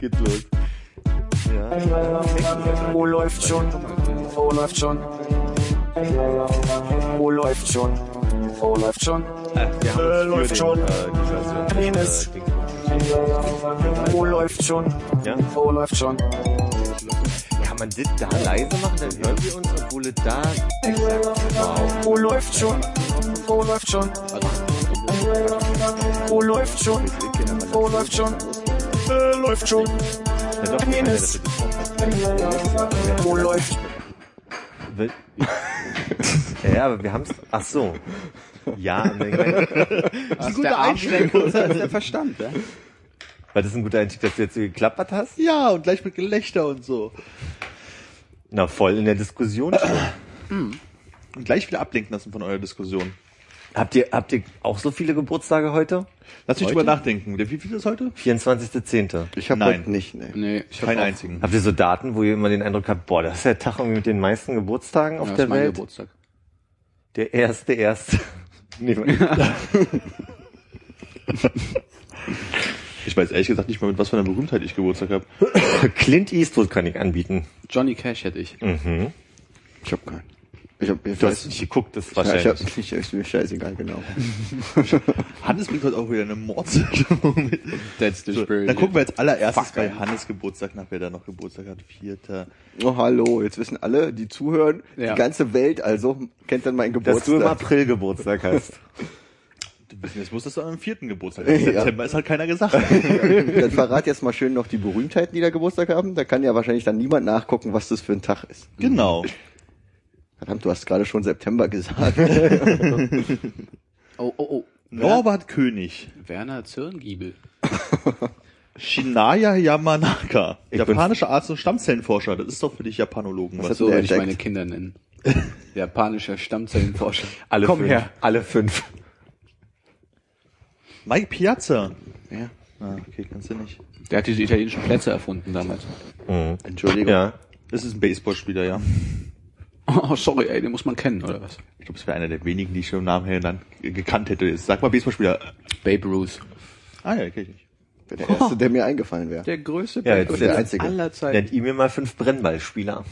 Geht los. Ja. Wo läuft schon? Wo läuft schon? Wo läuft schon? Wo läuft schon? Äh, Äh, läuft schon. äh, Penis. äh, Wo läuft schon? Wo läuft schon? Kann man das da leise machen, dann hören wir uns, obwohl es da exakt. Wo läuft schon? Wo läuft schon? Wo läuft schon? Wo läuft schon? Äh, läuft schon. Das ist Wo läuft? Ja, aber wir haben's. Ach so. Ja, ne, Das ist der Einstieg größer als der Verstand, ja? das ist ein guter Einstieg, dass du jetzt so geklappert hast. Ja, und gleich mit Gelächter und so. Na, voll in der Diskussion schon. Und gleich wieder ablenken lassen von eurer Diskussion. Habt ihr, habt ihr auch so viele Geburtstage heute? Lass mich drüber nachdenken. Wie viel ist heute? 24.10. Ich habe Nein. heute nicht, ne. Nee, ich hab Keinen auch- einzigen. Habt ihr so Daten, wo ihr immer den Eindruck habt, boah, das ist der Tag irgendwie mit den meisten Geburtstagen auf Ja, das der ist mein Welt? Geburtstag. Der erste, erste. Nee, Ich weiß ehrlich gesagt nicht mal, mit was für einer Berühmtheit ich Geburtstag habe. Clint Eastwood kann ich anbieten. Johnny Cash hätte ich. Mhm. Ich habe keinen. Ich hab, ich Du hast nicht geguckt, das ist ja, ich wahrscheinlich. hab nicht, ist mir scheißegal, genau. Hannes bringt heute auch wieder eine Mordsstimmung mit. That's the So, spirit. dann gucken wir jetzt allererstes Fuck, bei. Hannes Geburtstag nach, wer da noch Geburtstag hat. Vierter. Oh, hallo, jetzt wissen alle, die zuhören, Ja. die ganze Welt also, kennt dann meinen Dass du im Geburtstag. April Geburtstag hast. Du bist jetzt wusstest du am vierten Geburtstag. Im Ja. September ist halt keiner gesagt. Dann verrat jetzt mal schön noch die Berühmtheiten, die da Geburtstag haben. Da kann ja wahrscheinlich dann niemand nachgucken, was das für ein Tag ist. genau. Verdammt, du hast gerade schon September gesagt. oh, oh, oh. Norbert König. Werner Zirngiebel. Shinaya Yamanaka. Ich Japanischer Arzt und Stammzellenforscher. Das ist doch für dich Japanologen. Was Was? So der würde ich meine Kinder nennen. Japanischer Stammzellenforscher. Alle Komm fünf. her. Alle fünf. Mike Piazza. ja. Ah, okay, kannst du nicht. Der hat diese italienischen Plätze erfunden damals. Mhm. Entschuldigung. Ja. Das ist ein Baseballspieler, ja. Oh, sorry, ey, den muss man kennen, oder was? Ich glaube, es wäre einer der wenigen, die ich schon im Namen her dann gekannt hätte. Sag mal Baseballspieler. Babe Ruth. Ah ja, kenn ich nicht. Der erste, der mir eingefallen wäre. Der größte Ja, jetzt Babe der einzige. aller Zeiten. Nennt ihm mir mal fünf Brennballspieler.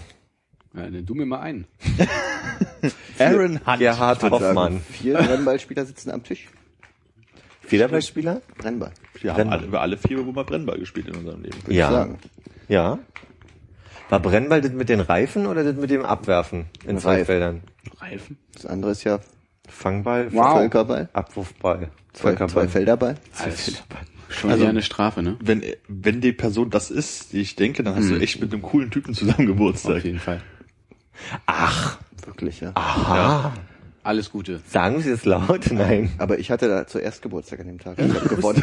Ja, nenn du mir mal einen. Aaron Hunt. Gerhard Hoffmann. Vier Brennballspieler sitzen am Tisch. Federballspieler? Brennball. Wir haben alle, wir alle vier wohl mal Brennball gespielt in unserem Leben. Würd Ja. Ich sagen. Ja. War Brennball das mit den Reifen oder das mit dem Abwerfen in zwei Reifen. Feldern? Reifen? Das andere ist ja Fangball, Wow. Völkerball. Abwurfball, Zwei, Völkerball. zwei Felderball. Schon Also- wieder eine Strafe, ne? Wenn, wenn die Person das ist, die ich denke, dann hast Hm. du echt mit einem coolen Typen zusammen Geburtstag. Auf jeden Fall. Ach, Wirklich, ja. aha. Alles Gute. Sagen Sie es laut? Nein. Aber ich hatte da zuerst Geburtstag an dem Tag. Ich habe gewonnen.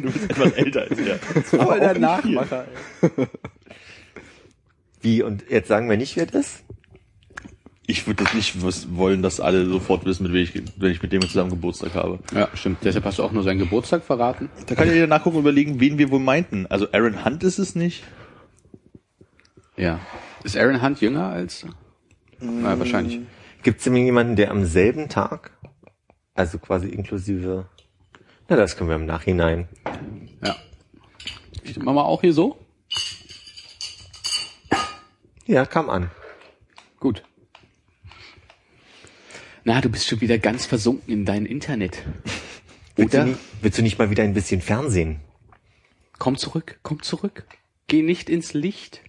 Du bist etwas älter als er. Voll der Nachmacher. Wie, und jetzt sagen wir nicht, wer das ist? Ich würde das nicht wollen, dass alle sofort wissen, mit wem ich, wenn ich mit dem zusammen Geburtstag habe. Ja, stimmt. Deshalb hast du auch nur seinen Geburtstag verraten. Da kann ja jeder nachgucken und überlegen, wen wir wohl meinten. Also Aaron Hunt ist es nicht. Ja. Ist Aaron Hunt jünger als? Na, wahrscheinlich. Gibt es jemanden, der am selben Tag, also quasi inklusive, na, das können wir im Nachhinein. Ja. Machen wir auch hier so? Ja, kam an. Gut. Na, du bist schon wieder ganz versunken in dein Internet. Willst, Oder? du nicht, willst du nicht mal wieder ein bisschen Fernsehen? Komm zurück, komm zurück. Geh nicht ins Licht.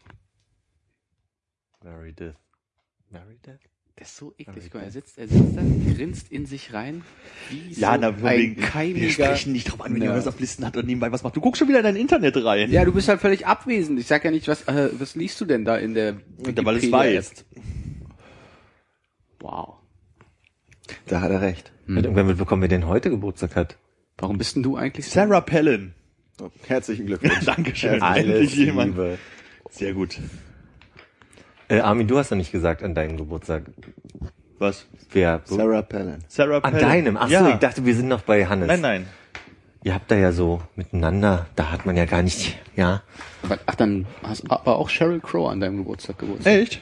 Meredith. Meredith? Das ist so eklig. Guck mal, er sitzt, er sitzt da, grinst in sich rein, wie so Ja, na, von ein wegen, wir keimiger... sprechen nicht drauf an, wenn jemand das auf Listen hat und nebenbei was macht. Du guckst schon wieder in dein Internet rein. Ja, du bist halt völlig abwesend. Ich sag ja nicht, was, äh, was liest du denn da in der weil es weißt. Wow. Da hat er recht. Hat irgendwer mitbekommen, wer denn heute Geburtstag hat? Warum bist denn du eigentlich so? Sarah Palin. Oh, herzlichen Glückwunsch. Dankeschön. Alles Endlich jemand. Liebe. Sehr gut. Äh, Armin, du hast noch nicht gesagt an deinem Geburtstag. Was? Wer? Sarah Palin. Sarah An Palin. deinem? Ach so, ja. ich dachte, wir sind noch bei Hannes. Nein, nein. Ihr habt da ja so miteinander, da hat man ja gar nicht, ja. Aber- Ach, dann hast aber auch Sheryl Crow an deinem Geburtstag Geburtstag. Echt?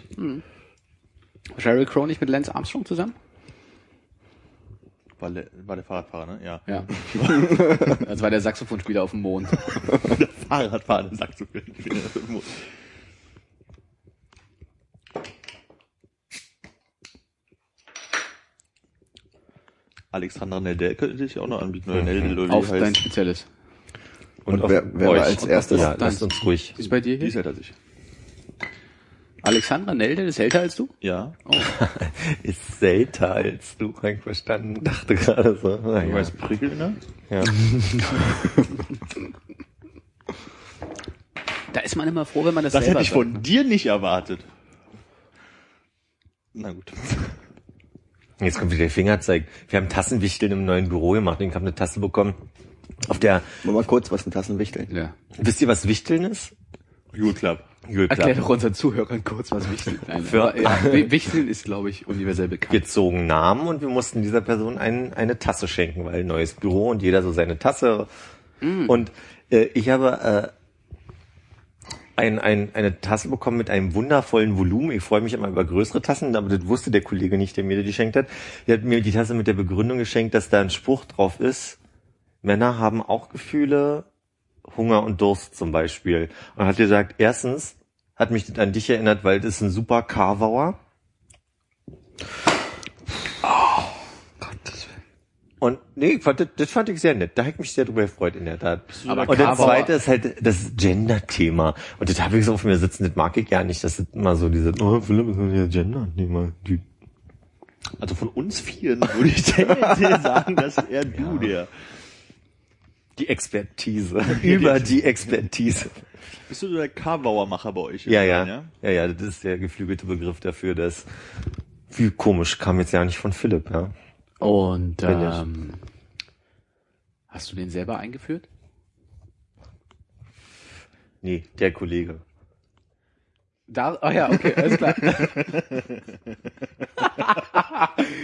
Sheryl Crow nicht mit Lance Armstrong zusammen? War, war der Fahrradfahrer, ne? Ja. Ja. Das war der Saxophonspieler auf dem Mond. Der Fahrradfahrer, der sagt so viel. Alexandra Neldel könnte ich auch noch anbieten, oder Neldel, oder wie Auf die dein heißt. spezielles. Und, auf wer, wer euch. war als erstes? Ja, lasst uns ruhig. Ist bei dir Die ist hier? älter als ich. Alexandra Nelde ist älter als du? Ja. Ist selter als du einverstanden. Dachte gerade so. Du Naja. weißt Prickel, ne? Ja. Da ist man immer froh, wenn man das, Das selber hätte ich sagt. von dir nicht erwartet. Na gut. Jetzt kommt wieder der Fingerzeig. Wir haben Tassenwichteln im neuen Büro gemacht. Ich habe eine Tasse bekommen. Auf der, Mal, mal kurz, was ein Tassenwichteln. Ja. wisst ihr, was Wichteln ist? Jule Club. Erklär doch unseren Zuhörern kurz, was Wichteln Nein, Für- ja, Wi- Wichteln ist, glaube ich, universell bekannt. Wir zogen Namen und wir mussten dieser Person ein, eine Tasse schenken, weil neues Büro und jeder so seine Tasse. Und äh, ich habe äh, ein, ein, eine Tasse bekommen mit einem wundervollen Volumen. Ich freue mich immer über größere Tassen, aber das wusste der Kollege nicht, der mir die geschenkt hat. Der hat mir die Tasse mit der Begründung geschenkt, dass da ein Spruch drauf ist. Männer haben auch Gefühle, Hunger und Durst zum Beispiel. Und hat gesagt, erstens hat mich das an dich erinnert, weil das ist ein super Carvauer. Und nee, fand, das, das fand ich sehr nett. Da habe ich mich sehr drüber gefreut, in der Tat. Aber und das zweite ist halt das Gender-Thema. Und das habe ich so auf mir sitzen, das mag ich ja nicht. Das ist immer so diese, oh, Philipp ist ja Gender-Thema. Also von uns vieren würde ich tendenziell sagen, dass er du der. Die Expertise. Über die Expertise. Bist du der Carvauer-Macher bei euch? Ja, ja, ja. ja. Ja, das ist der geflügelte Begriff dafür, dass, wie komisch, kam jetzt ja nicht von Philipp, ja. Und ähm, hast du den selber eingeführt? Nee, der Kollege. Da, ah ja, okay, alles klar.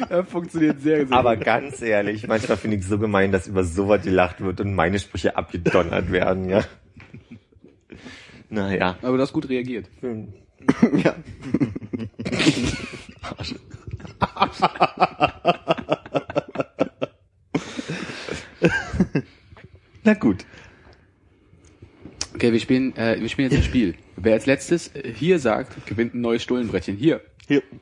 das funktioniert sehr, sehr Aber ganz ehrlich, manchmal finde ich es so gemein, dass über sowas gelacht wird und meine Sprüche abgedonnert werden, ja. Naja. Aber du hast gut reagiert. ja. Na gut. Okay, wir spielen, äh, wir spielen jetzt ein Spiel. Wer als letztes äh, hier sagt, gewinnt ein neues Stullenbrettchen. Hier. Hier.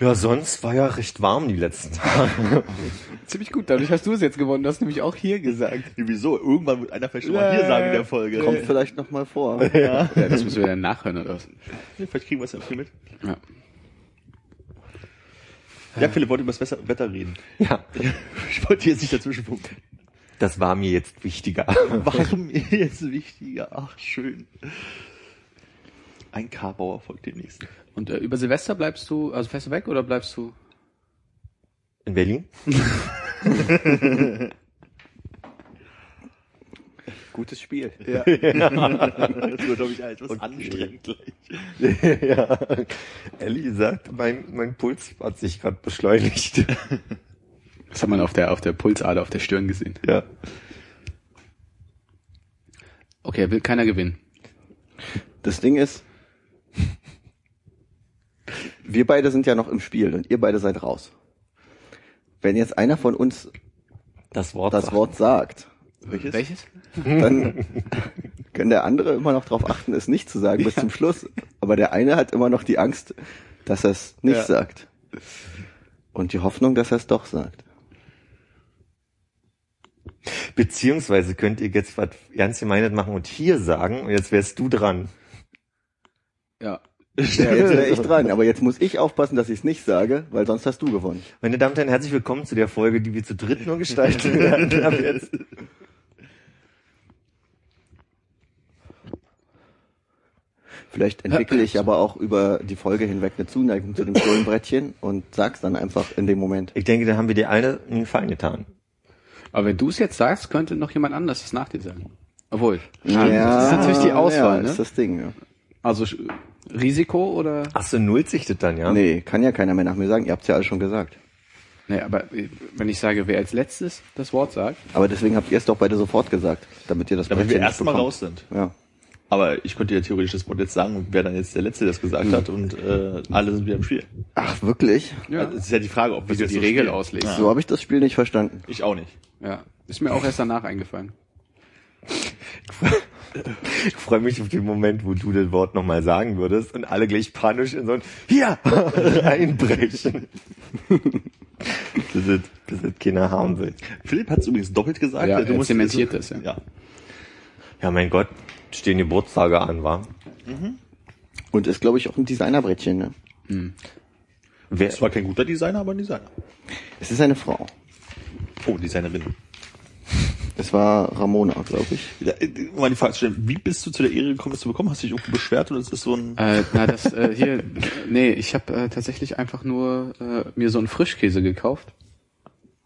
Ja, sonst war ja recht warm die letzten Tage. Ziemlich gut, dadurch hast du es jetzt gewonnen. Du hast nämlich auch hier gesagt. Wieso? Irgendwann wird einer vielleicht schon mal hier sagen in der Folge. Kommt vielleicht noch mal vor. Ja, das müssen wir dann nachhören oder was? Vielleicht kriegen wir es ja viel mit. Ja. Ja, Philipp wollte über das Wetter- reden. Ja, Ich wollte jetzt nicht dazwischen funken. das war mir jetzt wichtiger. Warum mir jetzt wichtiger? Ach, schön. Ein Karbauer folgt dem nächsten. Und äh, über Silvester bleibst du, also fährst du weg oder bleibst du? In Berlin? Gutes Spiel. Das wird, glaube ich, etwas anstrengend gleich. ja. Ellie gesagt, mein, mein Puls hat sich gerade beschleunigt. Das hat man auf der, auf der Pulsader, auf der Stirn gesehen. ja. Okay, will keiner gewinnen. Das Ding ist, wir beide sind ja noch im Spiel und ihr beide seid raus. Wenn jetzt einer von uns Das Wort. das sagt. Wort sagt, Welches? Welches? dann kann der andere immer noch darauf achten, es nicht zu sagen bis zum Schluss. Aber der eine hat immer noch die Angst, dass er es nicht Ja. sagt. Und die Hoffnung, dass er es doch sagt. Beziehungsweise könnt ihr jetzt was ernst gemeinet machen und hier sagen und jetzt wärst du dran. Ja. Ja, jetzt wäre ich dran, aber jetzt muss ich aufpassen, dass ich es nicht sage, weil sonst hast du gewonnen. Meine Damen und Herren, herzlich willkommen zu der Folge, die wir zu dritt nur gestalten werden. Ab jetzt. Vielleicht entwickle ich aber auch über die Folge hinweg eine Zuneigung zu dem Stullenbrettchen und sag's dann einfach in dem Moment. Ich denke, da haben wir dir alle einen Gefallen getan. Aber wenn du es jetzt sagst, könnte noch jemand anders das nach dir sagen. Obwohl. Ja, das ist natürlich die Auswahl, ja, ne? ist das Ding, ja. Also Risiko oder? Ach so, nullt sich das dann, ja? Nee, kann ja keiner mehr nach mir sagen. Ihr habt's ja alle schon gesagt. Nee, aber äh, wenn ich sage, wer als letztes das Wort sagt, Aber deswegen habt ihr es doch beide sofort gesagt, damit ihr das Damit wir Brettchen nicht erstmal raus sind. Ja. Aber ich könnte ja theoretisch das Wort jetzt sagen, wer dann jetzt der Letzte, der das gesagt hat und äh, alle sind wieder im Spiel. Ach, wirklich? Ja. Also, es ist ja die Frage, ob wir Wie du das die so Regel spielen. auslegst. So habe ich das Spiel nicht verstanden. Ich auch nicht. Ja. Ist mir auch erst danach eingefallen. Ich freue mich auf den Moment, wo du das Wort nochmal sagen würdest und alle gleich panisch in so ein Hier reinbrechen. das ist, das ist keiner haben will. Philipp hat es übrigens doppelt gesagt. Ja, du er musst- zementiert das, ja. ja. Ja, mein Gott, stehen Geburtstage an, war. Und ist, glaube ich, auch ein Designerbrettchen. Ne? Wer, Es war kein guter Designer, aber ein Designer. Es ist eine Frau. Oh, Designerin. Es war Ramona, glaube ich. Ja, äh, mal die Frage zu stellen, wie bist du zu der Ehre gekommen, das zu bekommen? Hast du dich irgendwo beschwert oder ist das so ein... Äh, na, das äh, hier, nee, ich habe äh, tatsächlich einfach nur äh, mir so einen Frischkäse gekauft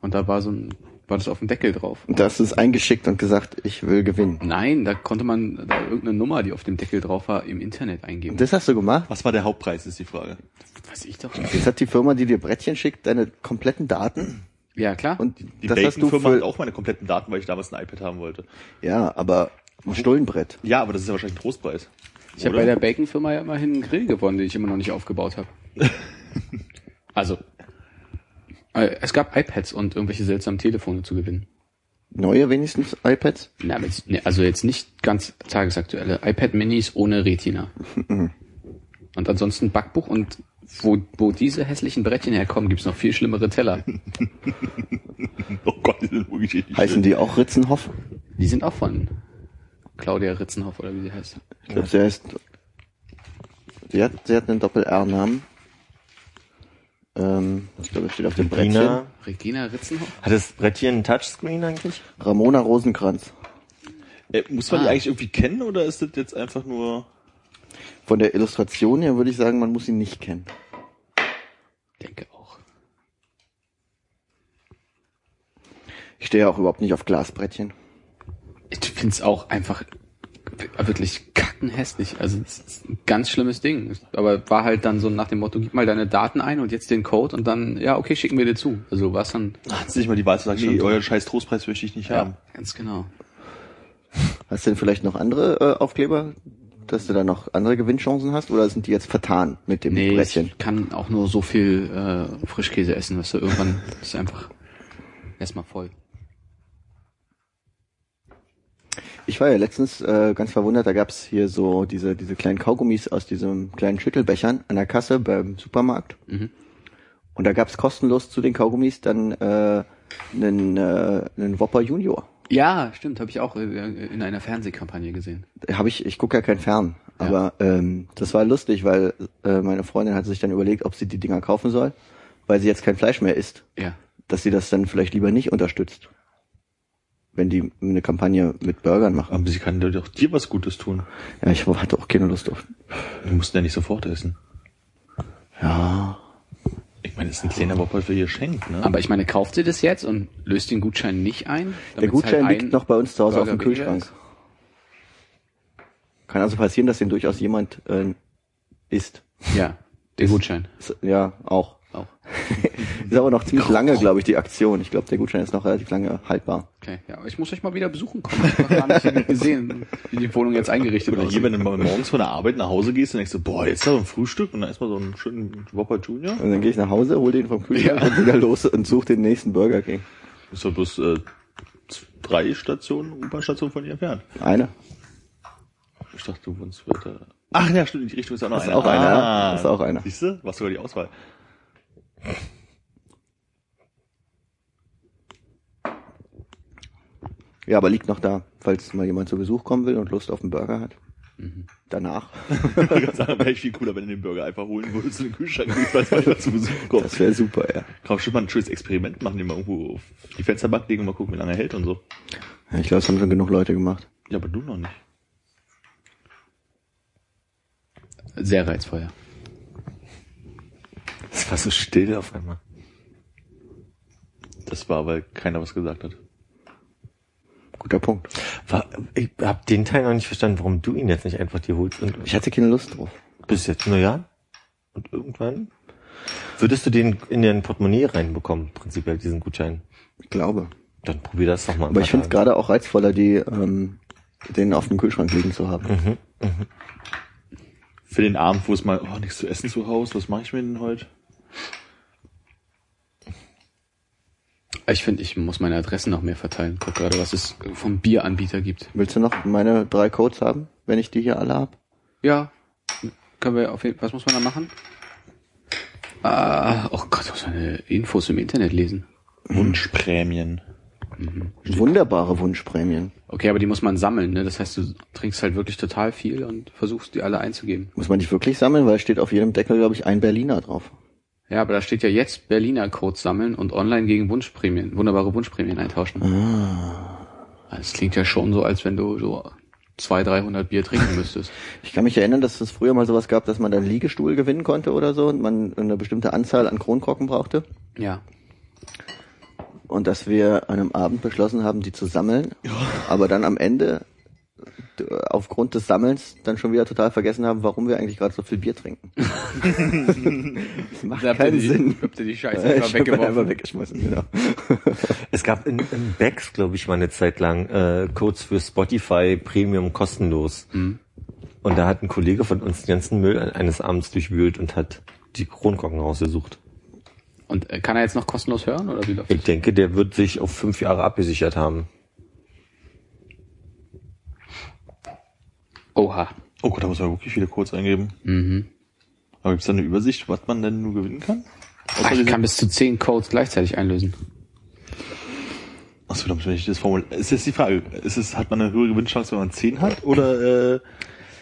und da war so ein, war das auf dem Deckel drauf. Und da hast du es eingeschickt und gesagt, ich will gewinnen. Nein, da konnte man da irgendeine Nummer, die auf dem Deckel drauf war, im Internet eingeben. Das hast du gemacht? Was war der Hauptpreis, ist die Frage. weiß ich doch. Jetzt hat die Firma, die dir Brettchen schickt, deine kompletten Daten Ja, klar. und Die das hast du Bacon-Firma hat auch meine kompletten Daten, weil ich damals ein iPad haben wollte. ja, aber ein Stullenbrett. Ja, aber das ist ja wahrscheinlich ein Trostpreis. ich habe bei der Bacon-Firma ja immerhin einen Grill gewonnen, den ich immer noch nicht aufgebaut habe. also, es gab iPads und irgendwelche seltsamen Telefone zu gewinnen. Neue wenigstens iPads? Na, jetzt, nee, also jetzt nicht ganz tagesaktuelle. iPad Minis ohne Retina. und ansonsten Backbuch und wo, wo diese hässlichen Brettchen herkommen, gibt's noch viel schlimmere Teller. Oh Gott, die sind wirklich richtig Heißen schön. die auch Ritzenhoff? Die sind auch von Claudia Ritzenhoff oder wie sie heißt. Ich glaube, sie heißt, sie hat, sie hat einen Doppel-R-Namen. Ähm, ich glaube, es steht auf dem Brettchen. Regina, Ritzenhoff? hat das Brettchen ein Touchscreen eigentlich? Ramona Rosenkranz. Äh, muss man die Ah. eigentlich irgendwie kennen oder ist das jetzt einfach nur... Von der Illustration her würde ich sagen, man muss ihn nicht kennen. Denke auch. Ich stehe ja auch überhaupt nicht auf Glasbrettchen. Ich find's auch einfach wirklich kackenhässlich. Also es ist ein ganz schlimmes Ding. Aber war halt dann so nach dem Motto, gib mal deine Daten ein und jetzt den Code und dann, ja, okay, schicken wir dir zu. Also war's dann, Hat sich mal die Wahl zu sagen, nee, euer scheiß Trostpreis möchte ich nicht haben. ganz genau. Hast du denn vielleicht noch andere äh, Aufkleber, dass du da noch andere Gewinnchancen hast? Oder sind die jetzt vertan mit dem Nee, Brettchen? ich kann auch nur so viel äh, Frischkäse essen, weißt du, irgendwann ist einfach erstmal voll. Ich war ja letztens äh, ganz verwundert, da gab's hier so diese, diese kleinen Kaugummis aus diesen kleinen Schüttelbechern an der Kasse beim Supermarkt. Mhm. Und da gab's kostenlos zu den Kaugummis dann äh, einen, äh, einen Whopper Junior. Ja, stimmt, habe ich auch äh, in einer Fernsehkampagne gesehen. Habe ich, ich gucke ja kein Fern, aber ähm, das war lustig, weil äh, meine Freundin hat sich dann überlegt, ob sie die Dinger kaufen soll, weil sie jetzt kein Fleisch mehr isst, Ja. dass sie das dann vielleicht lieber nicht unterstützt, wenn die eine Kampagne mit Burgern machen. Aber sie kann doch dir was Gutes tun. Ja, ich hatte auch keine Lust auf. Du musst ja nicht sofort essen. Ja, Ich meine, das ist ein kleiner Whopper für ihr schenkt, ne? Aber ich meine, kauft sie das jetzt und löst den Gutschein nicht ein? der Gutschein halt liegt noch bei uns zu Hause auf Burger dem weniger Kühlschrank. ist? Kann also passieren, dass den durchaus jemand äh, isst. Ja, den Gutschein. Ist, ja, auch. Auch. Ist aber noch ziemlich lange, glaube ich, die Aktion. Ich glaube, der Gutschein ist noch relativ lange haltbar. Okay, ja, ich muss euch mal wieder besuchen kommen. Ich habe gar nicht gesehen, wie die Wohnung jetzt eingerichtet Oder hier, wenn du mal morgens von der Arbeit nach Hause gehst und denkst so, boah, jetzt da so ein Frühstück und dann erstmal so einen schönen Whopper Junior. Und dann gehe ich nach Hause, hole den vom Kühlschrank und wieder los und suche den nächsten Burger King. Ist doch bloß äh, drei Stationen, U-Bahn-Stationen von ihr entfernt. Eine. Ich dachte, du wohnst weiter. Ach ja, stimmt, die Richtung ist auch noch Das ist einer. auch einer, Ah, das ist auch einer. Siehst du? Was sogar die Auswahl. Ja, aber liegt noch da, falls mal jemand zu Besuch kommen will und Lust auf einen Burger hat. Danach. Ich würde sagen, wäre ich viel cooler, wenn du den Burger einfach holen würdest und den Kühlschrank legst, falls mal jemand zu Besuch kommt. Das wäre super, ja. Kann man schon mal ein schönes Experiment machen, den mal irgendwo auf die Fensterbank legen und mal gucken, wie lange er hält und so. ja ich glaube, das haben schon genug Leute gemacht. Ja, aber du noch nicht. Sehr reizvoll, ja. Es war so still auf einmal. Das war, weil keiner was gesagt hat. Guter Punkt. War, ich hab den Teil noch nicht verstanden, warum du ihn jetzt nicht einfach dir holst und Ich hatte keine Lust drauf. bis jetzt nur ja und irgendwann würdest du den in dein Portemonnaie reinbekommen, prinzipiell diesen Gutschein. Ich glaube. Dann probier das doch mal. Aber ich finde es gerade auch reizvoller, die, ähm, den auf dem Kühlschrank liegen zu haben. Für den Abend, wo es mal, oh, nichts zu essen zu Hause, was mache ich mir denn heute? Ich finde, ich muss meine Adressen noch mehr verteilen. Guck gerade, was es vom Bieranbieter gibt. Willst du noch meine drei Codes haben, wenn ich die hier alle hab? Ja, können wir auf jeden Was muss man da machen? Ah, oh Gott, muss man eine Infos im Internet lesen. Wunschprämien. Wunderbare Wunschprämien. Okay, aber die muss man sammeln, ne? Das heißt, du trinkst halt wirklich total viel und versuchst die alle einzugeben. Muss man nicht wirklich sammeln, weil es steht auf jedem Deckel, glaube ich, ein Berliner drauf. Ja, aber da steht ja jetzt Berliner Codes sammeln und online gegen Wunschprämien, wunderbare Wunschprämien eintauschen. Das klingt ja schon so, als wenn du so 200, 300 Bier trinken müsstest. Ich kann mich erinnern, dass es früher mal sowas gab, dass man dann Liegestuhl gewinnen konnte oder so und man eine bestimmte Anzahl an Kronkorken brauchte. Ja. Und dass wir an einem Abend beschlossen haben, die zu sammeln, aber dann am Ende aufgrund des Sammelns dann schon wieder total vergessen haben, warum wir eigentlich gerade so viel Bier trinken. das macht Da keinen die- Sinn. habt ihr die Scheiße Ich einfach weggeworfen. einfach weggeschmissen, genau. Es gab in, in Becks, glaube ich, mal eine Zeit lang äh, Codes für Spotify Premium kostenlos. Und da hat ein Kollege von uns den ganzen Müll eines Abends durchwühlt und hat die Kronkorken rausgesucht. Und äh, kann er jetzt noch kostenlos hören oder wie läuft Ich denke, der wird sich auf fünf Jahre abgesichert haben. Oha. Oh Gott, da muss man wirklich viele Codes eingeben. Mhm. Aber gibt's da eine Übersicht, was man denn nur gewinnen kann? Ach, ich kann bis zu 10 Codes gleichzeitig einlösen. Achso, dann wenn ich das Formular. Ist jetzt die Frage, ist es, hat man eine höhere Gewinnchance, wenn man 10 hat? Oder äh,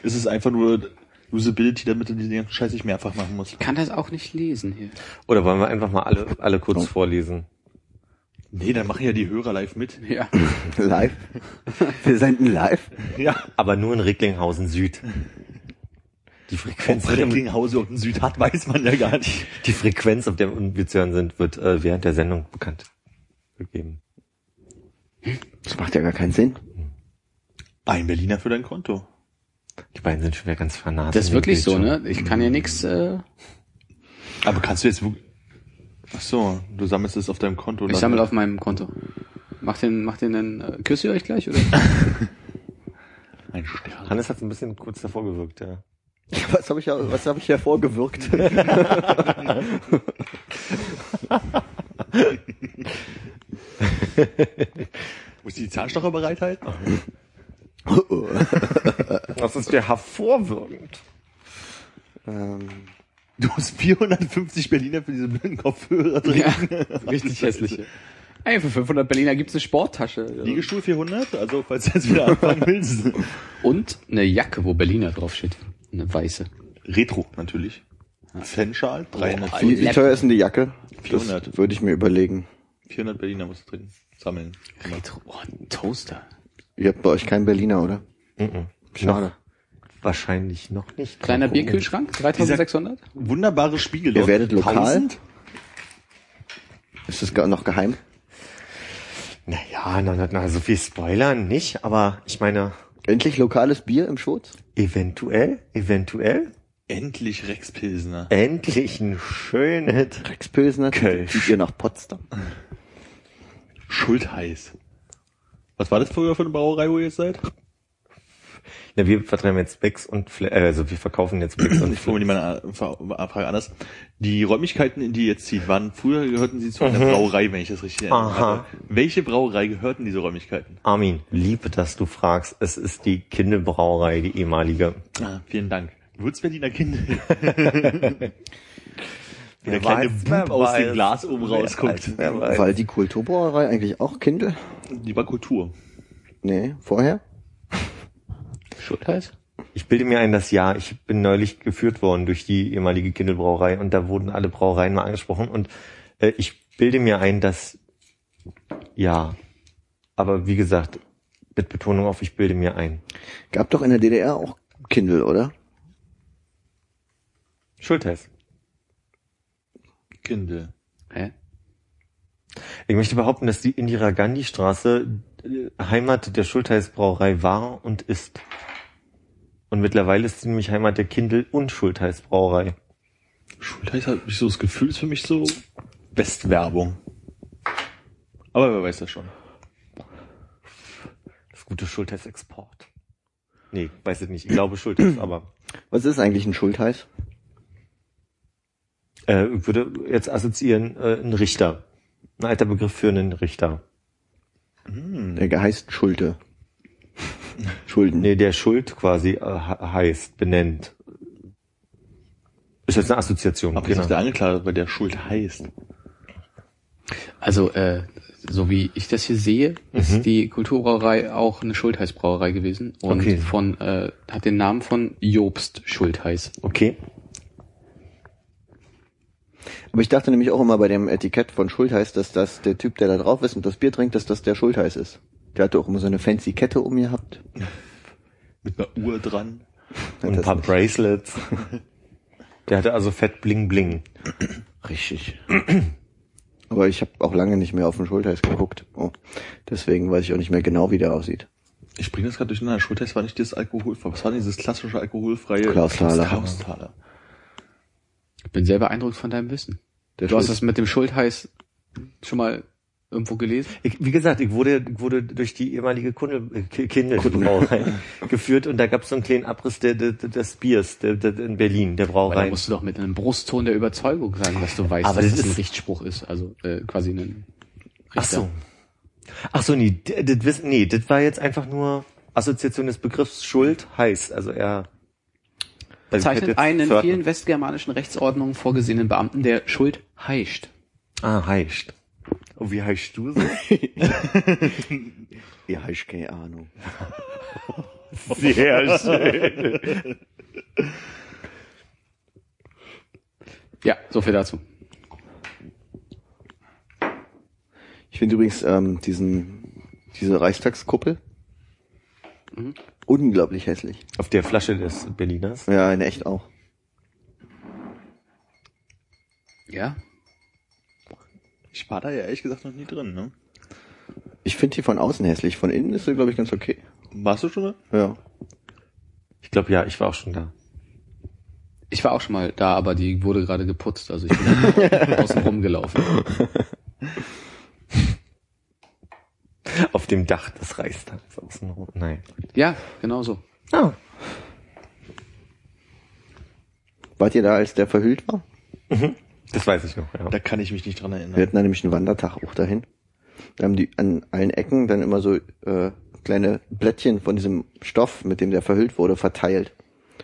ist es einfach nur Usability, damit du die ganzen Scheiß nicht mehrfach machen musst? Ich kann das auch nicht lesen hier. Oder wollen wir einfach mal alle, alle Codes vorlesen? Nee, dann machen ja die Hörer live mit. Ja. Live. Wir senden live. Ja. Aber nur in Recklinghausen Süd. Die Frequenz, Recklinghausen und Süd hat, weiß man ja gar nicht. die Frequenz, auf der wir zu hören sind, wird äh, während der Sendung bekannt gegeben. Das macht ja gar keinen Sinn. Ein Berliner für dein Konto. Die beiden sind schon wieder ganz fanatisch. Das ist wirklich so, ne? Ich kann hier nix. Äh, Aber kannst du jetzt wirklich... Ach so, du sammelst es auf deinem Konto. ich sammle auf meinem Konto. Macht den, macht den dann. Äh, küsst ihr euch gleich oder? Ein Stern. Hannes hat ein bisschen kurz davor gewirkt, ja. Was habe ich, ja- was hab ich hervorgewirkt? Muss die Zahnstocher bereithalten? Das ist ja hervorwirkend. ähm, Du musst 450 Berliner für diese blöden Kopfhörer drin. ja, richtig hässliche. Ey, für 500 Berliner gibt's eine Sporttasche. Liegestuhl 400, also falls du jetzt wieder anfangen willst. Und eine Jacke, wo Berliner draufsteht. Eine weiße. Retro natürlich. Fanschal, 300, wie, wie teuer ist denn die Jacke? 400. Das würde ich mir überlegen. 400 Berliner musst du drin sammeln. Retro. Oh, ein Toaster. Ihr habt bei euch keinen Berliner, oder? Mhm. Schade. Wahrscheinlich noch nicht. Kleiner gucken. Bierkühlschrank? 3600? Wunderbare Spiegel. Ihr werdet lokal? 1000? Ist das noch geheim? Naja, na, na, na, so viel Spoilern nicht, aber ich meine, Endlich lokales Bier im Schwutz? eventuell, eventuell, Endlich Rex Pilsner. endlich ein schönes Rex Pilsner Kölsch. zieht ihr nach Potsdam. Schultheiß. Was war das früher für eine Brauerei, wo ihr jetzt seid? Ja, wir vertreiben jetzt Becks und Fle äh, also wir verkaufen jetzt Becks und Ich formuliere meine Fra- Frage anders. Die Räumlichkeiten, in die ihr jetzt zieht, waren früher gehörten sie zu einer Brauerei, wenn ich das richtig erinnere. Aha. Welche Brauerei gehörten diese Räumlichkeiten? Armin, liebe, dass du fragst. Es ist die Kindelbrauerei, die ehemalige. Ah, vielen Dank. Würzberliner Kindel. Wie der kleine Bub aus dem Glas oben rausguckt. Weil die Kulturbrauerei eigentlich auch Kindle? Die war Kultur. Nee, vorher? Schultheiß? Ich bilde mir ein, das Jahr. Ich bin neulich geführt worden durch die ehemalige Kindelbrauerei und da wurden alle Brauereien mal angesprochen und äh, ich bilde mir ein, dass ja, aber wie gesagt, mit Betonung auf ich bilde mir ein. Gab doch in der DDR auch Kindle, oder? Schultheiß. Kindel. Hä? Ich möchte behaupten, dass die Indira Gandhi Straße äh, Heimat der Schultheiß Brauerei war und ist. Und mittlerweile ist sie nämlich Heimat der Kindel und Schultheiß Brauerei. Schultheiß hat mich so das Gefühl, ist für mich so Westwerbung. Aber wer weiß das schon. gute Schultheiß-Export. Nee, weiß ich nicht. Ich glaube Schultheiß, aber Was ist eigentlich ein Schultheiß? äh, ich würde jetzt assoziieren äh, ein Richter. Ein alter Begriff für einen Richter. Der heißt Schulte. Schulden. Nee, der Schuld quasi äh, he- heißt, benennt. Ist jetzt eine Assoziation. Aber jetzt ist der Angeklagte, weil der Schuld heißt. Also, äh, so wie ich das hier sehe, ist die Kulturbrauerei auch eine Schultheiß-Brauerei gewesen und Okay. von äh, hat den Namen von Jobst Schultheiß. Okay. Aber ich dachte nämlich auch immer bei dem Etikett von Schultheiß, dass das der Typ, der da drauf ist und das Bier trinkt, dass das der Schultheiß ist. Der hatte auch immer so eine fancy Kette um gehabt. Mit einer Uhr dran. Und ein paar nicht. Bracelets. Der hatte also fett bling bling. Richtig. Aber ich habe auch lange nicht mehr auf den Schultheiß geguckt. Oh. Deswegen weiß ich auch nicht mehr genau, wie der aussieht. Ich bringe das gerade durcheinander. Schultest war nicht dieses Alkoholfreie. Was war denn dieses klassische alkoholfreie? Klausthaler. Klausthaler. Ich bin sehr beeindruckt von deinem Wissen. Der Du hast Schul- das mit dem Schultheiß schon mal irgendwo gelesen? Ich, wie gesagt, ich wurde, ich wurde durch die ehemalige Kunde, äh, Ki- Kindle-Brauerei geführt und da gab es so einen kleinen Abriss der, der, des Biers der, der, in Berlin, der Weil da Brauerei. musst du doch mit einem Brustton der Überzeugung sagen, dass du weißt, Aber dass das das ein ist- Richtspruch ist. Also äh, quasi ein Richter. Ach so. Ach so, nee, das, wissen- nee, das war jetzt einfach nur Assoziation des Begriffs Schuld heißt. Also er ich hätte Zeichnet jetzt einen in vielen westgermanischen Rechtsordnungen vorgesehenen Beamten, der Schuld heischt. Ah, heißt. Und wie heißt du so? Ja, ich keine Ahnung. Sehr schön. Ja, so viel dazu. Ich finde übrigens ähm, diesen, diese Reichstagskuppel unglaublich hässlich. Auf der Flasche des Berliners. Ja, in echt auch. Ja, Ich war da ja ehrlich gesagt noch nie drin, ne? Ich finde die von außen hässlich. Von innen ist sie, glaube ich, ganz okay. Warst du schon da? Ja. Ich glaube, ja, ich war auch schon da. ich war auch schon mal da, aber die wurde gerade geputzt. Also ich bin außen rumgelaufen. Auf dem Dach des Reichstags außenrum. Nein. Ja, genau so. Ah. Wart ihr da, als der verhüllt war? Das weiß ich noch, ja. Da kann ich mich nicht dran Wir erinnern. hatten da nämlich einen Wandertag auch dahin. Da haben die an allen Ecken dann immer so äh, kleine Blättchen von diesem Stoff, mit dem der verhüllt wurde, verteilt.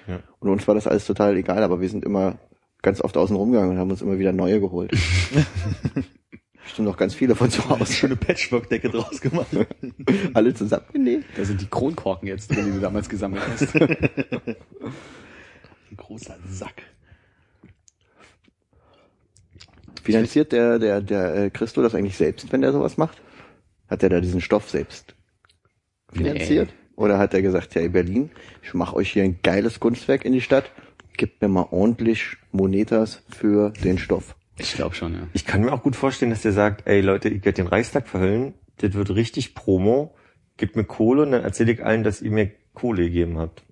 Ja. Und uns war das alles total egal, aber wir sind immer ganz oft außen rumgegangen und haben uns immer wieder neue geholt. Bestimmt noch ganz viele von zu Hause. Schöne Patchwork-Decke draus gemacht. Alle zusammengenäht. Da sind die Kronkorken jetzt drin, die du damals gesammelt hast. Ein großer Sack. Finanziert der, der, der äh, Christo das eigentlich selbst, wenn der sowas macht? Hat er da diesen Stoff selbst finanziert? Oder hat er gesagt, ja, Berlin, ich mache euch hier ein geiles Kunstwerk in die Stadt, gebt mir mal ordentlich Monetas für den Stoff. Ich glaube schon, ja. Ich kann mir auch gut vorstellen, dass der sagt, ey Leute, ich werde den Reichstag verhüllen, das wird richtig Promo, gebt mir Kohle und dann erzähle ich allen, dass ihr mir Kohle gegeben habt.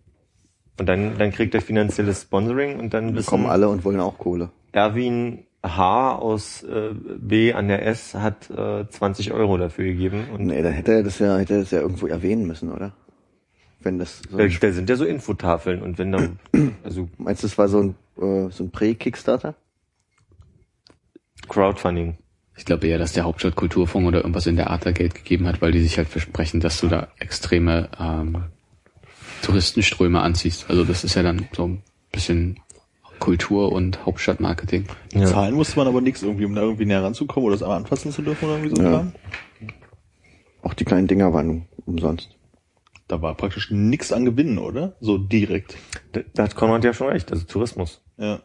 Und dann, dann kriegt er finanzielles Sponsoring und dann wissen kommen alle und wollen auch Kohle. Erwin H. aus äh, B an der S hat äh, 20 Euro dafür gegeben. Und Nee, dann hätte er das ja, hätte er das ja irgendwo erwähnen müssen, oder? Wenn das so, da, da sind ja so Infotafeln und wenn dann, also meinst du, das war so ein, äh, so ein Prä-Kickstarter? Crowdfunding. Ich glaube eher, dass der Hauptstadt Kulturfonds oder irgendwas in der Art da Geld gegeben hat, weil die sich halt versprechen, dass du da extreme ähm, Touristenströme anziehst. Also das ist ja dann so ein bisschen Kultur und Hauptstadtmarketing. Ja. Zahlen musste man aber nichts irgendwie, um da irgendwie näher ranzukommen oder das einmal anfassen zu dürfen oder irgendwie so. Ja. Auch die kleinen Dinger waren umsonst. Da war praktisch nichts an Gewinnen, oder? So direkt. Da, da hat Konrad ja schon recht, also Tourismus. Ja.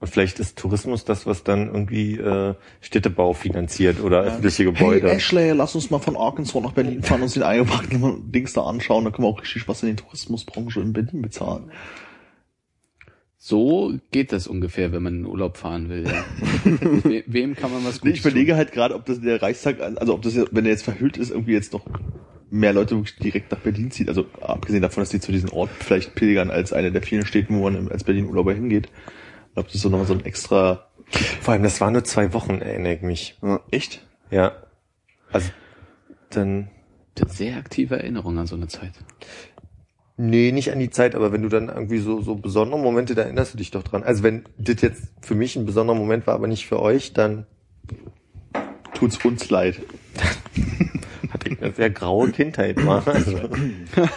Und vielleicht ist Tourismus das, was dann irgendwie äh, Städtebau finanziert oder öffentliche Gebäude. Hey Ashley, lass uns mal von Arkansas nach Berlin fahren und uns den eingepackten Dings da anschauen. Da können wir auch richtig was in die Tourismusbranche in Berlin bezahlen. So geht das ungefähr, wenn man in Urlaub fahren will. Ja. We wem kann man was Gutes Ich überlege halt gerade, ob das der Reichstag, also ob das, jetzt, wenn er jetzt verhüllt ist, irgendwie jetzt noch mehr Leute wirklich direkt nach Berlin zieht. Also abgesehen davon, dass die zu diesem Ort vielleicht pilgern als eine der vielen Städten, wo man als Berlin-Urlauber hingeht. Ob das so nochmal so ein extra... Vor allem, das war nur zwei Wochen, erinnere ich mich. Echt? Ja. Also dann, Sehr aktive Erinnerung an so eine Zeit. Nee, nicht an die Zeit, aber wenn du dann irgendwie so, so besondere Momente, da erinnerst du dich doch dran. Also wenn das jetzt für mich ein besonderer Moment war, aber nicht für euch, dann Tut's uns leid. hatte ich eine sehr graue Kindheit. War. Also,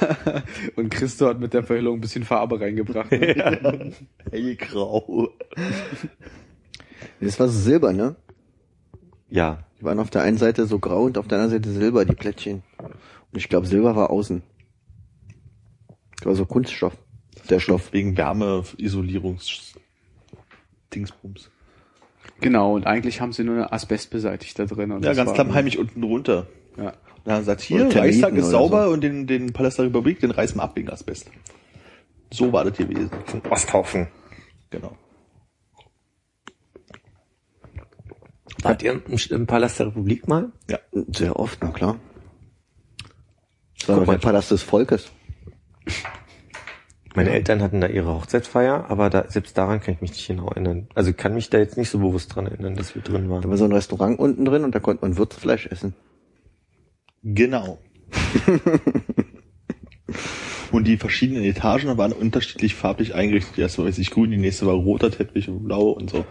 Und Christo hat mit der Verhüllung ein bisschen Farbe reingebracht. Hellgrau. Das war so silber, ne? ja, Die waren auf der einen Seite so grau und auf der anderen Seite silber, die Plättchen. Und ich glaube, Silber war außen. Das war so Kunststoff. Der Stoff. Wegen Wärmeisolierungs Dingsbums. genau, und eigentlich haben sie nur eine Asbest beseitigt da drin. Und Ja, das ganz klammheimlich unten runter. Ja. Da sagt hier, Termiten Reichstag ist sauber so. und den, den Palast der Republik, den reißen wir ab wegen Asbest. So war das gewesen. ein Osthaufen. Genau. Wart ihr im, im Palast der Republik mal? Ja. Sehr oft, na klar. Das war der. Palast des Volkes. Meine Eltern hatten da ihre Hochzeitsfeier, aber da, selbst daran kann ich mich nicht genau erinnern. Also ich kann mich da jetzt nicht so bewusst dran erinnern, dass wir drin Da waren. war so ein Restaurant unten drin und da konnte man Würzfleisch essen. Genau. und die verschiedenen Etagen waren unterschiedlich farblich eingerichtet. Die erste war weiß ich grün, die nächste war roter Teppich und blau und so.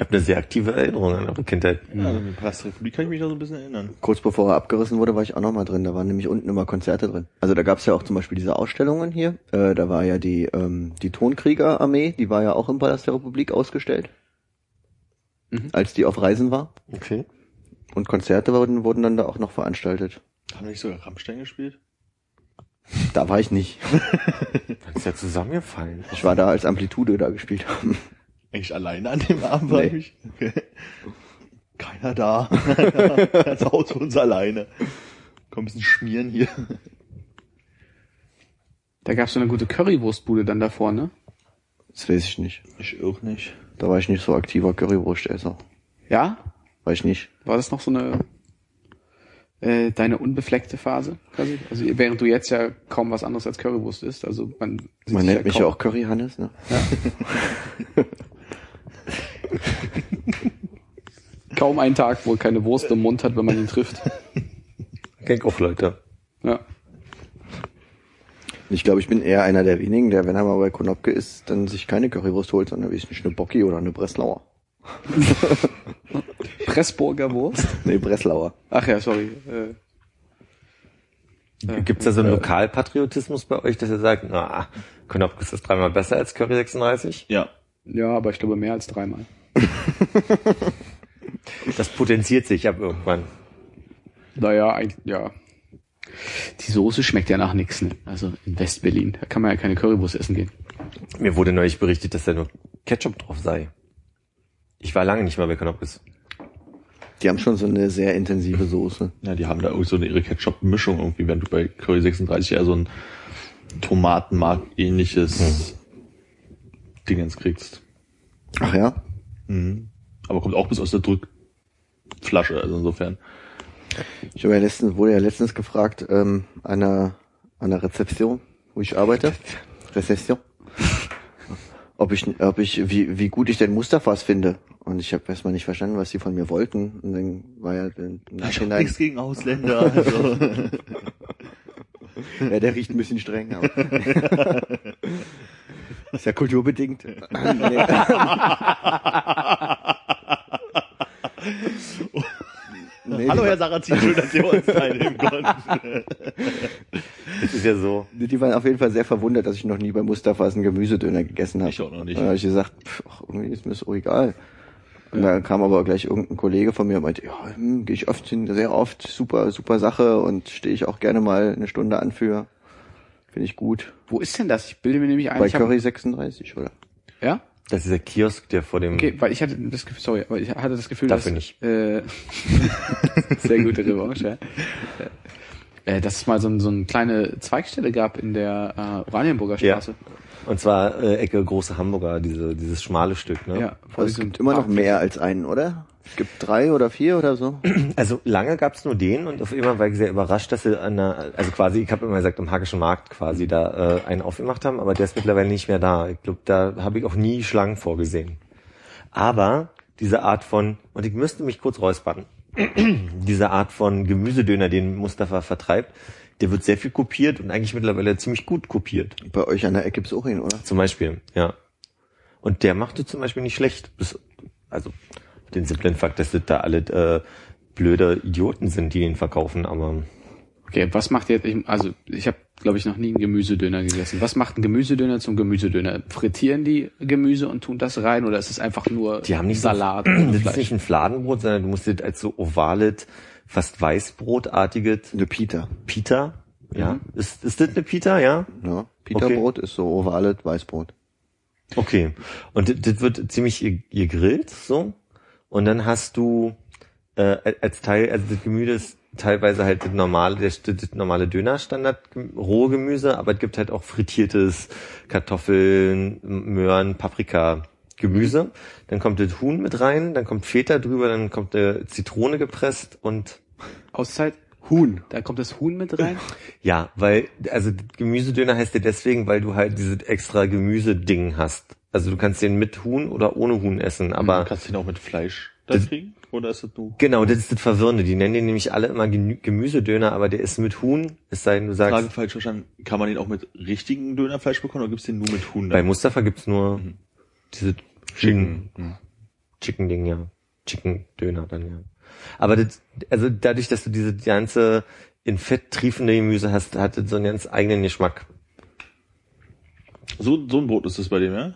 Ich habe eine sehr aktive Erinnerung an eure Kindheit. Ja, also mit Palast der Republik kann ich mich da so ein bisschen erinnern. Kurz bevor er abgerissen wurde, war ich auch noch mal drin. Da waren nämlich unten immer Konzerte drin. Also da gab's ja auch zum Beispiel diese Ausstellungen hier. Äh, da war ja die, ähm, die Tonkriegerarmee, die war ja auch im Palast der Republik ausgestellt. Mhm. Als die auf Reisen war. Okay. Und Konzerte wurden, wurden dann da auch noch veranstaltet. Haben wir nicht sogar Rammstein gespielt? Da war ich nicht. Dann ist ja zusammengefallen. Ich war da, als Amplitude da gespielt haben. Eigentlich alleine an dem Abend war Nee. ich. Keiner da. Das Haus für uns alleine. Komm, ein bisschen schmieren hier. Da gab's so eine gute Currywurstbude dann davor, ne? Das weiß ich nicht. Ich auch nicht. Da war ich nicht so aktiver Currywurstesser. Ja? War ich nicht. War das noch so eine äh, deine unbefleckte Phase quasi? Also während du jetzt ja kaum was anderes als Currywurst isst, also man Man nennt mich ja auch Curry Hannes, ne? kaum einen Tag, wo er keine Wurst im Mund hat, wenn man ihn trifft. Kenn ich auch Leute. Ja. Ich glaube, ich bin eher einer der wenigen, der, wenn er mal bei Konopke ist, dann sich keine Currywurst holt, sondern wie ich eine Bocki oder eine Breslauer. Pressburger Wurst? Nee, Breslauer. Ach ja, sorry. Äh, Gibt's da so einen Lokalpatriotismus bei euch, dass ihr sagt, na, Knopfkiss ist dreimal besser als Curry 36? Ja. ja, aber ich glaube mehr als dreimal. Das potenziert sich ab irgendwann. Naja, eigentlich, ja. Die Soße schmeckt ja nach nix, ne? Also in Westberlin, da kann man ja keine Currywurst essen gehen. Mir wurde neulich berichtet, dass da nur Ketchup drauf sei. Ich war lange nicht mal bei Knopfkiss. Die haben schon so eine sehr intensive Soße. Ja, die haben da irgendwie so eine ihre Ketchup-Mischung irgendwie, während du bei Curry 36 eher so ein Tomatenmark-ähnliches Dingens kriegst. Ach ja? Mhm. Aber kommt auch bis aus der Drückflasche, also insofern. Ich habe ja letztens, wurde ja letztens gefragt, ähm, an einer, an einer Rezeption, wo ich arbeite. Rezeption. Ob ich, ob ich, wie, wie gut ich denn Mustafas finde. Und ich habe erstmal nicht verstanden, was sie von mir wollten. Und dann war ja im Ich Nachhinein, nichts gegen Ausländer. Also. ja, der riecht ein bisschen streng, aber. Ist ja kulturbedingt. Nee. Hallo Herr Sarrazin, schön, dass ihr uns teilnehmen konnten. Das ist ja so. die waren auf jeden Fall sehr verwundert, dass ich noch nie bei Mustafas einen Gemüsedöner gegessen habe. Ich auch noch nicht. Da habe ich gesagt, pff, ach, irgendwie ist mir so egal. Und da kam aber gleich irgendein Kollege von mir und meinte, ja, hm, gehe ich oft hin, sehr oft, super, super Sache und stehe ich auch gerne mal eine Stunde an für. Finde ich gut. Wo ist denn das? Ich bilde mir nämlich ein. Bei hab- Curry 36, oder? Ja? Das ist der Kiosk, der vor dem... Okay, weil ich hatte das Gefühl, sorry, aber ich hatte das Gefühl, Dafür dass, nicht. Äh, sehr gute Revanche, ja. Äh, dass es mal so, ein, so eine kleine Zweigstelle gab in der äh, Oranienburger Ja. Straße. Und zwar äh, Ecke Große Hamburger, diese, dieses schmale Stück. Ne? Ja, vor Also es gibt immer noch mehr als einen, oder? Es gibt drei oder vier oder so. Also lange gab's nur den und auf einmal war ich sehr überrascht, dass sie an der, also quasi, ich habe immer gesagt, am Hackischen Markt quasi da äh, einen aufgemacht haben, aber der ist mittlerweile nicht mehr da. Ich glaube, da habe ich auch nie Schlangen vorgesehen. Aber diese Art von, und ich müsste mich kurz räuspern, diese Art von Gemüsedöner, den Mustafa vertreibt, der wird sehr viel kopiert und eigentlich mittlerweile ziemlich gut kopiert. Bei euch an der Ecke gibt's auch ihn, oder? Zum Beispiel, ja. Und der machte zum Beispiel nicht schlecht. Bis, also den simplen Fakt, dass das da alle äh, blöde Idioten sind, die ihn verkaufen, aber Okay, was macht jetzt, also ich habe, glaube ich, noch nie einen Gemüsedöner gegessen. Was macht ein Gemüsedöner zum Gemüsedöner? Frittieren die Gemüse und tun das rein oder ist es einfach nur die haben nicht Salat so, das ist Fleisch? nicht ein Fladenbrot, sondern du musst das als so ovales, fast weißbrotartiges Eine Pita. Pita, ja. Ist, ist das eine Pita, ja? Ja. Pita-Brot ist so ovales Weißbrot. Okay. Und das, wird ziemlich ge- gegrillt, so. Und dann hast du äh, als Teil, also das Gemüse ist teilweise halt das normale, das, das normale Dönerstandard, rohe Gemüse, aber es gibt halt auch frittiertes Kartoffeln, Möhren, Paprika, Gemüse. Dann kommt das Huhn mit rein, dann kommt Feta drüber, dann kommt äh, Zitrone gepresst und Auszeit? Huhn. Da kommt das Huhn mit rein? ja, weil, also Gemüsedöner heißt ja deswegen, weil du halt dieses extra Gemüseding hast. Also du kannst den mit Huhn oder ohne Huhn essen, aber Kannst du ihn auch mit Fleisch dann kriegen? Oder ist das nur? Genau, das ist das Verwirrende. Die nennen den nämlich alle immer Gemüsedöner, aber der ist mit Huhn, es sei denn, du sagst, Frage falsch verstanden. Kann man den auch mit richtigen Dönerfleisch bekommen oder gibt's den nur mit Huhn? bei dann? Mustafa gibt's nur diese Chicken, Mhm. Chicken Ding, ja. Chicken Döner dann, ja. Aber das, also dadurch, dass du diese ganze in Fett triefende Gemüse hast, hat das so einen ganz eigenen Geschmack. So, so ein Brot ist das bei dem, ja?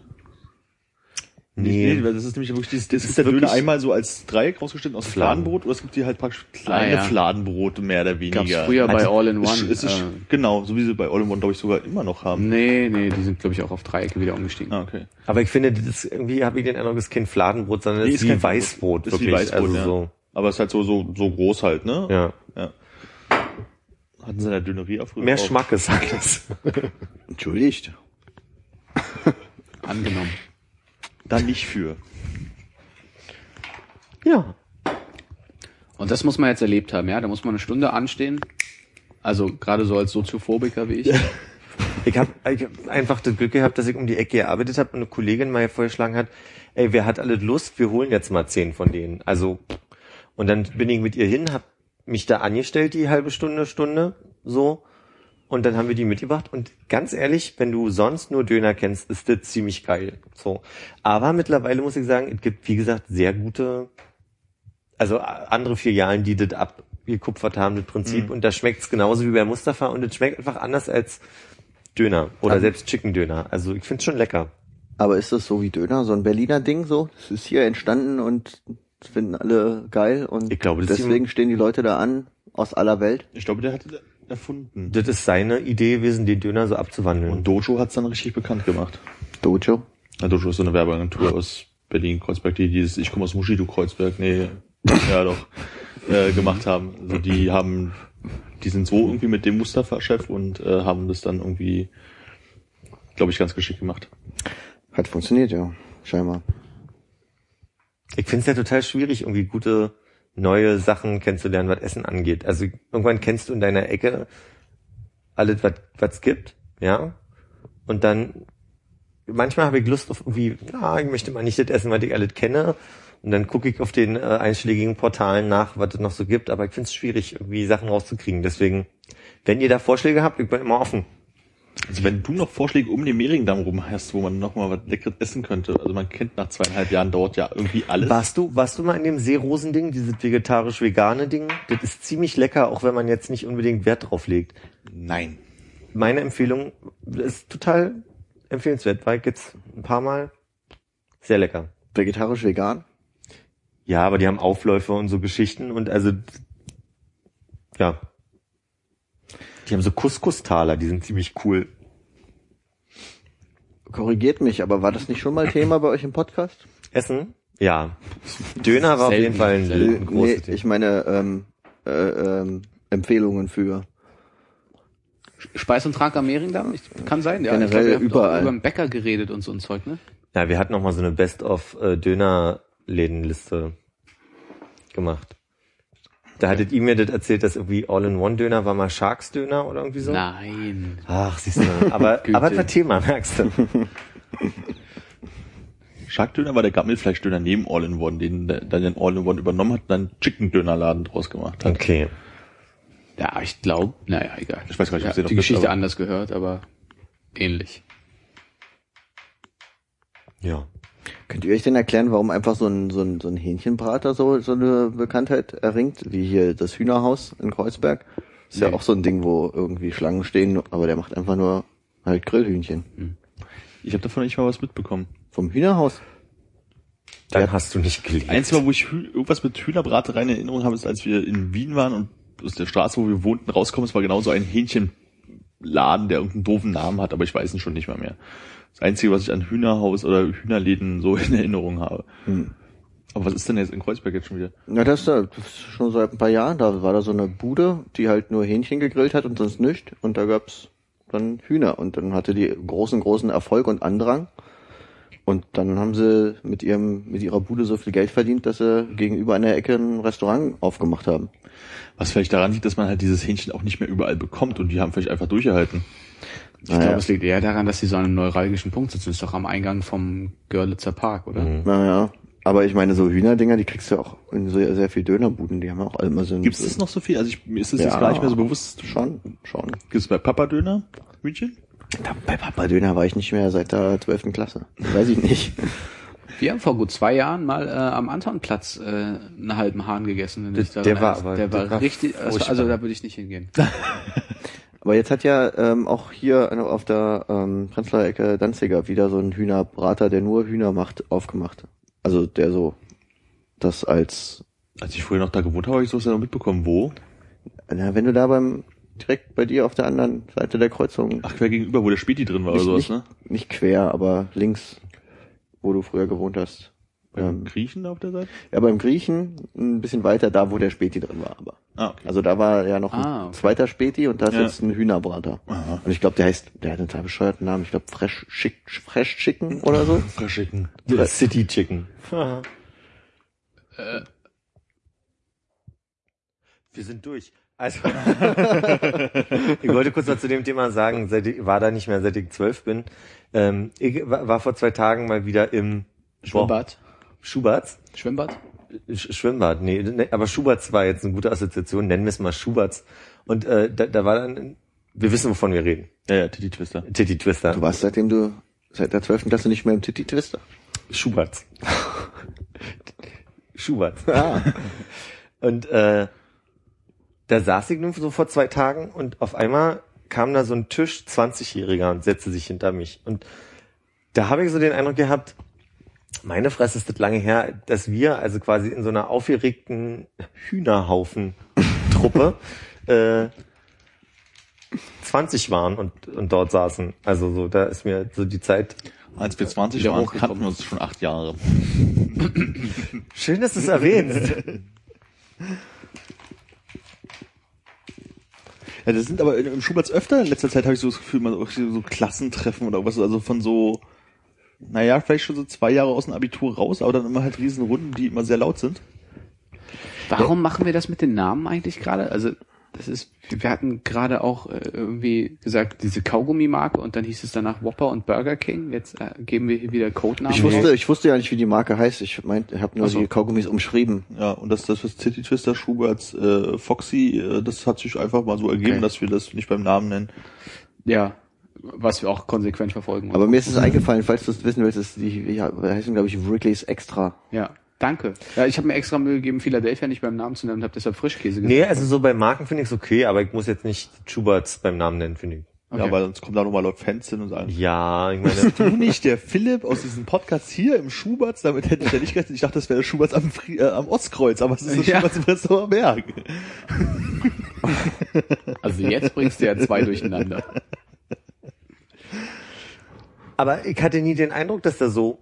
Nee. weil das ist nämlich wirklich, dieses, das ist ist der wirklich- Döner einmal so als Dreieck rausgeschnitten aus. Fladenbrot oder es gibt hier halt praktisch kleine Ah, ja. Fladenbrote mehr oder weniger. Gab's früher bei Also, All in One. Ist, ist, ist, äh, genau, so wie sie bei All in One, glaube ich, sogar immer noch haben. nee, nee, die sind, glaube ich, auch auf Dreiecke wieder umgestiegen. Ah, okay. Aber ich finde, das ist irgendwie habe ich den Eindruck, das ist kein Fladenbrot, sondern Nee, es ist ist wie. Weißbrot. Ist wie wirklich. Weißbrot, also ja. so, Aber es ist halt so, so, so groß halt, ne? ja. ja. Hatten sie in der Dönerie auch früher Mehr auch. Schmackes, sagt es. Entschuldigt. Angenommen. Dann nicht für. Ja. Und das muss man jetzt erlebt haben, ja? Da muss man eine Stunde anstehen. Also gerade so als Soziophobiker wie ich. Ich habe ich hab einfach das Glück gehabt, dass ich um die Ecke gearbeitet habe und eine Kollegin mal vorgeschlagen hat, ey, wer hat alle Lust, wir holen jetzt mal zehn von denen. Also, und dann bin ich mit ihr hin, hab mich da angestellt, die halbe Stunde, Stunde, so. Und dann haben wir die mitgebracht. Und ganz ehrlich, wenn du sonst nur Döner kennst, ist das ziemlich geil. So. Aber mittlerweile muss ich sagen, es gibt, wie gesagt, sehr gute, also andere Filialen, die das abgekupfert haben, das Prinzip. Und da schmeckt's genauso wie bei Mustafa. Und es schmeckt einfach anders als Döner oder Ja. selbst Chicken Döner. Also ich find's schon lecker. Aber ist das so wie Döner, so ein Berliner Ding so? Das ist hier entstanden und das finden alle geil und Ich glaube, deswegen stehen die Leute da an aus aller Welt. Ich glaube, der hat das erfunden. Das ist seine Idee gewesen, den Döner so abzuwandeln. Und Dojo hat's dann richtig bekannt gemacht. Dojo. Ja, Dojo ist so eine Werbeagentur aus Berlin, Kreuzberg, die dieses Ich komme aus Muschi, du Kreuzberg, nee, ja doch, äh, gemacht haben. Also die haben, die sind so irgendwie mit dem Mustafa-Chef und äh, haben das dann irgendwie, glaube ich, ganz geschickt gemacht. Hat funktioniert, ja. Scheinbar. Ich find's ja total schwierig, irgendwie gute neue Sachen kennenzulernen, was Essen angeht. Also irgendwann kennst du in deiner Ecke alles, was was gibt, ja. Und dann manchmal habe ich Lust auf irgendwie, na, ich möchte mal nicht das essen, was ich alles kenne. Und dann gucke ich auf den äh, einschlägigen Portalen nach, was es noch so gibt. Aber ich find's schwierig, irgendwie Sachen rauszukriegen. Deswegen, wenn ihr da Vorschläge habt, ich bin immer offen. Also wenn du noch Vorschläge um den Mehringdamm rum hast, wo man noch mal was Leckeres essen könnte, also man kennt nach zweieinhalb Jahren dort ja irgendwie alles. Warst du, warst du mal in dem Seerosen-Ding, dieses vegetarisch-vegane Ding? Das ist ziemlich lecker, auch wenn man jetzt nicht unbedingt Wert drauf legt. Nein. Meine Empfehlung ist total empfehlenswert, ich jetzt ein paar Mal. Sehr lecker. Vegetarisch, vegan? Ja, aber die haben Aufläufe und so Geschichten und also, ja. Die haben so Couscous-Taler, die sind ziemlich cool. Korrigiert mich, aber war das nicht schon mal Thema bei euch im Podcast? Essen? Ja. Döner war auf jeden Fall ein, selten. ein großes nee, Ding. ich meine ähm, äh, ähm, Empfehlungen für. Speis und Trank am Mehringdamm? Ich, kann sein, ja. Generell ich glaub, überall. Über den Bäcker geredet und so ein Zeug, ne? Ja, wir hatten noch mal so eine Best-of-Döner-Lädenliste gemacht. Da hattet ihr mir das erzählt, dass irgendwie All-in-One-Döner war mal Sharks-Döner oder irgendwie so? Nein. Ach, siehst du. Aber, aber das war Thema, merkst du. Shark-Döner war der Gammelfleischdöner neben All-in-One, den dann den All-in-One übernommen hat und dann Chicken-Dönerladen draus gemacht hat. Okay. Ja, ich glaube, naja, egal. Ich weiß gar nicht, ob ja, sie noch die Geschichte aber- anders gehört, aber ähnlich. Ja. Könnt ihr euch denn erklären, warum einfach so ein, so ein, so ein Hähnchenbrater so, so eine Bekanntheit erringt, wie hier das Hühnerhaus in Kreuzberg? Ist ja Nee. auch so ein Ding, wo irgendwie Schlangen stehen, aber der macht einfach nur halt Grillhühnchen. Ich habe davon nicht mal was mitbekommen. Vom Hühnerhaus. Dann Ja. hast du nicht gelebt. Einzige Mal, wo ich irgendwas mit Hühnerbraterei in Erinnerung habe, ist, als wir in Wien waren und aus der Straße, wo wir wohnten, rauskommen, es war genau so ein Hähnchenladen, der irgendeinen doofen Namen hat, aber ich weiß ihn schon nicht mal mehr. Das Einzige, was ich an Hühnerhaus oder Hühnerläden so in Erinnerung habe. Aber was ist denn jetzt in Kreuzberg jetzt schon wieder? Ja, das ist, da- das ist schon seit ein paar Jahren. Da war da so eine Bude, die halt nur Hähnchen gegrillt hat und sonst nichts. Und da gab's dann Hühner. Und dann hatte die großen, großen Erfolg und Andrang. Und dann haben sie mit ihrem, mit ihrer Bude so viel Geld verdient, dass sie gegenüber einer Ecke ein Restaurant aufgemacht haben. Was vielleicht daran liegt, dass man halt dieses Hähnchen auch nicht mehr überall bekommt und die haben vielleicht einfach durchgehalten. Ich Naja. glaube, es liegt eher daran, dass sie so an einem neuralgischen Punkt sitzen. Das ist doch am Eingang vom Görlitzer Park, oder? Naja. Aber ich meine, so Hühnerdinger, die kriegst du auch in so sehr viel Dönerbuden. Die haben auch immer so ein... Gibt es das noch so viel? Also ich, mir ist das Ja. jetzt gar nicht mehr so bewusst. Schon, schon. Gibt es bei Papa Döner Hühnchen? Da, bei Papa Döner war ich nicht mehr seit der 12. Klasse. Weiß ich nicht. Wir haben vor gut zwei Jahren mal äh, am Antonplatz äh, einen halben Hahn gegessen. wenn du dich Der- war aber- der war der war richtig, das also furchtbar. da würde ich nicht hingehen. Aber jetzt hat ja ähm, auch hier auf der ähm, Prenzlauer Ecke Danziger wieder so ein Hühnerbrater, der nur Hühner macht, aufgemacht. Also der so das als Als ich früher noch da gewohnt habe, habe ich sowas ja noch mitbekommen. Wo? na, wenn du da beim direkt bei dir auf der anderen Seite der Kreuzung Ach, quer gegenüber, wo der Späti drin war oder nicht, sowas, nicht, ne? nicht quer, aber links, wo du früher gewohnt hast. Beim Ähm, Griechen auf der Seite? ja, beim Griechen ein bisschen weiter da, wo der Späti drin war, aber. Ah, okay. Also da war ja noch Ah, ein okay. zweiter Späti und da ist Ja. jetzt ein Hühnerbrater. Aha. Und ich glaube, der heißt, der hat einen total bescheuerten Namen. Ich glaube, Fresh, Chick, Fresh Chicken oder so. Verschicken. City Chicken. Wir sind durch. Also, ich wollte kurz noch zu dem Thema sagen, seit ich war da nicht mehr, seit ich zwölf bin. Ähm, ich war, war vor zwei Tagen mal wieder im Schwimmbad? Schuberts. Schwimmbad? Sch Schwimmbad, nee, ne, aber Schuberts war jetzt eine gute Assoziation, nennen wir es mal Schuberts. Und äh, da, da war dann, wir wissen, wovon wir reden. Ja, ja, Titty Twister. Titty Twister. Du warst seitdem du, seit der 12. Klasse nicht mehr im Titty Twister. Schuberts. Schuberts. Ah. Und äh, da saß ich nun so vor zwei Tagen und auf einmal kam da so ein Tisch 20-Jähriger und setzte sich hinter mich. Und da habe ich so den Eindruck gehabt, meine Fresse ist das lange her, dass wir also quasi in so einer aufgeregten Hühnerhaufen-Truppe äh, 20 waren und, und dort saßen. Also so, da ist mir so die Zeit. Als wir 20 Wieder waren, kannten wir uns schon acht Jahre. Schön, dass du es erwähnst. Ja, das sind aber im Schuberts öfter in letzter Zeit habe ich so das Gefühl, man so Klassentreffen oder was, also von so, naja, vielleicht schon so zwei Jahre aus dem Abitur raus, aber dann immer halt Riesenrunden, die immer sehr laut sind. Warum machen wir das mit den Namen eigentlich gerade? Also das ist, wir hatten gerade auch äh, irgendwie gesagt, diese Kaugummi-Marke und dann hieß es danach Whopper und Burger King. Jetzt äh, geben wir hier wieder Codenamen. Ich wusste, ich wusste ja nicht, wie die Marke heißt. Ich meinte, ich habe nur so. die Kaugummis umschrieben. Ja, und das, das was Titty Twister, Schuberts, äh, Foxy, äh, das hat sich einfach mal so ergeben, Okay. dass wir das nicht beim Namen nennen. Ja, was wir auch konsequent verfolgen. Aber mir ist es eingefallen, falls du es wissen willst, ist die, wie heißen, glaube ich, Wrigley's Extra. ja, danke. Ja, ich habe mir extra Mühe gegeben, Philadelphia nicht beim Namen zu nennen und habe deshalb Frischkäse gesagt. Nee, also so bei Marken finde ich es okay, aber ich muss jetzt nicht Schuberts beim Namen nennen, finde ich. Ja, weil sonst kommen da nochmal Leute Fans hin und sagen, Ja, ich meine, du nicht der Philipp aus diesem Podcast hier im Schuberts, damit hätte ich ja nicht gerechnet. Ich dachte, das wäre der Schuberts am, Fri- äh, am Ostkreuz, aber es ist der Ja. Schuberts im Prenzlauer Berg. Also jetzt bringst du ja zwei durcheinander. Aber ich hatte nie den Eindruck, dass da so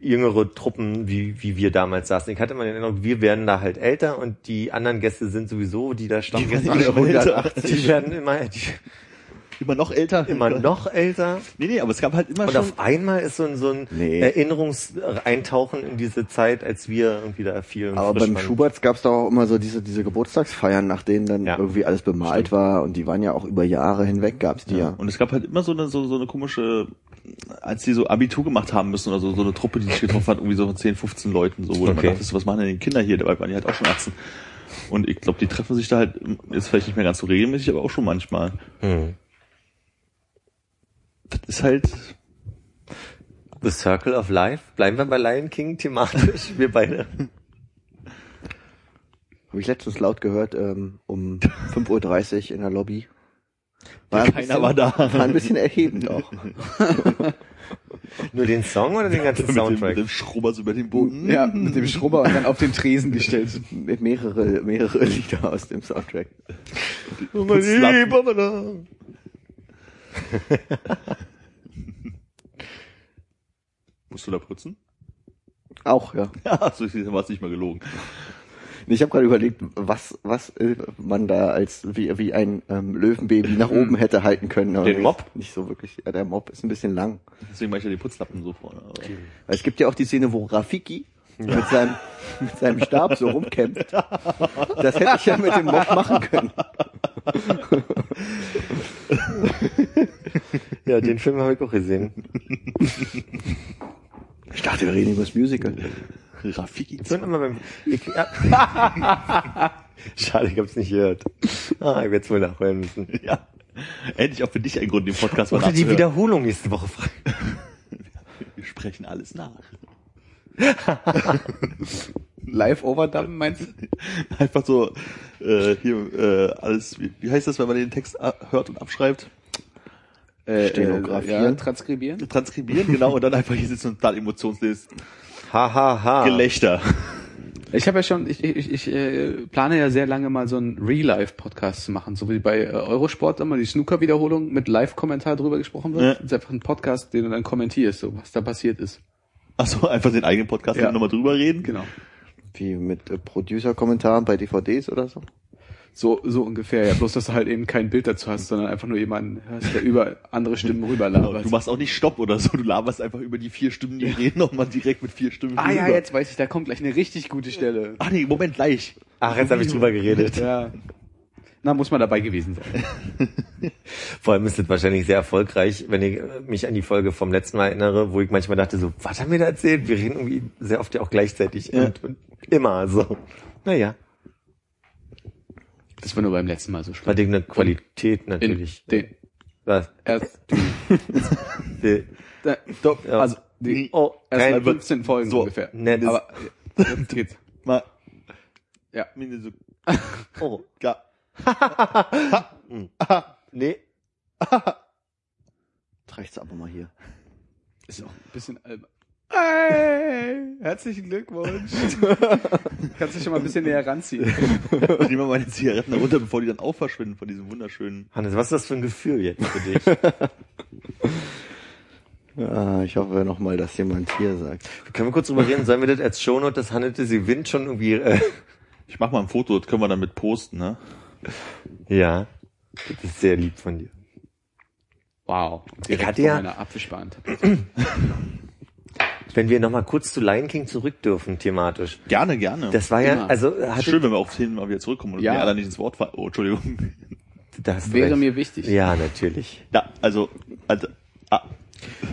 jüngere Truppen wie, wie wir damals saßen. Ich hatte immer den Eindruck, wir werden da halt älter und die anderen Gäste sind sowieso, die da werden immer älter. die werden immer, die, Immer noch älter. immer noch älter. Nee, nee, aber es gab halt immer Und schon... auf einmal ist so ein, so ein Nee. Erinnerungseintauchen in diese Zeit, als wir irgendwie da viel Aber beim waren. Schuberts gab es doch auch immer so diese, diese Geburtstagsfeiern, nach denen dann Ja. irgendwie alles bemalt war und die waren ja auch über Jahre hinweg, gab's die ja. Und es gab halt immer so eine, so, so eine komische als die so Abitur gemacht haben müssen oder so, so eine Truppe, die sich getroffen hat, irgendwie so von 10, 15 Leuten, so, wo du Okay. mal dachtest, was machen denn die Kinder hier? Dabei waren die halt auch schon 18. Und ich glaube, die treffen sich da halt, jetzt vielleicht nicht mehr ganz so regelmäßig, aber auch schon manchmal. Hm. Das ist halt, The Circle of Life. Bleiben wir bei Lion King thematisch, wir beide. Habe ich letztens laut gehört, ähm, um 5.30 Uhr in der Lobby. War ein keiner bisschen, war da. War ein bisschen erhebend auch. Nur den Song oder den ganzen mit dem, mit Soundtrack? dem Schrubber so über den Boden. Ja, mit dem Schrubber und dann auf den Tresen gestellt. Mit mehrere, mehrere Lieder aus dem Soundtrack. Musst du da putzen? Auch, ja. Ja, so war es nicht mal gelogen. Ich habe gerade überlegt, was, was äh, man da als wie, wie ein ähm, Löwenbaby nach oben hätte halten können. aber Den Mob? Nicht so wirklich. Ja, der Mob ist ein bisschen lang. Deswegen mache ich ja die Putzlappen so vorne. Aber Weil Es gibt ja auch die Szene, wo Rafiki mit, seinem, mit seinem Stab so rumkämpft. Das hätte ich ja mit dem Mob machen können. Ja, den Film habe ich auch gesehen. Ich dachte, wir reden über das Musical. Rafiki. Sind immer beim, ich, ja. Schade, ich hab's nicht gehört. Ah, ich werde wohl nachhören müssen. Ja. Endlich auch für dich ein Grund, den Podcast mal Oder die. Wiederholung nächste Woche frei. Wir sprechen alles nach. Live overdubben meinst du? Einfach so, äh, hier, äh, alles, wie, wie heißt das, wenn man den Text a- hört und abschreibt? Äh, Stenografieren. Äh, ja, transkribieren. Transkribieren, genau, und dann einfach hier sitzen und total emotionslos Ha, ha, ha. Gelächter. Ich habe ja schon, ich, ich, ich äh, plane ja sehr lange mal so einen Real-Life-Podcast zu machen, so wie bei äh, Eurosport immer die Snooker-Wiederholung mit Live-Kommentar drüber gesprochen wird. Ja. Das ist einfach ein Podcast, den du dann kommentierst, so was da passiert ist. Achso, einfach den eigenen Podcast Ja. nochmal drüber reden. Genau. Wie mit äh, Producer-Kommentaren bei DVDs oder so. So, so ungefähr, ja. Bloß, dass du halt eben kein Bild dazu hast, sondern einfach nur jemanden hörst, der über andere Stimmen Genau, rüberlabert. Du machst auch nicht Stopp oder so, du laberst einfach über die vier Stimmen, die reden nochmal direkt mit vier Stimmen. ah ja, rüber. jetzt weiß ich, da kommt gleich eine richtig gute Stelle. Ach nee, Moment, gleich. Ach, jetzt habe ich drüber geredet. Ja. Na, muss man dabei gewesen sein. Vor allem ist es wahrscheinlich sehr erfolgreich, wenn ich mich an die Folge vom letzten Mal erinnere, wo ich manchmal dachte so, was haben wir da erzählt? Wir reden irgendwie sehr oft ja auch gleichzeitig und, und immer so. Naja, Das war nur beim letzten Mal so schlimm. eine Qualität In natürlich. den Was? erst, Die- da, doch, Ja. also die Oh, erst mal 15 Folgen so, ungefähr. ne, das- Aber jetzt geht's. Mal. Ja. Mine so- Oh, Ja. nee. Reicht's aber mal hier. Ist auch ein bisschen albern. Hey, herzlichen Glückwunsch. Kannst du schon mal ein bisschen näher ranziehen. Ich nehme mal meine Zigaretten runter, bevor die dann auch verschwinden von diesem wunderschönen. Hannes, was ist das für ein Gefühl jetzt für dich? Ah, ich hoffe nochmal, dass jemand hier sagt. Können wir kurz drüber reden? Sollen wir das als Shownote, das handelte sie Wind schon irgendwie, äh, Ich mach mal ein Foto, das können wir dann mit posten, ne? ja. Das ist sehr lieb von dir. Wow. Ich hatte ja- Apfelsparen. Wenn wir nochmal kurz zu Lion King zurück dürfen, thematisch. Gerne, gerne. Das war ja, Immer. also, ist hatte, schön, wenn wir auf den mal wieder zurückkommen und Ja. ja. alle nicht ins Wort fallen. Oh, Entschuldigung. da hast du Wäre recht. mir wichtig. Ja, natürlich. Ja, also, also ah,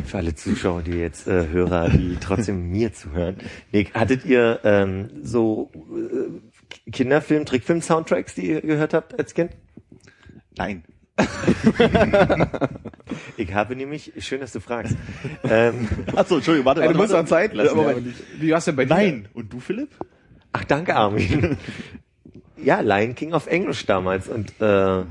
Für alle Zuschauer, die jetzt äh, Hörer, die trotzdem mir zuhören. Nee, hattet ihr ähm, so äh, Kinderfilm, Trickfilm-Soundtracks, die ihr gehört habt als Kind? nein. Ich habe nämlich, schön, dass du fragst. ähm, Achso, Entschuldigung, warte, warte. du musst auch Zeit lassen. Aber Wie war's denn bei dir? Nein. Und du, Philipp? ach, danke, Armin. ja, Lion King auf Englisch damals und äh,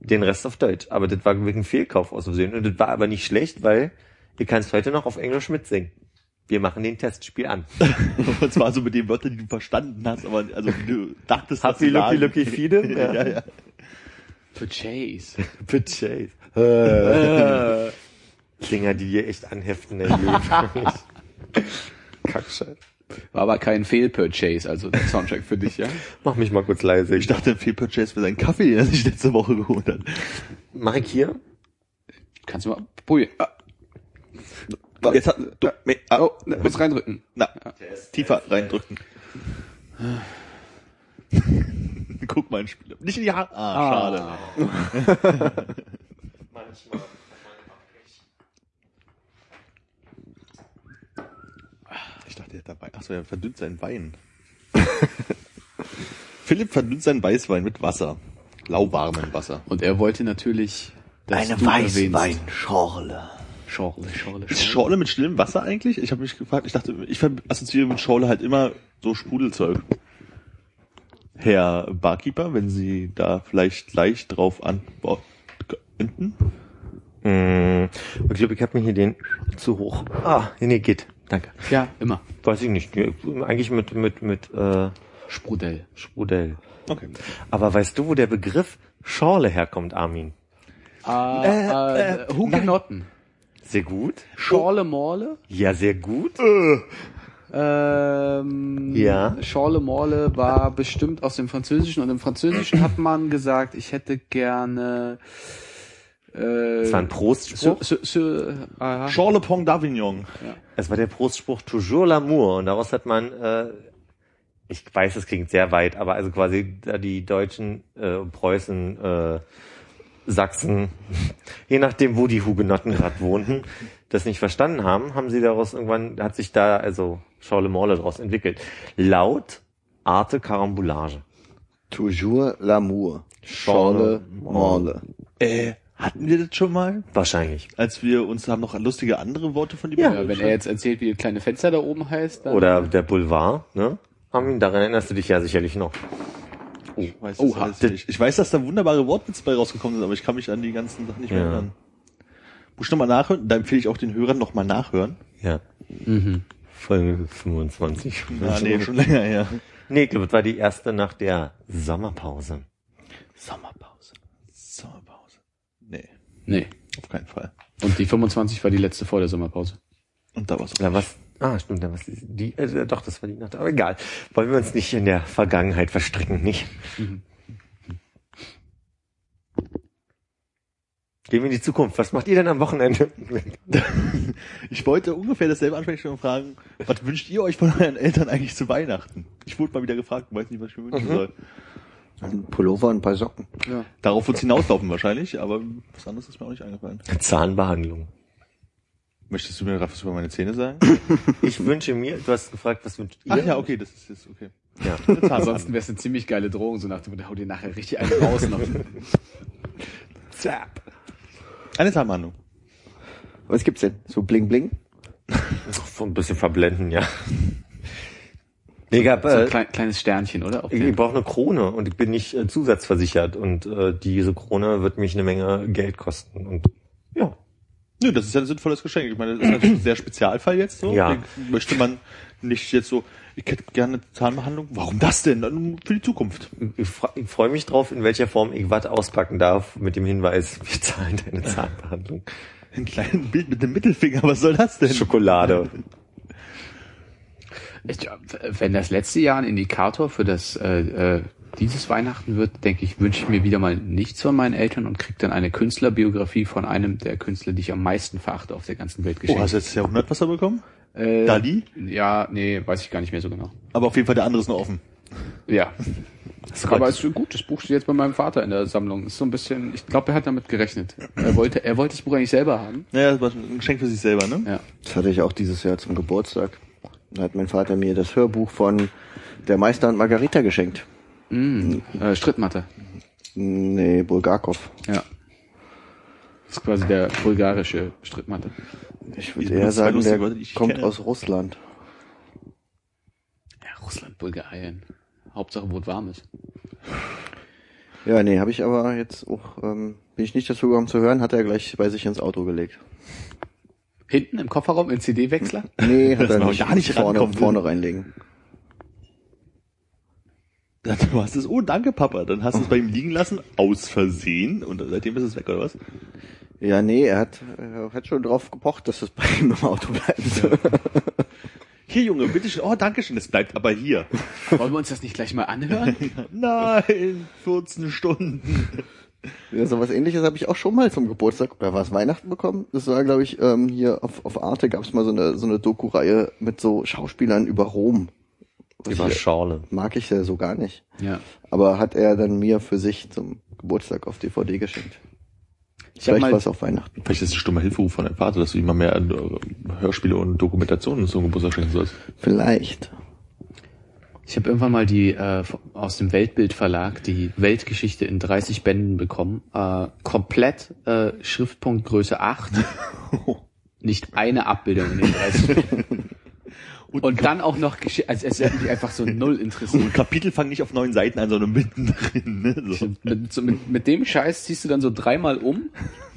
den Rest auf Deutsch. Aber das war wirklich ein Fehlkauf aus Versehen. Und das war aber nicht schlecht, weil ihr kannst heute noch auf Englisch mitsingen. Wir machen den Testspiel an. Und zwar so mit den Wörtern, die du verstanden hast, aber also wie du dachtest, dass Happy Lucky. Lucky Feede? ja, ja, ja. Für Chase. Chase. Äh. Dinger, die dir echt anheften, ey. Kackscheiß. War aber kein Fehl-Purchase, also der Soundtrack für dich, ja? Mach mich mal kurz leise. Ich dachte, viel Purchase für seinen Kaffee, den er sich letzte Woche geholt hat. Mach ich hier? Kannst du mal probieren. Ah, Jetzt hat, du, me, ah, oh, ne, muss reindrücken. na, tiefer reindrücken. Guck mal ein Spiel. Nicht in die Hand. Ah, ah, schade. Manchmal. Ich dachte, er hat dabei. Achso, er verdünnt seinen Wein. Philipp verdünnt seinen Weißwein mit Wasser. Lauwarmen Wasser. Und er wollte natürlich. Dass Eine Weißweinschorle. Schorle, Schorle, Schorle. Ist Schorle mit stillem Wasser eigentlich? Ich habe mich gefragt, ich dachte, ich assoziiere mit Schorle halt immer so Sprudelzeug. Herr Barkeeper, wenn Sie da vielleicht leicht drauf antworten? Mm, ich glaube, ich habe mir hier den zu hoch. Ah, nee, geht. Danke. Ja, immer. Weiß ich nicht. Eigentlich mit, mit, mit äh, Sprudel. Sprudel. Okay. Aber weißt du, wo der Begriff Schorle herkommt, Armin? Ah, äh, äh, Hugenotten. Sehr gut. Schorle Morle. Ja, sehr gut. Ähm, Ja. Schorle Morle war bestimmt aus dem Französischen und im Französischen hat man gesagt, ich hätte gerne äh, Das war ein Prostspruch. Sur, sur, sur, aha. Schorle Pont d'Avignon. Es war der Prostspruch Toujours l'amour. Und daraus hat man, äh, ich weiß, es klingt sehr weit, aber also quasi da die Deutschen, äh, Preußen, äh, Sachsen, je nachdem, wo die Hugenotten gerade wohnten, das nicht verstanden haben, haben sie daraus irgendwann, hat sich da also Schorle Morle daraus entwickelt. Laut Arte Carambolage. Toujours l'amour. Schorle, Morle. Äh, hatten wir das schon mal? Wahrscheinlich. Als wir uns haben noch lustige andere Worte von die Ja, beiden wenn er jetzt erzählt, wie das kleine Fenster da oben heißt, dann Oder der Boulevard, ne? Armin, daran erinnerst du dich ja sicherlich noch. Ich weiß, Oha. das alles nicht. ich weiß, dass da wunderbare Wortwitze bei rausgekommen sind, aber ich kann mich an die ganzen Sachen nicht mehr Ja. erinnern. Muss ich nochmal nachhören? Da empfehle ich auch den Hörern nochmal nachhören. Ja. Folge 25. Ah, nee, schon länger her. Nee, ich glaube, das war die erste nach der Sommerpause. Sommerpause. Sommerpause. Nee, Nee. auf keinen Fall. Und die 25 war die letzte vor der Sommerpause. Und da war's auch. Da was? Ah, stimmt, da was die, äh, doch, das war die Nacht. Aber egal. Wollen wir uns nicht in der Vergangenheit verstricken, nicht? Gehen wir in die Zukunft. Was macht ihr denn am Wochenende? Ich wollte ungefähr dasselbe ansprechen und fragen, was wünscht ihr euch von euren Eltern eigentlich zu Weihnachten? Ich wurde mal wieder gefragt, weiß nicht, was ich mir wünschen soll. Ein Pullover und ein paar Socken. Ja. Darauf wird's hinauslaufen wahrscheinlich, aber was anderes ist mir auch nicht eingefallen. Zahnbehandlung. Möchtest du mir gerade was über meine Zähne sagen? Ich wünsche mir, du hast gefragt, was wünscht ihr? Ach ja, okay, das ist jetzt okay. Ja. Ansonsten wäre es eine ziemlich geile Drohung, so nach dem Motto, hau dir nachher richtig einen raus. Noch. Zap. Eine Zahnbehandlung. Was gibt's denn? So bling bling? So ein bisschen verblenden, ja. Nee, ich hab, So ein äh, klein, kleines Sternchen, oder? Auf ich dem- brauche eine Krone und ich bin nicht äh, zusatzversichert und äh, diese Krone wird mich eine Menge Geld kosten und ja. Nö, das ist ja ein sinnvolles Geschenk. Ich meine, das ist natürlich ein sehr Spezialfall jetzt so. Ja. Den Möchte man nicht jetzt so, ich hätte gerne eine Zahnbehandlung. Warum das denn? Für die Zukunft. Ich, fre- ich freue mich drauf, in welcher Form ich was auspacken darf, mit dem Hinweis, wir zahlen deine Zahnbehandlung. Ein kleines Bild mit dem Mittelfinger, was soll das denn? Schokolade. Ich, wenn das letzte Jahr ein Indikator für das äh, äh, dieses Weihnachten wird, denke ich, wünsche ich mir wieder mal nichts von meinen Eltern und krieg dann eine Künstlerbiografie von einem der Künstler, die ich am meisten verachte auf der ganzen Welt Oh, geschenkt. hast du jetzt Jahrhundertwasser bekommen? Äh, Dali? Ja, nee, weiß ich gar nicht mehr so genau. Aber auf jeden Fall der andere ist noch offen. Ja. Aber es ist gut, das Buch steht jetzt bei meinem Vater in der Sammlung. Ist so ein bisschen, ich glaube, er hat damit gerechnet. Er wollte, er wollte das Buch eigentlich selber haben. Naja, das war ein Geschenk für sich selber, ne? Ja. Das hatte ich auch dieses Jahr zum Geburtstag. Da hat mein Vater mir das Hörbuch von Der Meister und Margarita geschenkt. Mm, äh, Strittmatte. Nee, Bulgakov. Ja. Das ist quasi der bulgarische Strittmatte. Ich würde eher sagen, der Wörter, kommt kenne. aus Russland. Ja, Russland, Bulgarien. Hauptsache, wo es warm ist. Ja, nee, habe ich aber jetzt auch, ähm, bin ich nicht dazu gekommen zu hören, hat er gleich bei sich ins Auto gelegt. Hinten im Kofferraum im CD-Wechsler? Nee, hat er nicht. gar nicht vorne, vorne reinlegen. Du hast es, oh danke Papa, dann hast du es bei ihm liegen lassen, aus Versehen, und seitdem ist es weg, oder was? Ja, nee, er hat, er hat schon drauf gepocht, dass es bei ihm im Auto bleibt. Hier Junge, bitteschön, oh danke schön, es bleibt aber hier. Wollen wir uns das nicht gleich mal anhören? Nein, 14 Stunden. Ja, so was ähnliches habe ich auch schon mal zum Geburtstag oder was Weihnachten bekommen. Das war, glaube ich, ähm, hier auf, auf Arte gab es mal so eine so eine Doku-Reihe mit so Schauspielern über Rom. Was Über Schorle. mag ich ja so gar nicht. ja. Aber hat er dann mir für sich zum Geburtstag auf DVD geschenkt. Ich Vielleicht mal war es auch Weihnachten. Vielleicht ist es ein stummer Hilferuf von deinem Vater, dass du ihm mal mehr äh, Hörspiele und Dokumentationen zum Geburtstag schenken sollst. Vielleicht. Ich habe irgendwann mal die äh, aus dem Weltbild Verlag die Weltgeschichte in 30 Bänden bekommen. Äh, komplett äh, Schriftpunkt Größe 8. Nicht eine Abbildung in den 30 Bänden. Und dann auch noch also es hat mich einfach so null interessiert. Und Kapitel fangen nicht auf neun Seiten an, sondern mittendrin. Ne? So. Mit, so mit, mit dem Scheiß ziehst du dann so dreimal um,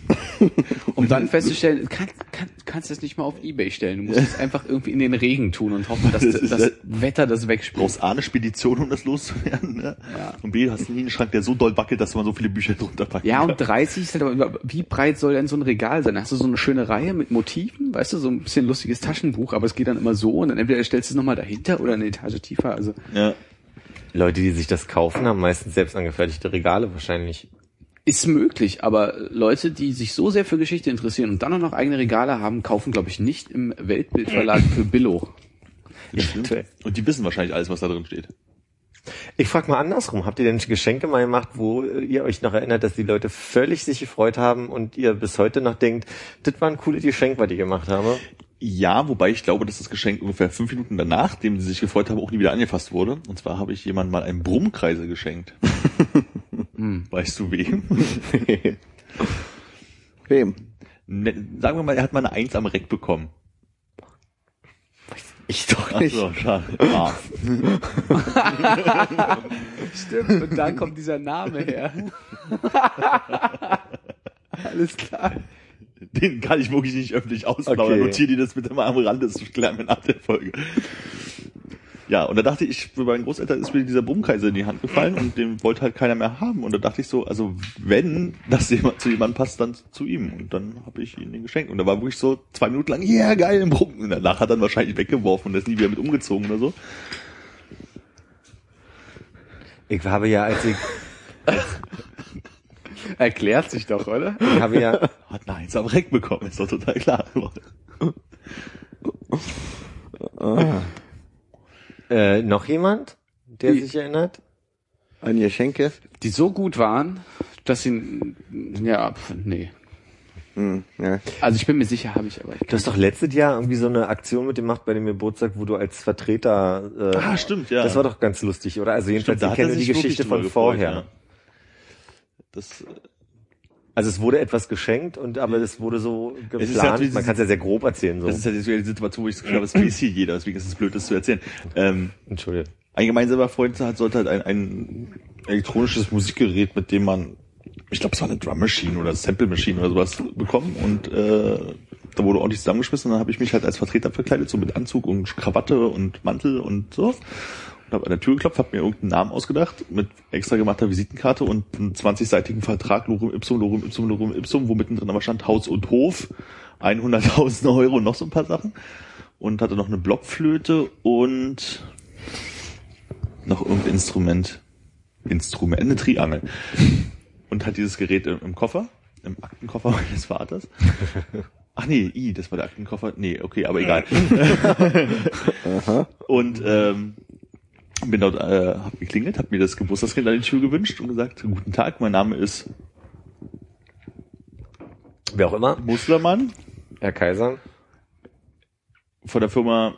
um dann festzustellen, kann, kann, kannst du das nicht mal auf Ebay stellen. Du musst es einfach irgendwie in den Regen tun und hoffen, dass Das das, das Wetter das Du wegspringt. brauchst A, eine Spedition, um das loszuwerden. Ne? Ja. Und B, hast du nie einen Schrank, der so doll wackelt, dass man so viele Bücher drunter packen Ja, und 30 ist halt aber, wie breit soll denn so ein Regal sein? Hast du so eine schöne Reihe mit Motiven, weißt du, so ein bisschen lustiges Taschenbuch, aber es geht dann immer so und dann entweder stellst du es nochmal dahinter oder eine Etage tiefer. Also Ja. Leute, die sich das kaufen, haben meistens selbst angefertigte Regale wahrscheinlich. Ist möglich, aber Leute, die sich so sehr für Geschichte interessieren und dann auch noch eigene Regale haben, kaufen, glaube ich, nicht im Weltbildverlag für Billo. Und die wissen wahrscheinlich alles, was da drin steht. Ich frage mal andersrum. Habt ihr denn Geschenke mal gemacht, wo ihr euch noch erinnert, dass die Leute völlig sich gefreut haben und ihr bis heute noch denkt, das war ein cooles Geschenk, was ich gemacht habe? Ja, wobei ich glaube, dass das Geschenk ungefähr fünf Minuten danach, dem sie sich gefreut haben, auch nie wieder angefasst wurde. Und zwar habe ich jemandem mal einen Brummkreisel geschenkt. weißt du wem? Wem? Ne, Sagen wir mal, er hat mal eine Eins am Reck bekommen. Ich doch Ach nicht. so, schade. Ah. Stimmt, und da kommt dieser Name her. Alles klar. Den kann ich wirklich nicht öffentlich ausplaudern. Okay. Notiere dir das bitte mal am Rande, das klären wir nach der Folge. Ja, und da dachte ich, für meinen Großeltern ist mir dieser Brummkreisel in die Hand gefallen und den wollte halt keiner mehr haben. Und da dachte ich so, also wenn das jemand, zu jemandem passt, dann zu ihm. Und dann habe ich ihm den geschenkt. Und da war wirklich so zwei Minuten lang, ja, yeah, geil, ein Brumm. Und danach hat er dann wahrscheinlich weggeworfen und ist nie wieder mit umgezogen oder so. Ich habe ja, als ich, Erklärt sich doch, oder? ich habe ja, Hat eine Eins am Reck bekommen, ist doch total klar. äh, noch jemand, der Die- sich erinnert? An Geschenke? Die so gut waren, dass sie, ja, pf, nee. Hm, ja. Also ich bin mir sicher, habe ich aber. Ich Du hast doch letztes Jahr irgendwie so eine Aktion mitgemacht bei dem Geburtstag, wo du als Vertreter, äh, Ah, stimmt, ja. das war doch ganz lustig, oder? Also jedenfalls, da ich kenne nur die Geschichte von gefreut, vorher. ja. Das, Also es wurde etwas geschenkt und aber es wurde so Es geplant. halt Man kann es ja sehr grob erzählen so. Das ist halt jetzt wieder die Situation, wo ich das Gefühl habe, es weiß hier jeder, deswegen ist es blöd, das zu erzählen. Ähm, Entschuldigung. ein gemeinsamer Freund hat, sollte halt ein, ein elektronisches Musikgerät, mit dem man, ich glaube, es war eine Drum Machine oder Sample Machine oder sowas bekommen und äh, da wurde ordentlich zusammengeschmissen und dann habe ich mich halt als Vertreter verkleidet, so mit Anzug und Krawatte und Mantel und so. Habe an der Tür geklopft, habe mir irgendeinen Namen ausgedacht, mit extra gemachter Visitenkarte und einem 20-seitigen Vertrag, Lorem Ipsum, Lorem Ipsum, Lorem Ipsum, wo mittendrin aber stand Haus und Hof, 100.000 Euro und noch so ein paar Sachen. Und hatte noch eine Blockflöte und noch irgendein Instrument. Instrument, eine Triangel. Und hat dieses Gerät im, im Koffer, im Aktenkoffer meines Vaters. Ach nee, i, das war der Aktenkoffer. Nee, okay, aber egal. und ähm, bin dort, äh, hab geklingelt, hab mir das Geburtstagskind an die Tür gewünscht und gesagt, guten Tag, mein Name ist Wer auch immer, Muslermann Herr Kaiser. von der Firma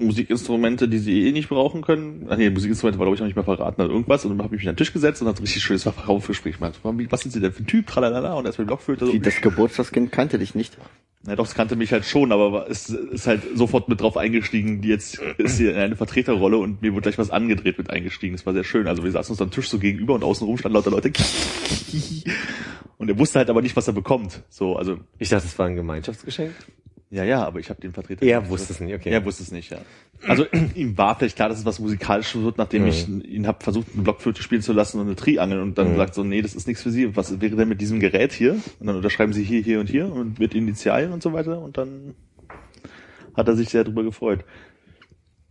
Musikinstrumente, die sie eh nicht brauchen können. Ach nee, Musikinstrumente war glaube ich noch nicht mehr verraten oder irgendwas. Und dann habe ich mich an den Tisch gesetzt und hat so ein richtig schönes Verkaufsgespräch gemacht. Was sind Sie denn für ein Typ? Tralala. Und erstmal die Blockflöte. So. Das Geburtstagskind kannte dich nicht. Na doch, es kannte mich halt schon, aber es ist halt sofort mit drauf eingestiegen, die jetzt ist hier in eine Vertreterrolle und mir wurde gleich was angedreht mit eingestiegen. Das war sehr schön. Also wir saßen uns am Tisch so gegenüber und außenrum standen lauter Leute. Und er wusste halt aber nicht, was er bekommt. So, also, Ich dachte, es war ein Gemeinschaftsgeschenk. Ja, ja, aber ich habe den Vertreter. Er wusste es nicht, okay. Er wusste es nicht, ja. Also ihm war vielleicht klar, dass es was Musikalisches wird, nachdem Mhm. ich ihn habe versucht, eine Blockflöte spielen zu lassen und eine Triangel und dann gesagt so, nee, das ist nichts für Sie. Was wäre denn mit diesem Gerät hier? Und dann unterschreiben Sie hier, hier und hier und mit Initialien und so weiter und dann hat er sich sehr drüber gefreut.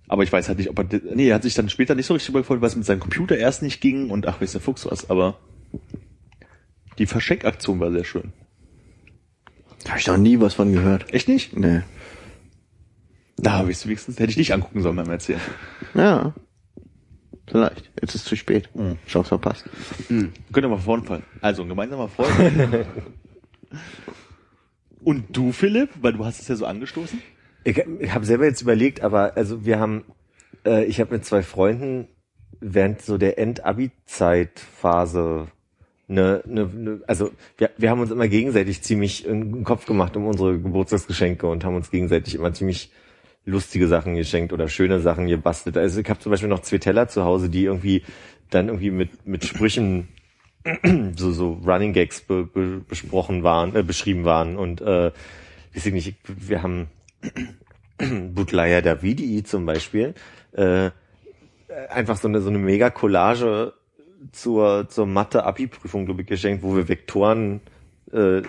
Aber ich weiß halt nicht, ob er, nee, er hat sich dann später nicht so richtig drüber gefreut, weil es mit seinem Computer erst nicht ging und ach, weiß der Fuchs was, aber die Verschenkaktion war sehr schön. Da habe ich noch nie was von gehört. Echt nicht? Nee. Da habe ich wenigstens, hätte ich nicht angucken sollen beim Erzählen. Ja. Vielleicht. Jetzt ist es zu spät. Mhm. Chance verpasst. Könnt ihr mal vorne fallen. Also, ein gemeinsamer Freund Und du, Philipp? Weil du hast es ja so angestoßen. Ich, ich habe selber jetzt überlegt, aber also wir haben, äh, ich habe mit zwei Freunden während so der End-Abi-Zeitphase ne, ne, ne, also wir, wir haben uns immer gegenseitig ziemlich in den Kopf gemacht um unsere Geburtstagsgeschenke und haben uns gegenseitig immer ziemlich lustige Sachen geschenkt oder schöne Sachen gebastelt. Also ich habe zum Beispiel noch zwei Teller zu Hause, die irgendwie dann irgendwie mit mit Sprüchen so so Running Gags be, be, besprochen waren, äh, beschrieben waren und äh, weiß ich nicht, wir haben Butlaya Davidi zum Beispiel äh, einfach so eine so eine mega Collage zur zur Mathe Abi Prüfung glaube ich geschenkt, wo wir Vektoren äh,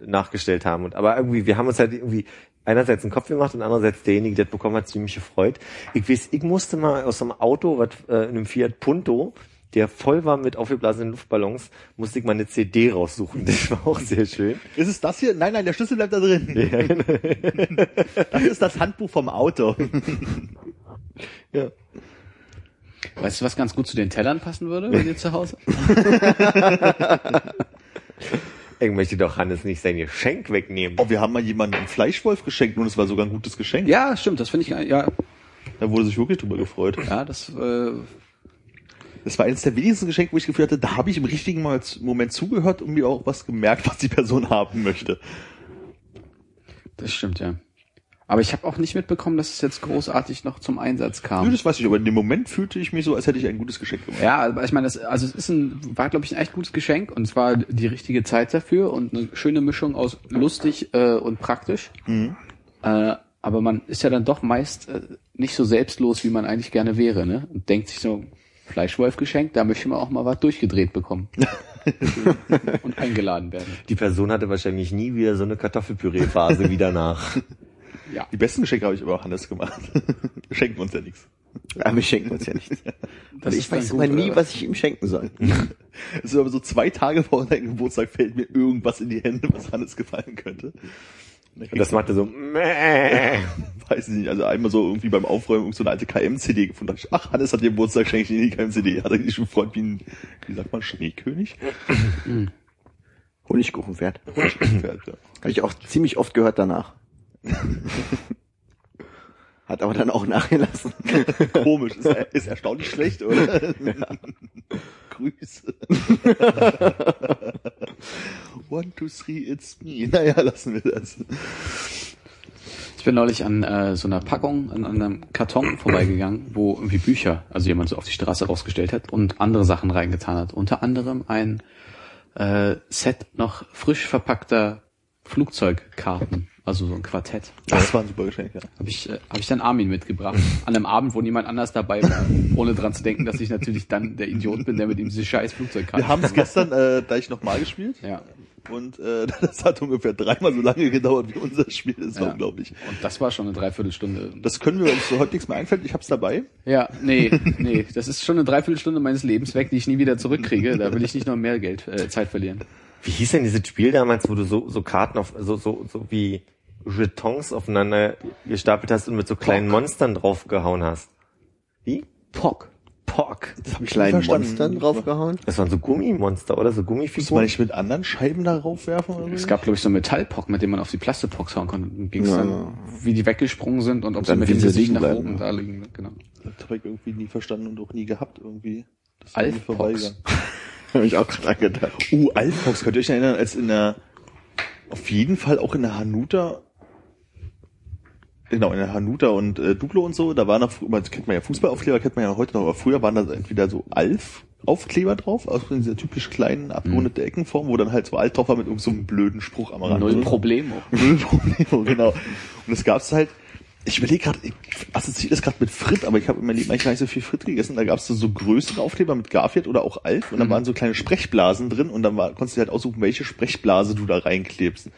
nachgestellt haben und aber irgendwie wir haben uns halt irgendwie einerseits einen Kopf gemacht und andererseits derjenige, der das bekommen hat, ziemlich gefreut. Ich weiß, ich musste mal aus einem Auto, was äh, in einem Fiat Punto, der voll war mit aufgeblasenen Luftballons, musste ich mal eine CD raussuchen. Das war auch sehr schön. Ist es das hier? Nein, nein, der Schlüssel bleibt da drin. Ja, genau. Das ist das Handbuch vom Auto. ja. Weißt du, was ganz gut zu den Tellern passen würde bei dir zu Hause? Ich möchte doch Hannes nicht sein Geschenk wegnehmen. Oh, wir haben mal jemandem einen Fleischwolf geschenkt und es war sogar ein gutes Geschenk. Ja, stimmt, das finde ich, ja, Da wurde sich wirklich drüber gefreut. ja, das, äh, Das war eines der wenigsten Geschenke, wo ich gefühlt hatte, da habe ich im richtigen Moment zugehört und mir auch was gemerkt, was die Person haben möchte. das stimmt, ja. Aber ich habe auch nicht mitbekommen, dass es jetzt großartig noch zum Einsatz Nö, kam. das weiß ich, aber in dem Moment fühlte ich mich so, als hätte ich ein gutes Geschenk gemacht. Ja, aber ich meine, das, also es ist ein, war glaube ich ein echt gutes Geschenk und es war die richtige Zeit dafür und eine schöne Mischung aus lustig äh, und praktisch. Äh, aber man ist ja dann doch meist äh, nicht so selbstlos, wie man eigentlich gerne wäre, ne? Und denkt sich so, Fleischwolf geschenkt, da möchte man auch mal was durchgedreht bekommen. und eingeladen werden. Die Person hatte wahrscheinlich nie wieder so eine Kartoffelpüree-Phase wie danach. Ja. Die besten Geschenke habe ich aber auch anders gemacht. Wir schenken uns ja nichts. Aber wir schenken uns ja nichts. Das ich weiß gut, aber nie, was ich ihm schenken soll. Es ist aber so zwei Tage vor deinem Geburtstag fällt mir irgendwas in die Hände, was Hannes gefallen könnte. Und das machte so, Mäh. weiß ich nicht, also einmal so irgendwie beim Aufräumen so eine alte KM-CD gefunden. Ich, ach, Hannes hat dir Geburtstag, schenke ich dir die KM-CD. Hat er dich schon gefreut wie ein, wie sagt man, Schneekönig? Honigkuchenpferd. Pferd, ja. Habe ich auch ziemlich oft gehört danach. Hat aber dann auch nachgelassen. Komisch, ist, er- ist erstaunlich schlecht, oder? Grüße. One, two, three, it's me. Naja, lassen wir das. Ich bin neulich an äh, so einer Packung, an, an einem Karton vorbeigegangen, wo irgendwie Bücher, also jemand so auf die Straße rausgestellt hat und andere Sachen reingetan hat. Unter anderem ein äh, Set noch frisch verpackter Flugzeugkarten, also so ein Quartett. Das war ein super Geschenk, ja. Habe ich, äh, hab ich dann Armin mitgebracht. An einem Abend, wo niemand anders dabei war, ohne dran zu denken, dass ich natürlich dann der Idiot bin, der mit ihm diese scheiß Flugzeugkarten Wir haben es gestern äh, gleich nochmal gespielt. Ja. Und äh, das hat ungefähr dreimal so lange gedauert wie unser Spiel. Das war Ja. unglaublich. Und das war schon eine Dreiviertelstunde. Das können wir uns so heute nichts mehr einfällt. Ich hab's dabei. Ja, nee, nee, das ist schon eine Dreiviertelstunde meines Lebens weg, die ich nie wieder zurückkriege. Da will ich nicht noch mehr Geld, äh, Zeit verlieren. Wie hieß denn dieses Spiel damals, wo du so, so Karten auf, so, so, so wie Jetons aufeinander gestapelt hast und mit so kleinen Monstern draufgehauen hast? Wie? Pock. Pock. Das habe ich Kleinen verstanden. Monstern draufgehauen. Das waren so Gummimonster, oder? So Muss man Gummifiguren. nicht mit anderen Scheiben darauf werfen oder so? Es gab, glaube ich, so einen Metallpock, mit dem man auf die Plastikpocks hauen konnte. Dann ging's Ja. dann, wie die weggesprungen sind und ob sie dann mit dem sie Gesicht liegen nach bleiben, oben da liegen. Genau. Das habe ich irgendwie nie verstanden und auch nie gehabt irgendwie. Das vorbeigegangen. Habe ich auch gerade angedacht. Uh, Alfox, könnt ihr euch erinnern, als in der, auf jeden Fall auch in der Hanuta, genau, in der Hanuta und äh, Duplo und so, da war noch, man kennt man ja Fußballaufkleber, kennt man ja heute noch, aber früher waren da entweder so Alf, Aufkleber drauf, aus dieser typisch kleinen, abgerundete Eckenform, wo dann halt so alt drauf war mit irgendeinem so einem blöden Spruch am Rand. Null. Problemo. Null Probleme, genau. Und es gab's halt, ich überlege gerade, ich assoziiere das gerade mit Frit, aber ich habe in meinem Leben eigentlich gar nicht so viel Frit gegessen. Da gab's so, so größere Aufkleber mit Garfield oder auch Alf und da waren so kleine Sprechblasen drin und dann war, konntest du halt aussuchen, welche Sprechblase du da reinklebst.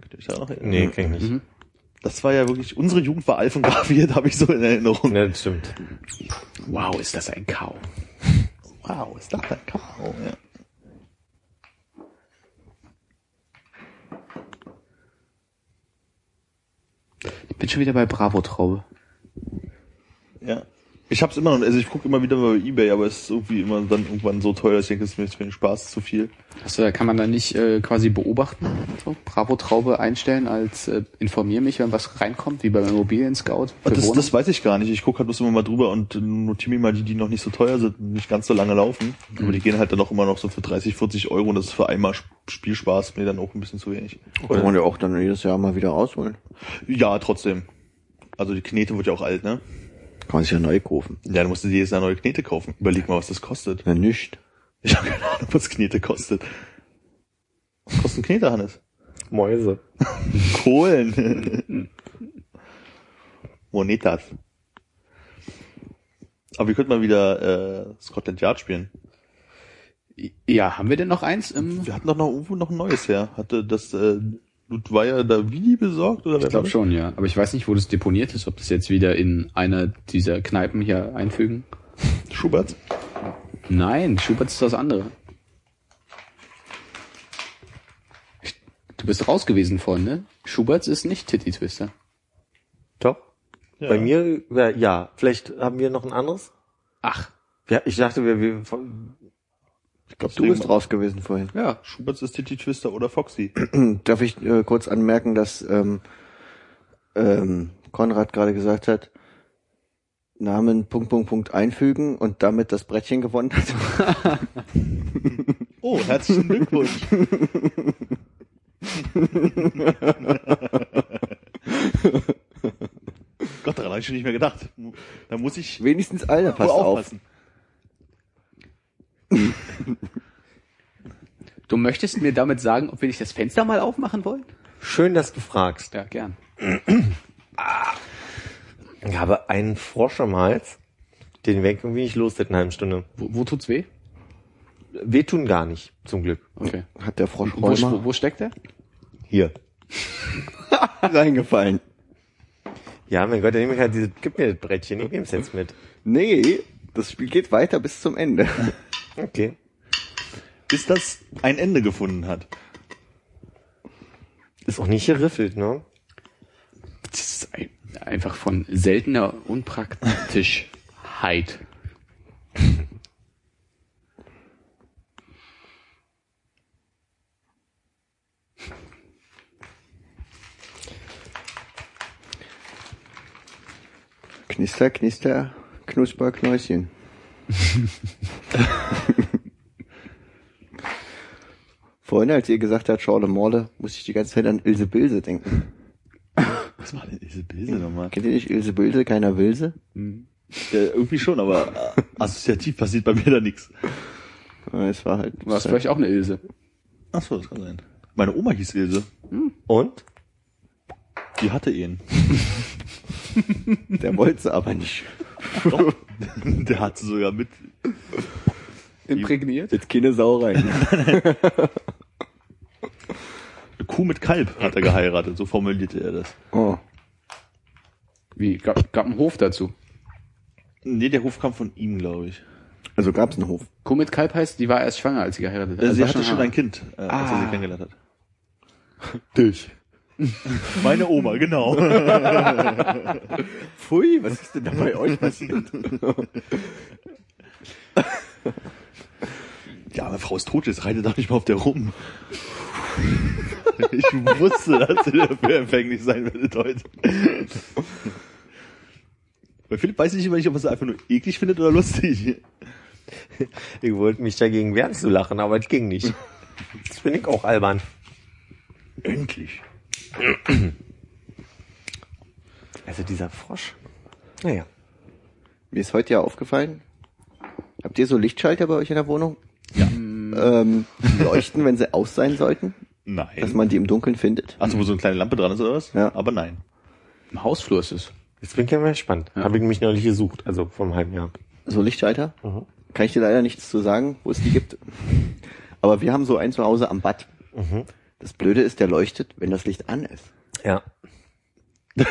Könnt ihr euch da noch erinnern? Nee, kenn ich nicht. Das war ja wirklich, unsere Jugend war Alf und Garfield, habe ich so in Erinnerung. Ja, das stimmt. Wow, ist das ein Kau. Wow, ist das ein Kakao, ja. Ich bin schon wieder bei Bravo Traube. Ja. Ich hab's immer noch, also ich gucke immer wieder mal bei Ebay, aber es ist irgendwie immer dann irgendwann so teuer, dass ich denke, es ist mir für den Spaß zu viel. Also da kann man da nicht äh, quasi beobachten, so Bravo-Traube einstellen als äh, informier mich, wenn was reinkommt, wie beim Immobilien-Scout. Das, das weiß ich gar nicht. Ich gucke halt bloß immer mal drüber und notiere mir mal die, die noch nicht so teuer sind und nicht ganz so lange laufen. Aber die gehen halt dann auch immer noch so für 30, 40 Euro und das ist für einmal Sp- Spielspaß mir dann auch ein bisschen zu wenig. Kann man ja auch dann jedes Jahr mal wieder rausholen. Ja, trotzdem. Also die Knete wird ja auch alt, ne? Kann man sich ja neu kaufen. Ja, dann musst du dir jedes Jahr neue Knete kaufen. Überleg mal, was das kostet. Na, nicht. Ich habe keine Ahnung, was Knete kostet. Was kostet ein Knete, Hannes? Mäuse. Kohlen. Monetas. Aber wir könnten mal wieder äh, Scotland Yard spielen. Ja, haben wir denn noch eins im... Wir hatten doch noch irgendwo noch ein neues her. Hatte das äh, Ludweier Davidi besorgt oder Ich glaube schon, ja. Aber ich weiß nicht, wo das deponiert ist, ob das jetzt wieder in einer dieser Kneipen hier einfügen. Schubert? Nein, Schubert ist das andere. Du bist raus gewesen vorhin, ne? Schuberts ist nicht Titty Twister. Doch. Ja. Bei mir, ja, ja, vielleicht haben wir noch ein anderes. Ach, Ja, ich dachte, wir, wir Ich glaube, du bist raus gewesen vorhin. ja. Schuberts ist Titty Twister oder Foxy. Darf ich äh, kurz anmerken, dass ähm, ähm, Konrad gerade gesagt hat, Namen Punkt Punkt Punkt einfügen und damit das Brettchen gewonnen hat. Oh, herzlichen Glückwunsch. Gott, daran habe ich schon nicht mehr gedacht. Da muss ich Wenigstens einer passt auf. aufpassen. Du möchtest mir damit sagen, ob wir nicht das Fenster mal aufmachen wollen? schön, dass du fragst. Ja, gern. Ich habe einen Frosch am Hals, den weg irgendwie nicht los seit einer halben Stunde. Wo, wo tut's weh? Wehtun gar nicht, zum Glück. Okay. Hat der Frosch Wo, wo, Rheuma wo steckt der? Hier. reingefallen? Ja, mein Gott, dann nehme ich halt diese, gib mir das Brettchen, ich nehme es jetzt mit. Nee, das Spiel geht weiter bis zum Ende. Okay. Bis das ein Ende gefunden hat. Ist auch nicht geriffelt, ne? Das ist ein, einfach von seltener Unpraktischheit. Knister, Knister, Knusper, Knäuschen. Vorhin, als ihr gesagt habt, Schorle Morle, musste ich die ganze Zeit an Ilse Bilse denken. Was war denn diese Bilder nochmal? Kennt ihr nicht Ilse Bilse, keiner Wilse? Ja, irgendwie schon, aber äh, assoziativ passiert bei mir da nichts. Es war halt, War es vielleicht auch eine Ilse? Ach so, das kann sein. Meine Oma hieß Ilse. Und? Die hatte ihn. der wollte sie aber nicht. Doch. Der hat sie sogar mit. Imprägniert? Jetzt keine Sau rein. Eine Kuh mit Kalb hat er geheiratet, so formulierte er das. Oh. Wie? Gab, gab einen Hof dazu. Nee, der Hof kam von ihm, glaube ich. Also gab's einen Hof. Kuh mit Kalb heißt, die war erst schwanger, als sie geheiratet hat. Äh, Also sie hatte schon ein Kind, äh, als er Ah. sie kennengelernt hat. Dich. Meine Oma, genau. Pfui, was ist denn da bei euch passiert? Ja, meine Frau ist tot, jetzt reitet doch nicht mal auf der rum. Ich wusste, dass sie dafür empfänglich sein werdet heute. Bei Philipp weiß ich immer nicht, ob er es einfach nur eklig findet oder lustig. Ich wollte mich dagegen wehren zu lachen, aber es ging nicht. Das bin ich auch albern. Endlich. Also dieser Frosch. Naja. Mir ist heute ja aufgefallen. Habt ihr so Lichtschalter bei euch in der Wohnung? Ja. Ähm, die leuchten, wenn sie aus sein sollten, Nein. dass man die im Dunkeln findet. Ach so, wo so eine kleine Lampe dran ist oder was? Ja. Aber nein. Im Hausflur ist es. Jetzt bin ich ja mal gespannt. Habe ich mich neulich gesucht, also vor einem halben Jahr. So Lichtschalter? Kann ich dir leider nichts zu sagen, wo es die gibt. Aber wir haben so einen zu Hause am Bad. Das Blöde ist, der leuchtet, wenn das Licht an ist. Ja.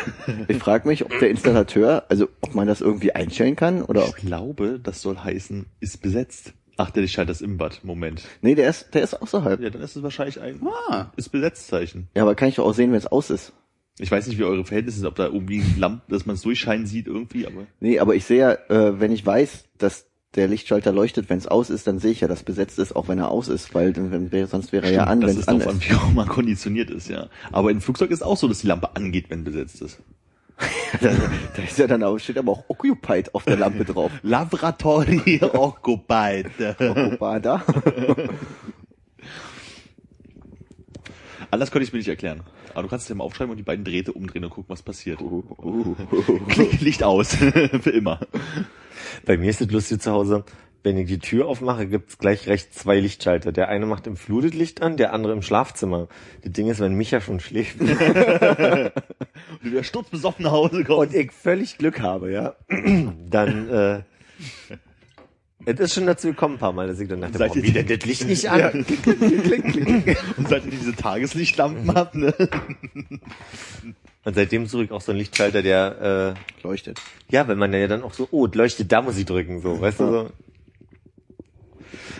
Ich frage mich, ob der Installateur, also ob man das irgendwie einstellen kann oder Ich ob. glaube, das soll heißen, ist besetzt. Ach, der schaltet das im Bad. Moment. Nee, der ist, der ist außerhalb. Ja, dann ist es wahrscheinlich ein Ah. ist besetzt Zeichen. Ja, aber kann ich doch auch sehen, wenn es aus ist. Ich weiß nicht, wie eure Verhältnisse sind, ob da irgendwie Lampen, dass man es durchscheinen sieht irgendwie, aber Nee, aber ich sehe ja, äh, wenn ich weiß, dass der Lichtschalter leuchtet, wenn es aus ist, dann sehe ich ja, dass besetzt ist, auch wenn er aus ist, weil wenn, wäre- sonst wäre er ja an, das wenn es ist an ist. wie auch mal konditioniert ist, ja. Aber im Flugzeug ist auch so, dass die Lampe angeht, wenn besetzt ist. da, da ist ja dann auch, steht aber auch Occupied auf der Lampe drauf. Laboratory occupied. Occupada. Anders könnte ich es mir nicht erklären. Aber du kannst es ja mal aufschreiben und die beiden Drähte umdrehen und gucken, was passiert. Uh, Licht aus. Für immer. Bei mir ist es lustig zu Hause, wenn ich die Tür aufmache, gibt's gleich rechts zwei Lichtschalter. Der eine macht im Flur das Licht an, der andere im Schlafzimmer. Das Ding ist, wenn Micha schon schläft Und du wieder sturzbesoffen nach Hause kommst. und ich völlig Glück habe, ja, dann äh, es ist schon dazu gekommen ein paar Mal, dass ich dann dachte, ihr- geht denn das Licht nicht an? Und seit ihr diese Tageslichtlampen habt, ne? Und seitdem suche ich auch so einen Lichtschalter, der, äh, Leuchtet. ja, wenn man ja dann auch so, oh, es leuchtet, da muss ich drücken, so, weißt du so.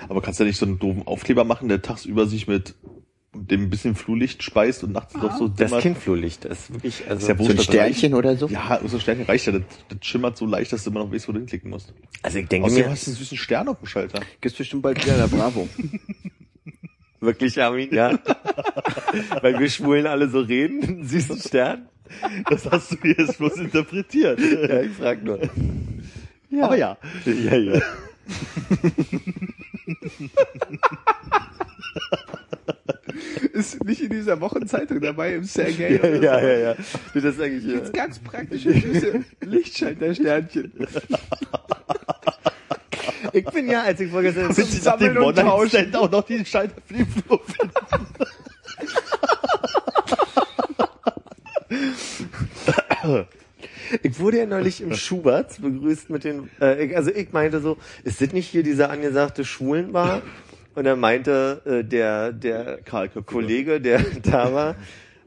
Aber kannst du ja nicht so einen doofen Aufkleber machen, der tagsüber sich mit dem ein bisschen Flurlicht speist und nachts doch so Das dämmert? Kindflurlicht, das ist wirklich, also, Ist ja So ein Sternchen oder so? Ja, so ein Sternchen reicht ja. Das, das schimmert so leicht, dass du immer noch weißt, wo du hinklicken musst. also ich denke Außerdem mir, hast du einen süßen Stern auf dem Schalter. Gibt's bestimmt bald wieder in der Bravo. wirklich, Armin, ja, weil wir Schwulen alle so reden, einen süßen Stern. Das hast du jetzt bloß interpretiert. Ja, ich frag nur. Aber ja. Ja, ja. Ist nicht in dieser Wochenzeitung dabei im Sergei. Ja, ja, ja, ja. Das ist eigentlich, ja. Ganz praktische süße Lichtschaltersternchen. Ich bin ja, als ich vorgestern dem Sammeln und Tauschen. Auch noch die Schalter für Flur finden. Ich wurde ja neulich im Schubert begrüßt mit den, äh, also ich meinte so, ist das nicht hier diese angesagte Schwulenbar? Und er meinte äh, der der Karl Köpke. Kollege, der da war,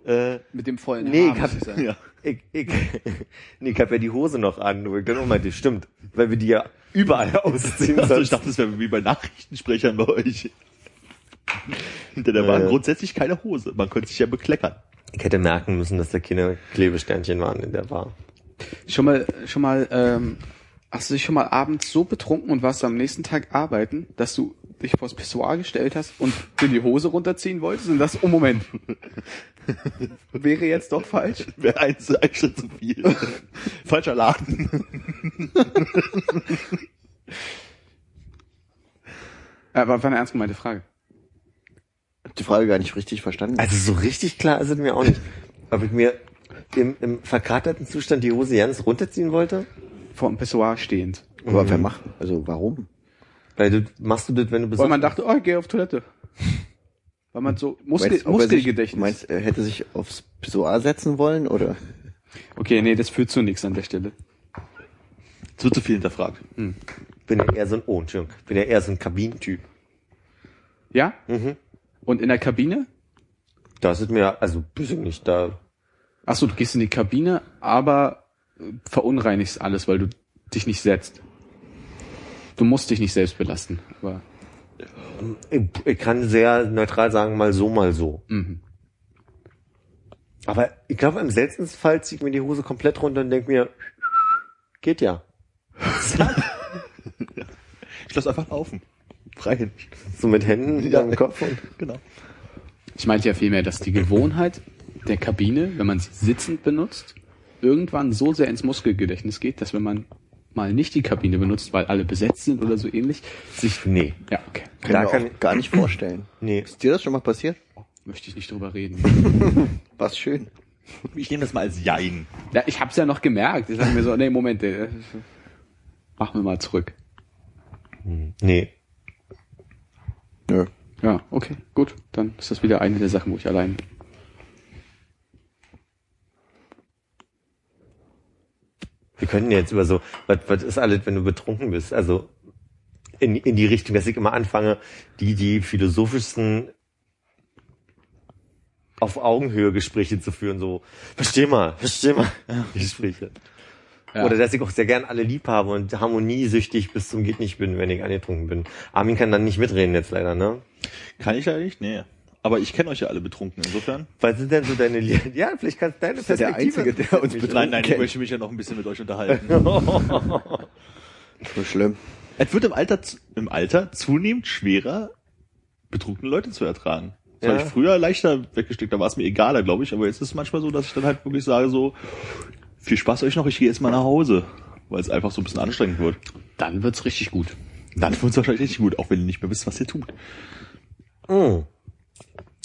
äh, Mit dem vollen Nee, Haar, ich hab-. Ja. ich, ich, nee, ich hab ja die Hose noch an, wo ich dann auch meinte, stimmt, weil wir die ja überall ausziehen. Also ich dachte, das wäre wie bei Nachrichtensprechern bei euch. Hinter der Bahn Ja. grundsätzlich keine Hose. Man könnte sich ja bekleckern. ich hätte merken müssen, dass da keine Klebesternchen waren in der Bar. Schon mal, schon mal, ähm, hast du dich schon mal abends so betrunken und warst am nächsten Tag arbeiten, dass du dich vors Pissoir gestellt hast und dir die Hose runterziehen wolltest und das, oh Moment. Wäre jetzt doch falsch? Wäre ein, ein Schritt zu viel. Falscher Laden. Aber war eine ernst gemeinte Frage. Hab die Frage gar nicht richtig verstanden. Also so richtig klar ist es mir auch nicht. Ob ich mir im, im verkaterten Zustand die Hose ganz runterziehen wollte? Vor dem Pissoir stehend. Aber wer macht? Also warum? Weil du machst du das, wenn du Weil besoffen man dachte, oh, ich geh auf Toilette. Weil man so Muskel, Meinst, er sich- Muskelgedächtnis. Meinst, er hätte sich aufs Pissoir setzen wollen oder? okay, nee, das führt zu nichts an der Stelle. Wird zu viel hinterfragt. bin ja eher so ein, oh, Entschuldigung, bin ja eher so ein Kabinentyp. Ja? Mhm. Und in der Kabine? Das ist mir, also, bisschen nicht da. Ach so, du gehst in die Kabine, aber äh, verunreinigst alles, weil du dich nicht setzt. Du musst dich nicht selbst belasten. Aber Ich, ich kann sehr neutral sagen, mal so, mal so. mhm. Aber ich glaube, im seltensten Fall ziehe ich mir die Hose komplett runter und denke mir, geht ja. Ich lass einfach laufen. Frei. So mit Händen Ja. am Kopf und Genau. ich meinte ja vielmehr, dass die Gewohnheit der Kabine, wenn man sie sitzend benutzt, irgendwann so sehr ins Muskelgedächtnis geht, dass wenn man mal nicht die Kabine benutzt, weil alle besetzt sind oder so ähnlich, sich nee. ja okay, Kann Da ich mir kann- auch gar nicht vorstellen. Nee. Ist dir das schon mal passiert? möchte ich nicht drüber reden. Was schön. Ich nehme das mal als Jein. Ja, ich hab's ja noch gemerkt. Ich sag mir so, nee, Moment, äh, machen wir mal zurück. Nee. Nö. Ja, okay, gut. Dann ist das wieder eine der Sachen, wo ich allein Wir könnten jetzt über so, was, was ist alles, wenn du betrunken bist? Also in, in die Richtung, dass ich immer anfange, die, die philosophischsten auf Augenhöhe Gespräche zu führen, so, versteh mal, versteh mal, Gespräche. Ja. Oder dass ich auch sehr gern alle lieb habe und harmoniesüchtig bis zum geht nicht bin, wenn ich angetrunken bin. Armin kann dann nicht mitreden jetzt leider, ne? Kann ich ja nicht? Nee. Aber ich kenne euch ja alle betrunken, insofern. Was sind denn so deine Lie Ja, vielleicht kannst du deine ja der Einzige, der uns betrunken Nein, nein, ich möchte mich ja noch ein bisschen mit euch unterhalten. So schlimm. es wird im Alter, im Alter zunehmend schwerer, betrunkene Leute zu ertragen. Das Ja. habe ich früher leichter weggesteckt, da war es mir egaler, glaube ich. Aber jetzt ist es manchmal so, dass ich dann halt wirklich sage so, viel Spaß euch noch, ich gehe jetzt mal nach Hause. Weil es einfach so ein bisschen anstrengend wird. Dann wird's richtig gut. Dann wird es wahrscheinlich richtig gut, auch wenn ihr nicht mehr wisst, was ihr tut. Mm.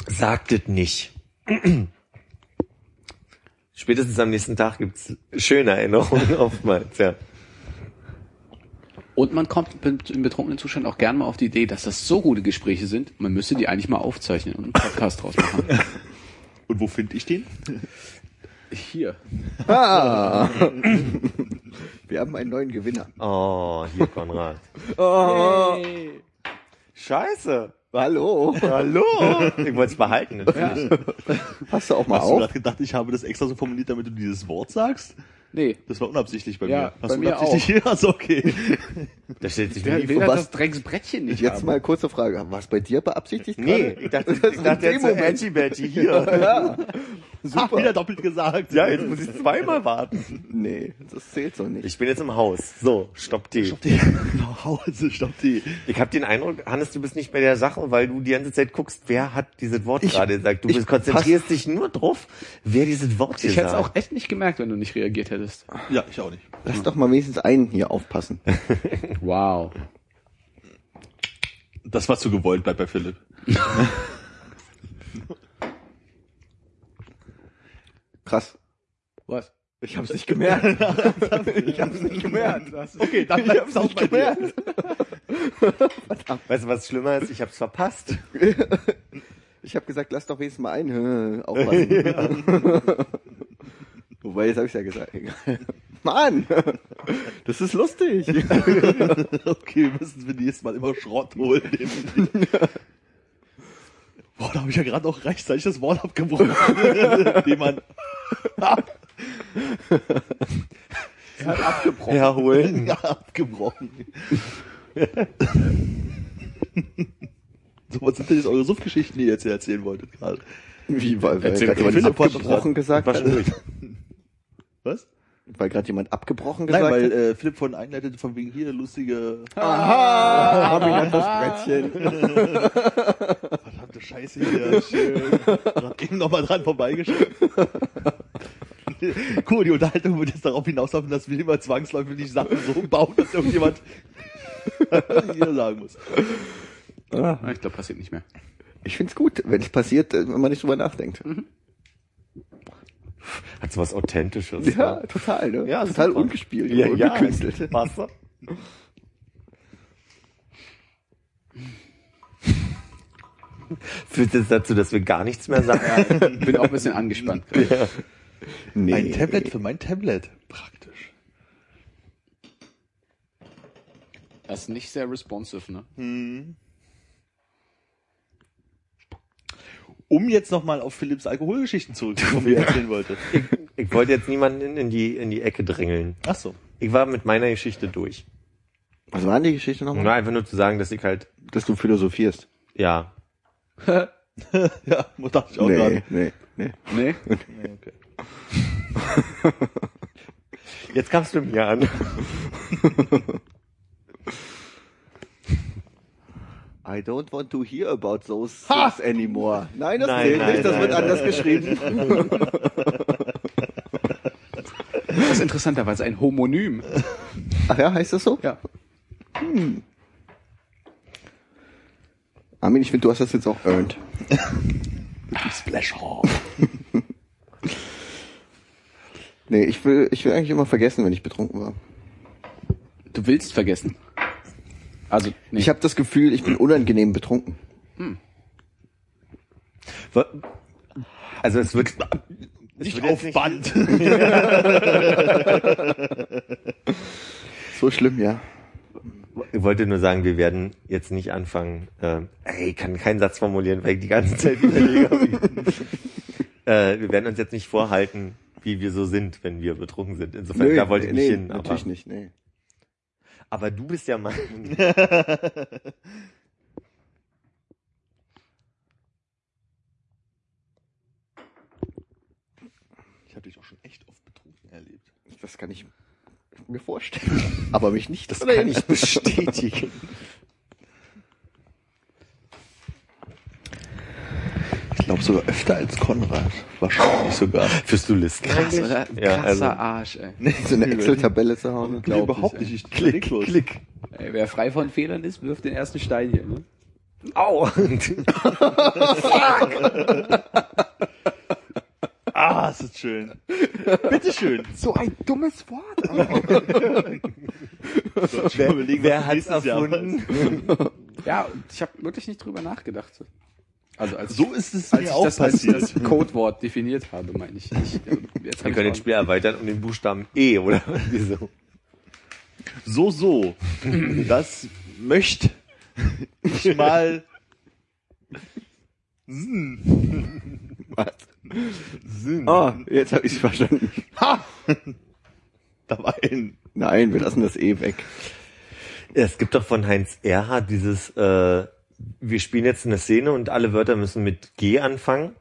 Sagt es nicht. Spätestens am nächsten Tag gibt's schöne Erinnerungen oftmals, ja. Und man kommt im betrunkenen Zustand auch gern mal auf die Idee, dass das so gute Gespräche sind, man müsste die eigentlich mal aufzeichnen und einen Podcast draus machen. Und wo finde ich den? Hier. Ah. Wir haben einen neuen Gewinner. Oh, hier Konrad. Oh. Scheiße. Hallo. Hallo. Ich wollte es behalten. natürlich. Hast du auch mal Hast du auf? gerade gedacht, ich habe das extra so formuliert, damit du dieses Wort sagst? Nee. Das war unabsichtlich bei Ja, mir. bei Hast du mir unabsichtlich? Also okay. Da stellt sich will vor. das, was- das Drecksbrettchen nicht Jetzt haben? mal kurze Frage. War es bei dir beabsichtigt? Nee, gerade? ich dachte, Das ich ist dachte jetzt Moment. Edgy Badgy hier. Ja, Super. Ach, wieder doppelt gesagt. Ja, jetzt muss ich zweimal warten. nee, das zählt so nicht. Ich bin jetzt im Haus. So, stopp Tee. Stopp die. Genau, Hause, stopp die. Ich habe den Eindruck, Hannes, du bist nicht bei der Sache, weil du die ganze Zeit guckst, wer hat dieses Wort Ich- gerade gesagt. Du ich bist, konzentrierst dich nur drauf, wer dieses Wort ich gesagt hätte es auch echt nicht gemerkt, wenn du nicht reagiert hättest. Ja, ich auch nicht. Lass doch mal wenigstens einen hier aufpassen. Wow. Das war zu gewollt, bleibt bei Philipp. Krass. Was? Ich hab's nicht gemerkt. ich hab's nicht gemerkt. Okay, dann Ich hab's auch nicht bei dir. gemerkt. Weißt du, was schlimmer ist? Ich hab's verpasst. Ich habe gesagt, lass doch wenigstens mal äh, aufpassen. Wobei, jetzt habe ich ja gesagt. Egal. Mann, das ist lustig. Okay, müssen wir nächstes Mal immer Schrott holen. Boah, da habe ich ja gerade noch rechtzeitig das Wort abgebrochen. Den man Er hat abgebrochen. Herholen. ja, abgebrochen. so, was sind denn jetzt eure Suffgeschichten, die ihr jetzt hier erzählen wolltet gerade? Wie, weil, weil Erzähl gerade jemand Philipp hat doch abgebrochen gesagt hat? Was? Weil gerade jemand abgebrochen Nein, gesagt weil hat? äh, Philipp von einleitete von wegen hier lustige Aha, Armin hat das Brettchen. Scheiße hier. Schön. Gerade eben noch mal dran vorbeigeschaut. Cool, die Unterhaltung wird jetzt darauf hinauslaufen, dass wir immer zwangsläufig Sachen so bauen, dass irgendjemand hier sagen muss. Ah, Ich glaube, passiert nicht mehr. Ich find's gut, wenn es passiert, äh, wenn man nicht drüber nachdenkt. Hat so was Authentisches. Ja, ne? total, ne? Ja, total super. ungespielt, Ja, ja. ungekünstelt. Passt Führt jetzt dazu, dass wir gar nichts mehr sagen? Bin auch ein bisschen angespannt. Nee. Ein Tablet für mein Tablet. Praktisch. Das ist nicht sehr responsive, ne? Um jetzt nochmal auf Philipps Alkoholgeschichten zurückzukommen, die er erzählen wollte. Ich wollte jetzt niemanden in, die, in die Ecke drängeln. Ach so. Ich war mit meiner Geschichte durch. Was war denn die Geschichte nochmal? einfach nur zu sagen, dass ich halt, Dass du philosophierst. ja, Ja, dachte ich auch gerade. nee, nee, nee. Nee? Nee, okay. jetzt kamst du mir an. I don't want to hear about those things anymore. Nein, das Nein, zählt nein, nicht, das nein, wird nein, anders geschrieben. Das ist interessanterweise ein Homonym. Ach ja, heißt das so? Ja. Armin, ich finde, du hast das jetzt auch earned. Splash Nee, ich will, ich will eigentlich immer vergessen, wenn ich betrunken war. Du willst vergessen. Also, nee. Ich habe das Gefühl, ich bin unangenehm betrunken. Wa- Also es wird Nicht wird auf Band. So schlimm, ja. Ich wollte nur sagen, wir werden jetzt nicht anfangen, äh, ey, ich kann keinen Satz formulieren, weil ich die ganze Zeit überlege. äh, wir werden uns jetzt nicht vorhalten, wie wir so sind, wenn wir betrunken sind. Insofern, Nö, da wollte ich nee, nicht hin. Natürlich aber, natürlich nicht, nee. Aber du bist ja mein... ich habe dich auch schon echt oft betrunken erlebt. Das kann ich mir vorstellen. Aber mich nicht. Das kann ich bestätigen. Ich glaube sogar öfter als Konrad. Wahrscheinlich sogar. Führst du Listen? Krass, oder? Ja, Krasser also- Arsch, ey. so eine Excel-Tabelle zu Hause. Nee, überhaupt nicht. Ich klick, klick. ey. Wer frei von Fehlern ist, wirft den ersten Stein hier, ne? Au! Ah, ist das schön. Bitteschön. So ein dummes Wort. Wer, überlegen, Wer hat's nächstes Jahr erfunden? Ja, und ich habe wirklich nicht drüber nachgedacht. Also als So ist es als mir ich auch das als passiert. das Codewort definiert habe, meine ich. ich jetzt Wir können das auch- Spiel erweitern um den Buchstaben E, oder? Wieso? So, so. Das möchte ich mal. Was? Sinn. Ah, jetzt habe ich verstanden. Da war ein. Nein, wir lassen das eh weg. Es gibt doch von Heinz Erhardt dieses, äh, wir spielen jetzt eine Szene und alle Wörter müssen mit G anfangen.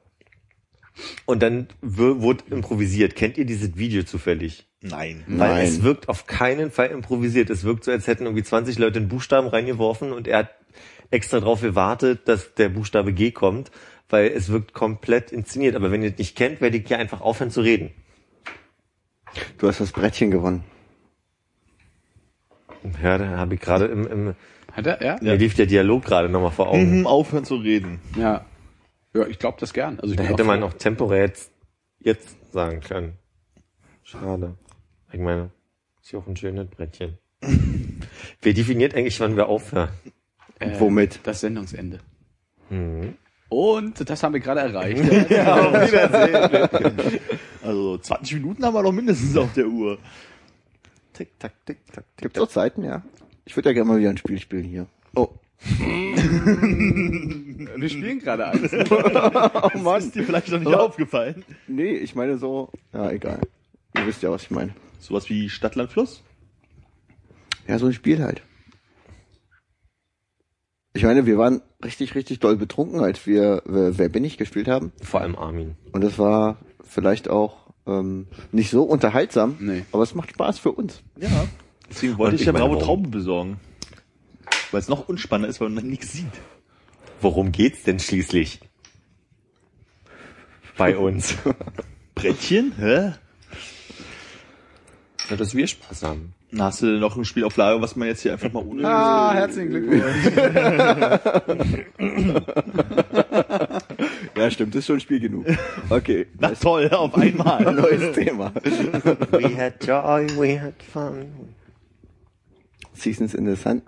Und dann w- wurde improvisiert. Kennt ihr dieses Video zufällig? Nein. Weil Nein. es wirkt auf keinen Fall improvisiert. Es wirkt so, als hätten irgendwie 20 Leute einen Buchstaben reingeworfen und er hat extra darauf gewartet, dass der Buchstabe G kommt, weil es wirkt komplett inszeniert. Aber wenn ihr es nicht kennt, werdet ihr hier einfach aufhören zu reden. Du hast das Brettchen gewonnen. Ja, da habe ich gerade im, im Hat er, ja? mir lief der Dialog gerade nochmal vor Augen. Mhm, aufhören zu reden. Ja. Ja, ich glaube das gern. Also ich Da hätte man noch temporär jetzt, jetzt sagen können. Schade. Ich meine, ist ja auch ein schönes Brettchen. Wer definiert eigentlich, wann wir aufhören? Äh, Womit? Das Sendungsende. Mhm. Und das haben wir gerade erreicht. Also 20 Minuten haben wir noch mindestens auf der Uhr. Tick, tack, tick, tack, tick, Gibt's auch Zeiten, ja. Ich würde ja gerne mal wieder ein Spiel spielen hier. Oh. wir spielen gerade eins. Oh Das ist dir vielleicht noch nicht aufgefallen. Nee, ich meine so, ja, egal. Ihr wisst ja, was ich meine. Sowas wie Stadtland Fluss? Ja, so ein Spiel halt. Ich meine, wir waren richtig, richtig doll betrunken, als wir äh, Wer bin ich gespielt haben. Vor allem Armin. Und es war vielleicht auch ähm, nicht so unterhaltsam, Nee. aber es macht Spaß für uns. Ja. Deswegen wollte Und ich ich ja meine, Bravo warum? Traube besorgen. Weil es noch unspannender ist, weil man nichts sieht. Worum geht's denn schließlich? Bei uns. Brettchen? Hä? Ja, dass wir Spaß haben. Na, hast du denn noch ein Spiel auf Lager, was man jetzt hier einfach mal ohne... ah, herzlichen Glückwunsch. Ja, stimmt, ist schon Spiel genug. Okay, Na toll, auf einmal. neues Thema. We had joy, we had fun. Seasons in the Sun.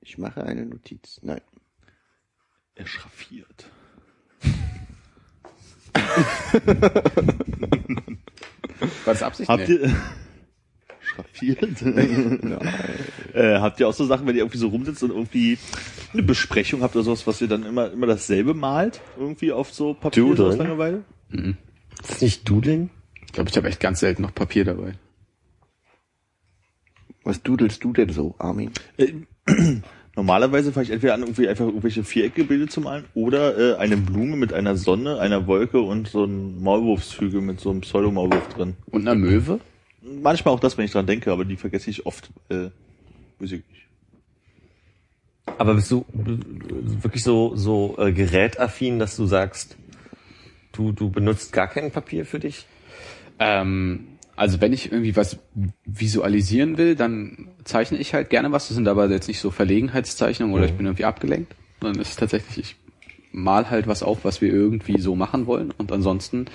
Ich mache eine Notiz. Nein. Er schraffiert. War das Absicht? Habt Nee. ihr... Schraffiert? äh, habt ihr auch so Sachen, wenn ihr irgendwie so rumsitzt und irgendwie eine Besprechung habt oder sowas, was ihr dann immer, immer dasselbe malt? Irgendwie auf so Papier so aus Langeweile? Ist das nicht Dudeln? Ich glaube, ich habe echt ganz selten noch Papier dabei. Was dudelst du denn so, Armin? Äh, Normalerweise fange ich entweder an, irgendwie einfach irgendwelche Viereckgebilde zu malen oder äh, eine Blume mit einer Sonne, einer Wolke und so ein Maulwurfshügel mit so einem Pseudomaulwurf drin. Und eine Möwe? Manchmal auch das, wenn ich dran denke, aber die vergesse ich oft. Äh, weiß ich nicht. Aber bist du wirklich so, so äh, gerätaffin, dass du sagst, du, du benutzt gar kein Papier für dich? Ähm, also wenn ich irgendwie was visualisieren will, dann zeichne ich halt gerne was. Das sind aber jetzt nicht so Verlegenheitszeichnungen oder ich bin irgendwie abgelenkt. Es ist tatsächlich, ich mal halt was auf, was wir irgendwie so machen wollen. Und ansonsten,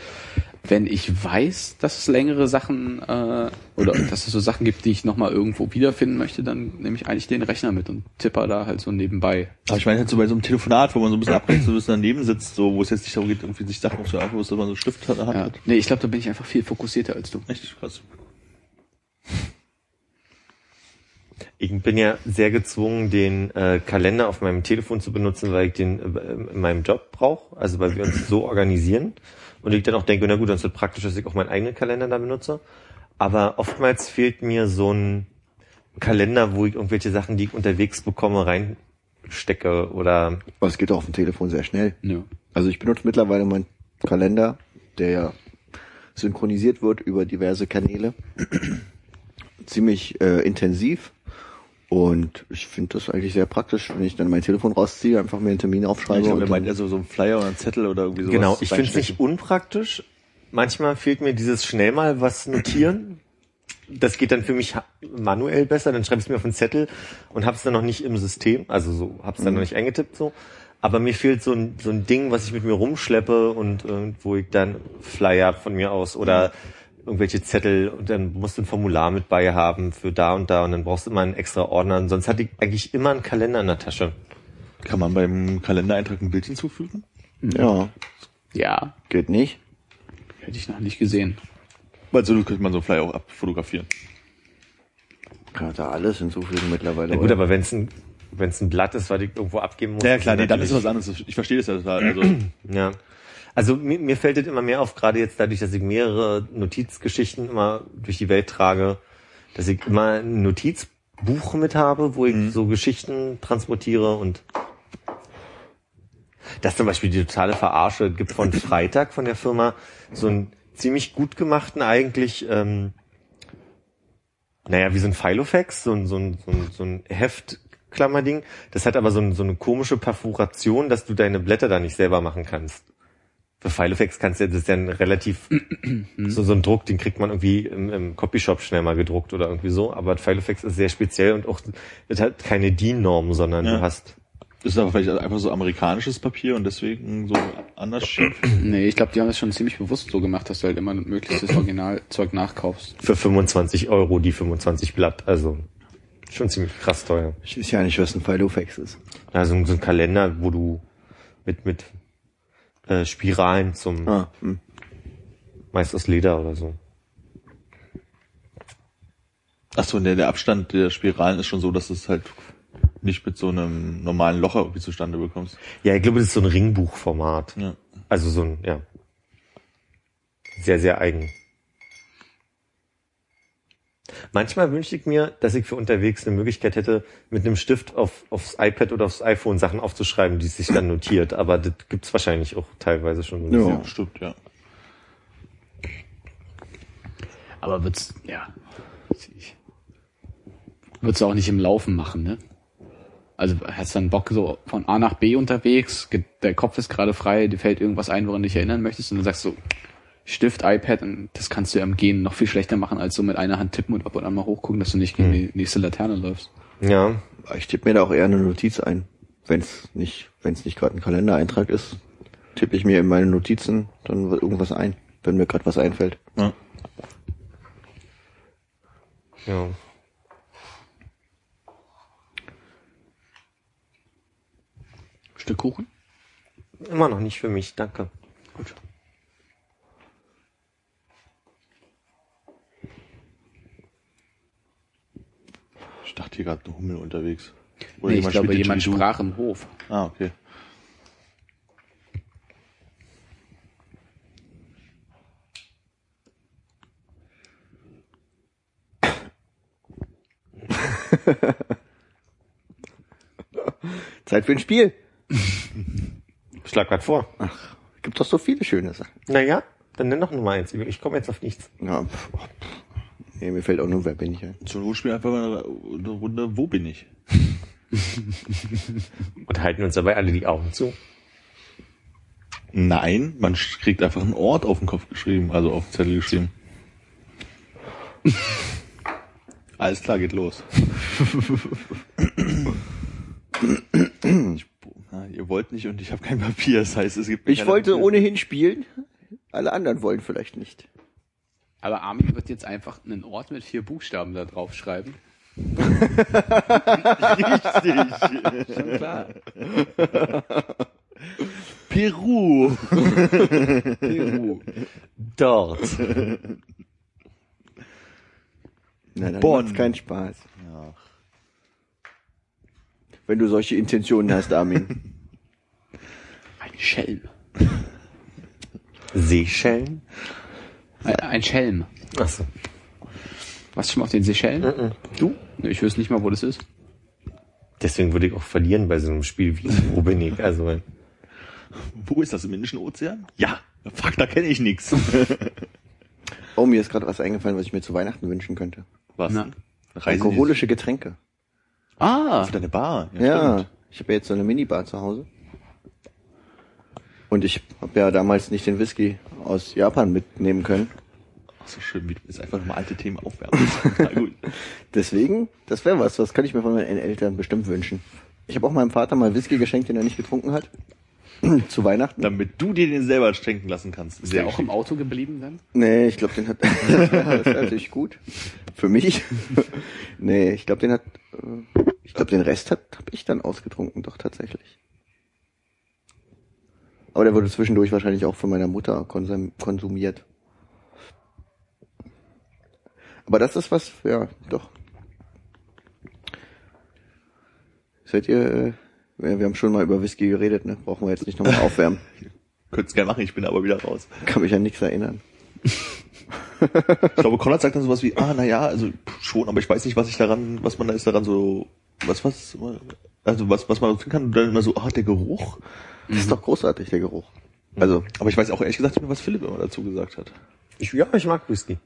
wenn ich weiß, dass es längere Sachen äh, oder dass es so Sachen gibt, die ich nochmal irgendwo wiederfinden möchte, dann nehme ich eigentlich den Rechner mit und tipper da halt so nebenbei. Aber ich meine halt so bei so einem Telefonat, wo man so ein bisschen ablenkt, so ein bisschen daneben sitzt, so, wo es jetzt nicht darum geht, irgendwie sich Sachen es dass man so einen Stift hat. Ja. hat. Nee, ich glaube, da bin ich einfach viel fokussierter als du. Echt krass. Ich bin ja sehr gezwungen, den äh, Kalender auf meinem Telefon zu benutzen, weil ich den äh, in meinem Job brauche, also weil wir uns so organisieren. Und ich dann auch denke, na gut, dann ist es praktisch, dass ich auch meinen eigenen Kalender da benutze. Aber oftmals fehlt mir so ein Kalender, wo ich irgendwelche Sachen, die ich unterwegs bekomme, reinstecke oder Aber es geht auch auf dem Telefon sehr schnell. Ja. Also ich benutze mittlerweile meinen Kalender, der ja synchronisiert wird über diverse Kanäle. Ziemlich äh, intensiv. Und ich finde das eigentlich sehr praktisch, wenn ich dann mein Telefon rausziehe, einfach mir einen Termin aufschreibe. Ich glaube, und meint dann- eher so, so ein Flyer oder ein Zettel oder irgendwie sowas. Genau, ich finde es nicht unpraktisch. Manchmal fehlt mir dieses schnell mal was notieren. Das geht dann für mich manuell besser. Dann schreibe ich es mir auf einen Zettel und habe es dann noch nicht im System. Also so habe es dann noch nicht eingetippt so. Aber mir fehlt so ein, so ein Ding, was ich mit mir rumschleppe und äh, wo ich dann Flyer von mir aus oder irgendwelche Zettel und dann musst du ein Formular mit bei haben für da und da und dann brauchst du immer einen extra Ordner. Und sonst hatte ich eigentlich immer einen Kalender in der Tasche. Kann man beim Kalendereintrag ein Bild hinzufügen? Ja, Ja, geht nicht. hätte ich noch nicht gesehen. Weil so könnte man so Flyer auch abfotografieren. Kann da alles hinzufügen mittlerweile. Ja, gut, oder? aber wenn es ein wenn es ein Blatt ist, was ich irgendwo abgeben muss. Ja, klar, nee, dann ist was anderes. Ich verstehe das ja total. Also, Ja. Also mir, mir fällt es immer mehr auf, gerade jetzt dadurch, dass ich mehrere Notizgeschichten immer durch die Welt trage, dass ich immer ein Notizbuch mit habe, wo ich so Geschichten transportiere und das zum Beispiel die totale Verarsche gibt von Freitag von der Firma so einen ziemlich gut gemachten eigentlich, ähm, naja, wie so ein Filofax, so ein, so ein, so ein, so ein Heftklammerding. Das hat aber so, ein, so eine komische Perforation, dass du deine Blätter da nicht selber machen kannst. Für Filofax kannst du, das ist ja ein relativ, so, so ein Druck, den kriegt man irgendwie im, im Copyshop schnell mal gedruckt oder irgendwie so. Aber Filofax ist sehr speziell und auch, es hat keine DIN-Norm, sondern Ja. du hast, das ist aber vielleicht einfach so amerikanisches Papier und deswegen so anders schief. Nee, ich glaube, die haben das schon ziemlich bewusst so gemacht, dass du halt immer möglichst das Originalzeug nachkaufst. für 25 Euro die 25 Blatt, also schon ziemlich krass teuer. Ich weiß ja nicht, was ein Filofax ist. Also so ein Kalender, wo du mit, mit äh, Spiralen zum, Ah, hm. meist aus Leder oder so. Ach so, der, der Abstand der Spiralen ist schon so, dass du es halt nicht mit so einem normalen Loch irgendwie zustande bekommst. Ja, ich glaube, das ist so ein Ringbuchformat. Ja. Also so ein, ja. Sehr, sehr eigen. Manchmal wünschte ich mir, dass ich für unterwegs eine Möglichkeit hätte, mit einem Stift auf, aufs iPad oder aufs iPhone Sachen aufzuschreiben, die sich dann notiert. Aber das gibt's wahrscheinlich auch teilweise schon. Ja. Ja, stimmt, ja. Aber wird's, ja. Würdest du auch nicht im Laufen machen, ne? Also hast dann Bock so von A nach B unterwegs, der Kopf ist gerade frei, dir fällt irgendwas ein, woran du dich erinnern möchtest und dann sagst du, Stift, iPad und das kannst du ja im Gehen noch viel schlechter machen, als so mit einer Hand tippen und ab und an mal hochgucken, dass du nicht gegen die nächste Laterne läufst. Ja, Ich tippe mir da auch eher eine Notiz ein. Wenn es nicht, wenn es nicht gerade ein Kalendereintrag ist, tippe ich mir in meine Notizen dann irgendwas ein, wenn mir gerade was einfällt. ja. ja. Stück Kuchen? Immer noch nicht für mich, danke. Gut. Dachte hier gerade eine Hummel unterwegs. Oder Nee, ich glaube, jemand sprach im Hof. Ah, okay. Zeit für ein Spiel. Schlag grad vor. Gibt doch so viele schöne Sachen. Naja, dann nenn doch Nummer eins. Ich komme jetzt auf nichts. Ja, pff, pff. Nee, mir fällt auch nur, wer bin ich ein. Zur Not spielen wir einfach mal eine, Runde, wo bin ich? Und halten uns dabei alle die Augen zu. Nein, man kriegt einfach einen Ort auf den Kopf geschrieben, also auf den Zettel geschrieben. Alles klar, geht los. ich, na, ihr wollt nicht und ich habe kein Papier, das heißt, es gibt Ich wollte Papier. ohnehin spielen. Alle anderen wollen vielleicht nicht. Aber Armin wird jetzt einfach einen Ort mit vier Buchstaben da drauf schreiben. Richtig. Schon klar. Peru. Peru. Dort. Nein, dann Bonn. macht's keinen Spaß. Ja. Wenn du solche Intentionen hast, Armin. Ein Schelm. Seychellen? Ein, Schelm. Achso. Warst du schon mal auf den Seychellen? Mhm. Du? Nee, ich wüsste nicht mal, wo das ist. Deswegen würde ich auch verlieren bei so einem Spiel wie Wo bin ich? Also, Wo ist das? Im Indischen Ozean? Ja. Fuck, da kenne ich nix. Oh, mir ist gerade was eingefallen, was ich mir zu Weihnachten wünschen könnte. Was? Na. Alkoholische Getränke. Ah, Für deine Bar. Ja, stimmt. ich habe ja jetzt so eine Minibar zu Hause. Und ich habe ja damals nicht den Whisky aus Japan mitnehmen können. Ach, so schön, wie du jetzt einfach nochmal alte Themen aufwärmen. Na gut. Deswegen, das wäre was, was kann ich mir von meinen Eltern bestimmt wünschen. Ich habe auch meinem Vater mal Whisky geschenkt, den er nicht getrunken hat. zu Weihnachten. Damit du dir den selber schenken lassen kannst. ist der auch im Auto geblieben dann? Nee, ich glaube, den hat. das wäre natürlich gut. Für mich. nee, ich glaube, den hat. äh, Ich glaube, den Rest hat habe ich dann ausgetrunken, doch tatsächlich. Aber der wurde zwischendurch wahrscheinlich auch von meiner Mutter konsum konsumiert. Aber das ist was, ja, doch. Seid ihr, äh, wir haben schon mal über Whisky geredet, ne? Brauchen wir jetzt nicht nochmal aufwärmen. Könnt's gerne machen, ich bin aber wieder raus. Kann mich an nichts erinnern. Ich glaube, Konrad sagt dann sowas wie, ah, naja, also schon, aber ich weiß nicht, was ich daran, was man da ist daran so, was, was, also was, was man finden kann, und dann immer so, ah, der Geruch. Das ist doch großartig, der Geruch. Also, Aber ich weiß auch ehrlich gesagt nicht mehr, was Philipp immer dazu gesagt hat. ich, ja, ich mag Whisky.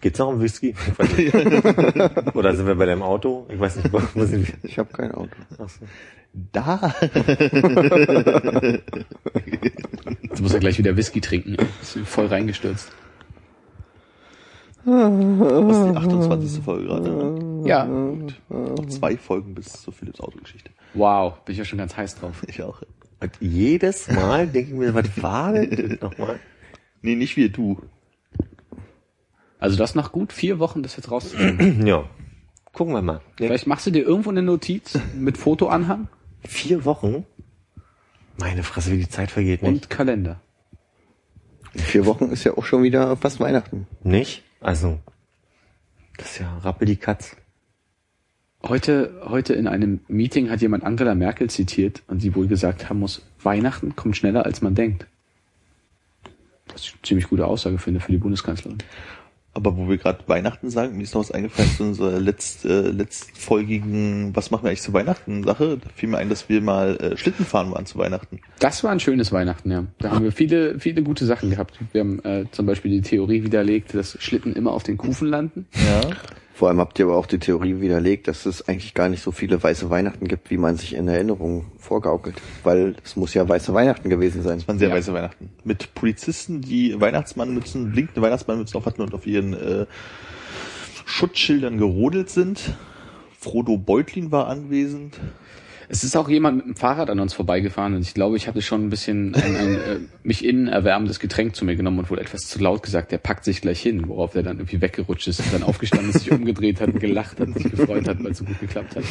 Geht's noch um Whisky? Oder sind wir bei deinem Auto? Ich weiß nicht, wo wo sind wir? ich habe kein Auto. Ach so. Da. Du musst ja gleich wieder Whisky trinken. Ist voll reingestürzt. Was ist die 28. Folge gerade? ne? Ja. Noch zwei Folgen bis zur Philipps Autogeschichte. Wow, bin ich ja schon ganz heiß drauf. Ich auch. Und jedes Mal denke ich mir, was war denn nochmal? Nee, nicht wir, du. Also das nach gut vier Wochen, das jetzt rauszufinden. Ja. Gucken wir mal. Vielleicht machst du dir irgendwo eine Notiz mit Fotoanhang vier Wochen? Meine Fresse, wie die Zeit vergeht, nicht? und Kalender. In vier Wochen ist ja auch schon wieder fast Weihnachten. Nicht? Also, das ist ja rappel die Katz. Heute, heute in einem Meeting hat jemand Angela Merkel zitiert und sie wohl gesagt haben muss, Weihnachten kommt schneller als man denkt. Das ist eine ziemlich gute Aussage finde für die Bundeskanzlerin. Aber wo wir gerade Weihnachten sagen, mir ist noch was eingefallen zu unserer letzt, äh, letztfolgigen, was machen wir eigentlich zu Weihnachten Sache? Da fiel mir ein, dass wir mal äh, Schlitten fahren waren zu Weihnachten. Das war ein schönes Weihnachten, ja. Da haben wir viele, viele gute Sachen gehabt. Wir haben äh, zum Beispiel die Theorie widerlegt, dass Schlitten immer auf den Kufen landen. Ja. Vor allem habt ihr aber auch die Theorie widerlegt, dass es eigentlich gar nicht so viele weiße Weihnachten gibt, wie man sich in Erinnerung vorgaukelt. Weil es muss ja weiße Weihnachten gewesen sein. Das waren sehr Ja. weiße Weihnachten. Mit Polizisten, die Weihnachtsmannmützen, blinkende Weihnachtsmannmützen auf hatten und auf ihren äh, Schutzschildern gerodelt sind. Frodo Beutlin war anwesend. Es ist auch jemand mit dem Fahrrad an uns vorbeigefahren und ich glaube, ich hatte schon ein bisschen ein, ein äh, mich innen erwärmendes Getränk zu mir genommen und wohl etwas zu laut gesagt, der packt sich gleich hin, worauf er dann irgendwie weggerutscht ist und dann aufgestanden ist, sich umgedreht hat und gelacht hat und sich gefreut hat, weil es so gut geklappt hat.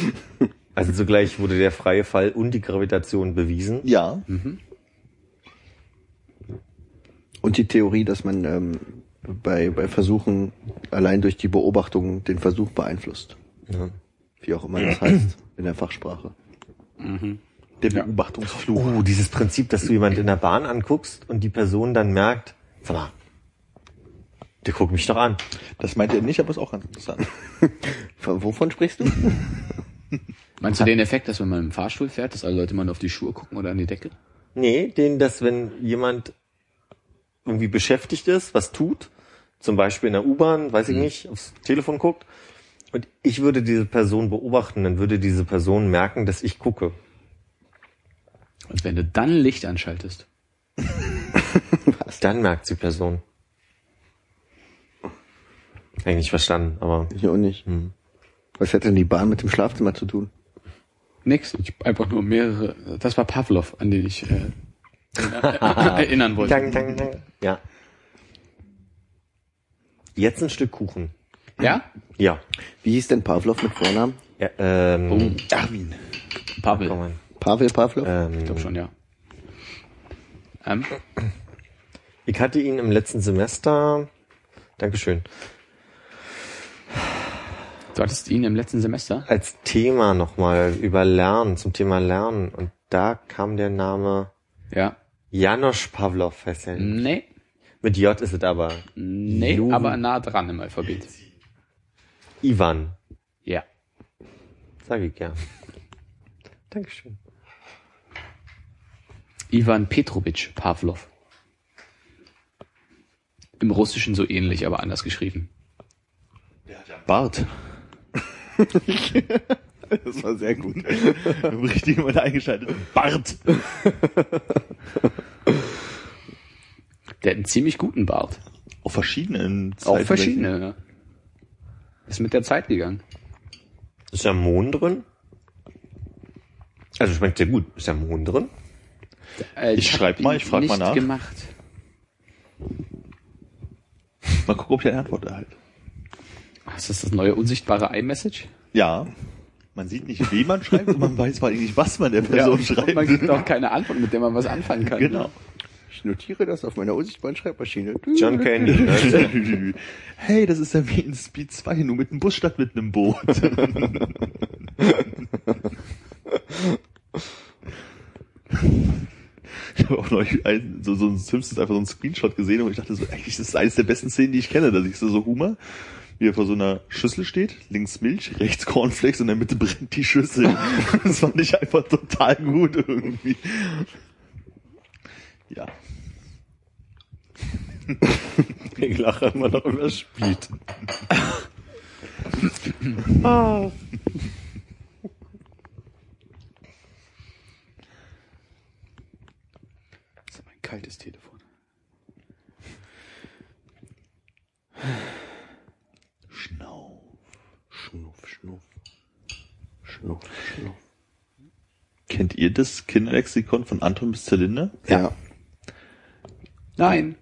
Also zugleich wurde der freie Fall und die Gravitation bewiesen. Ja. Und die Theorie, dass man ähm, bei, bei Versuchen allein durch die Beobachtung den Versuch beeinflusst. Ja. Wie auch immer das heißt in der Fachsprache. Der Ja. Beobachtungsfluch. Oh, dieses Prinzip, dass du jemand in der Bahn anguckst und die Person dann merkt, sag mal, der guckt mich doch an. Das meinte er nicht, aber ist auch ganz interessant. Von, wovon sprichst du? Meinst du den Effekt, dass wenn man im Fahrstuhl fährt, dass alle Leute mal auf die Schuhe gucken oder an die Decke? Nee, den, dass wenn jemand irgendwie beschäftigt ist, was tut, zum Beispiel in der U-Bahn, weiß ich nicht, aufs Telefon guckt, und ich würde diese Person beobachten, dann würde diese Person merken, dass ich gucke. Und wenn du dann Licht anschaltest, Dann merkt die Person. Eigentlich nicht verstanden, aber Ich auch nicht. Was hätte denn die Bahn mit dem Schlafzimmer zu tun? nix. Ich einfach nur mehrere. Das war Pavlov, an den ich äh, erinnern wollte. Dang, dang, dang. Ja. Jetzt ein Stück Kuchen. Ja? Ja. Wie hieß denn Pavlov mit Vornamen? ja ähm, Oh, Darwin. Pavel. komm. Pavel Pavlov? Ähm, Ich glaube schon, ja. Ähm, Ich hatte ihn im letzten Semester. Dankeschön. du hattest ihn im letzten Semester? Als Thema nochmal über Lernen, zum Thema Lernen. Und da kam der Name Ja. Janosch Pavlov, heißt er. Nee. Mit J ist es aber. Nee, Ju- aber nah dran im Alphabet. Ivan, Ja. sage ich gern. Dankeschön. Ivan Petrovich Pavlov. Im Russischen so ähnlich, aber anders geschrieben. Bart. Das war sehr gut. Richtig mal eingeschaltet. Bart. Der hat einen ziemlich guten Bart. Auf verschiedenen Auch Zeiten- verschiedene. Ja. Ist mit der Zeit gegangen. Ist da Mohn drin? Also schmeckt sehr gut. Ist da Mohn drin? Äh, Ich hab schreib mal, ich frag mal nach. gemacht. Mal gucken, ob ich eine Antwort erhalte. Ist das das neue unsichtbare iMessage? Ja. Man sieht nicht, wie man schreibt und man weiß vor allem nicht, was man der Person und schreibt. man gibt auch keine Antwort, mit der man was anfangen kann. Genau. Ich notiere das auf meiner unsichtbaren Schreibmaschine. John Candy. Ne? Hey, das ist ja wie in Speed 2, nur mit einem Bus statt mit einem Boot. Ich habe auch neulich ein, so, so ein Simpsons einfach so einen Screenshot gesehen und ich dachte so, eigentlich das ist eines der besten Szenen, die ich kenne. Da siehst du so Humor, wie er vor so einer Schüssel steht, links Milch, rechts Cornflakes und in der Mitte brennt die Schüssel. Das fand ich einfach total gut irgendwie. Ja. Ich lache immer noch über das Spiel. Das ist aber ein kaltes Telefon. Schnau. Schnuff, schnuff. Schnuff, schnuff. Kennt ihr das Kinderlexikon von Anton bis Zylinder? Ja. Nein.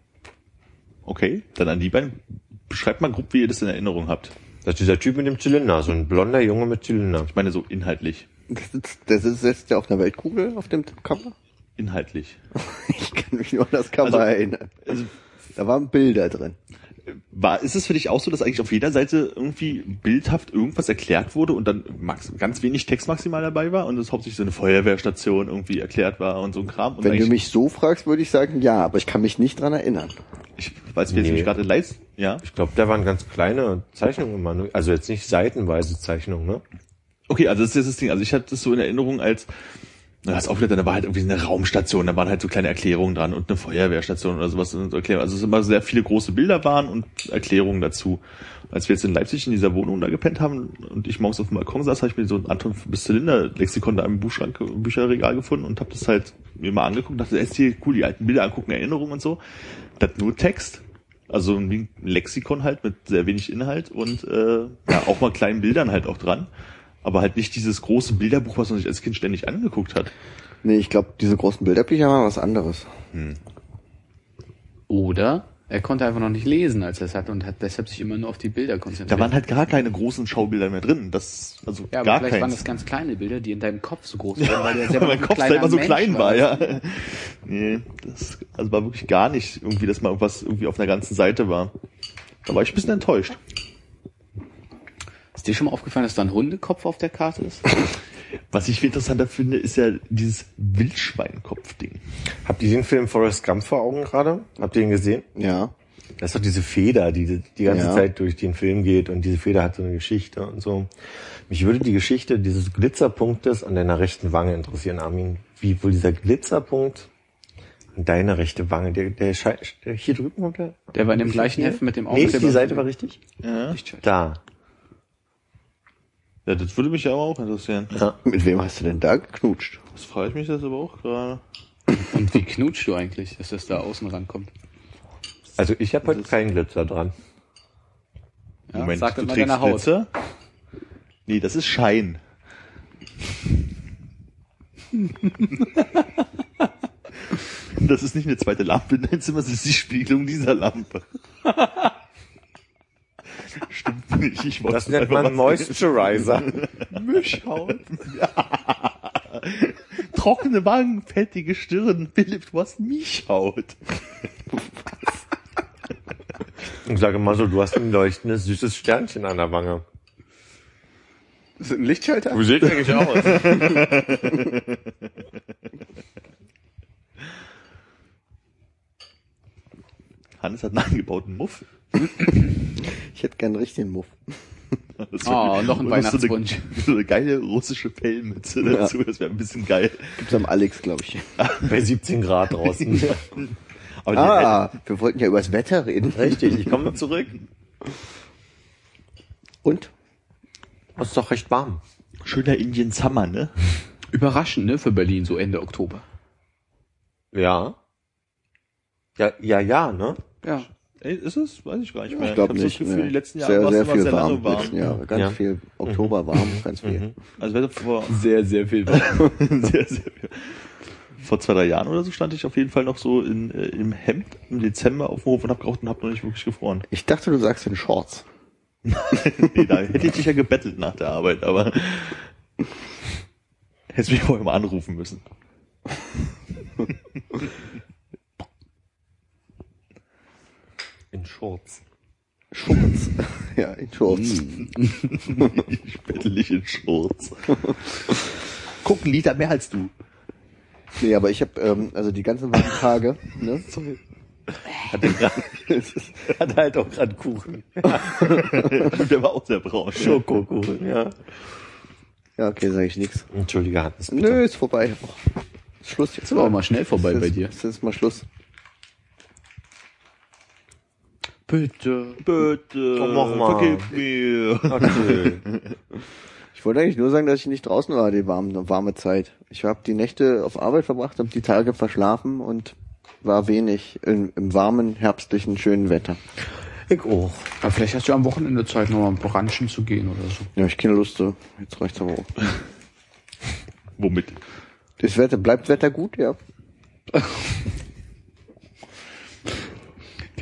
Okay, dann an die beiden. Beschreibt mal grob, wie ihr das in Erinnerung habt. Das ist dieser Typ mit dem Zylinder, so ein blonder Junge mit Zylinder. Ich meine so inhaltlich. Das sitzt, das ist, sitzt ja auf einer Weltkugel auf dem Cover. Inhaltlich. Ich kann mich nur an das Cover Also- erinnern. Also Da waren Bilder drin. War, ist es für dich auch so, dass eigentlich auf jeder Seite irgendwie bildhaft irgendwas erklärt wurde und dann max, ganz wenig Text maximal dabei war und es hauptsächlich so eine Feuerwehrstation irgendwie erklärt war und so ein Kram? Und Wenn du mich so fragst, würde ich sagen, ja, aber ich kann mich nicht dran erinnern. ich weiß, wir jetzt Nee. nämlich gerade live, ja? Ich glaube, da waren ganz kleine Zeichnungen immer. nur- Also jetzt nicht seitenweise Zeichnungen, ne? Okay, also das ist das Ding. Also ich hatte das so in Erinnerung als, na, das aufgehört, da war halt irgendwie eine Raumstation, da waren halt so kleine Erklärungen dran und eine Feuerwehrstation oder sowas. Und so Erklärungen. Also es immer sehr viele große Bilder waren und Erklärungen dazu. Als wir jetzt in Leipzig in dieser Wohnung da gepennt haben und ich morgens auf dem Balkon saß, habe ich mir so ein Anton bis Zylinder Lexikon da im Buchschrank, Bücherregal gefunden und habe das halt mir mal angeguckt und dachte, ist hier cool, die alten Bilder angucken, Erinnerungen und so. Das nur Text. Also ein Lexikon halt mit sehr wenig Inhalt und äh, ja, auch mal kleinen Bildern halt auch dran. Aber halt nicht dieses große Bilderbuch, was man sich als Kind ständig angeguckt hat. Nee, ich glaube, diese großen Bilderbücher waren was anderes. Oder er konnte einfach noch nicht lesen, als er es hatte und hat deshalb sich immer nur auf die Bilder konzentriert. Da waren halt gar keine großen Schaubilder mehr drin. Das, also ja, aber gar vielleicht waren keins. das ganz kleine Bilder, die in deinem Kopf so groß waren, weil der Weil selber mein Kopf selber so Mensch klein war, ja. Nee, das also war wirklich gar nicht irgendwie, dass mal irgendwas irgendwie auf einer ganzen Seite war. Da war ich ein bisschen enttäuscht. Ist dir schon mal aufgefallen, dass da ein Hundekopf auf der Karte ist? Was ich viel interessanter finde, ist ja dieses Wildschweinkopf-Ding. Habt ihr den Film Forrest Gump vor Augen gerade? Habt ihr ihn gesehen? Ja. Das ist doch diese Feder, die die ganze Ja. Zeit durch den Film geht und diese Feder hat so eine Geschichte und so. Mich würde die Geschichte dieses Glitzerpunktes an deiner rechten Wange interessieren, Armin. Wie wohl dieser Glitzerpunkt an deiner rechte Wange, der, der, der hier drüben kommt der? Der war in dem gleichen Heft mit dem Nee, Aufkleber. die Seite war richtig? Ja. Da. Ja, das würde mich ja aber auch interessieren. Ja. Mit wem hast du denn da geknutscht? Das frage ich mich das aber auch gerade. Und wie knutschst du eigentlich, dass das da außen rankommt? Also ich habe heute keinen Glitzer dran. Ja, Moment, sag du mal trägst Haut. Glitzer? Nee, das ist Schein. Das ist nicht eine zweite Lampe in deinem Zimmer, das ist die Spiegelung dieser Lampe. Stimmt nicht. Ich wollte Das nennt man Moisturizer. Mischhaut. Trockene Wangen, fettige Stirn. Philipp, du hast Mischhaut. Ich sage mal so, du hast ein leuchtendes, süßes Sternchen an der Wange. Das ist ein Lichtschalter? Wie sieht eigentlich aus? Hannes hat einen eingebauten Muff. Ich hätte gern einen richtigen Muff. Das Oh, noch ein noch so eine- Weihnachtswunsch. So eine geile russische Fellmütze dazu, das wäre ein bisschen geil. Gibt's am Alex, glaube ich. Bei 17 Grad draußen. Aber Ah, wir wollten ja über das Wetter reden. Richtig, ich komme zurück. Und? Es ist doch recht warm. schöner Indian Summer, ne? Überraschend, ne, für Berlin, so Ende Oktober. Ja. Ja, ja, ja, ne? Ja. Ey, ist es? Weiß ich gar nicht mehr. Ich glaube nicht. das Gefühl, nee. die letzten Jahre sehr, war es sehr immer viel sehr warm. warm. Letzten Jahre. Ganz Ja. viel Oktober warm, ganz viel. Also wenn vor Sehr, sehr viel. sehr, sehr viel. Vor zwei, drei Jahren oder so stand ich auf jeden Fall noch so in, äh, im Hemd im Dezember auf dem Hof und hab geraucht und hab noch nicht wirklich gefroren. Ich dachte, du sagst in Shorts. Nee, da hätte ich dich ja gebettelt nach der Arbeit, aber hättest mich vorher mal anrufen müssen. Shorts. Shorts. ja, in Shorts. Ich bettel dich in Shorts. Guck, ein Liter mehr als du. Nee, aber ich habe ähm, also die ganzen warmen Tage, ne? Hat er grad- hat halt auch gerade Kuchen. Der war auch sehr braun. Schokokuchen, ja. Ja, okay, sage ich nichts. Entschuldige, Hannes, bitte. Nö, ist vorbei. Schluss jetzt. Ist aber auch mal schnell vorbei Ist- bei dir. Ist jetzt mal Schluss. Bitte. Bitte, Komm, mach mal. vergib mir. Okay. Ich wollte eigentlich nur sagen, dass ich nicht draußen war, die warme, warme Zeit. Ich habe die Nächte auf Arbeit verbracht, habe die Tage verschlafen und war wenig im, im warmen, herbstlichen, schönen Wetter. Ich auch. Aber vielleicht hast du am Wochenende Zeit, noch mal ein paar Ranchen zu gehen oder so. Ja, ich keine Lust so. Jetzt reicht's aber auch. Womit? Das Wetter, bleibt Wetter gut, ja.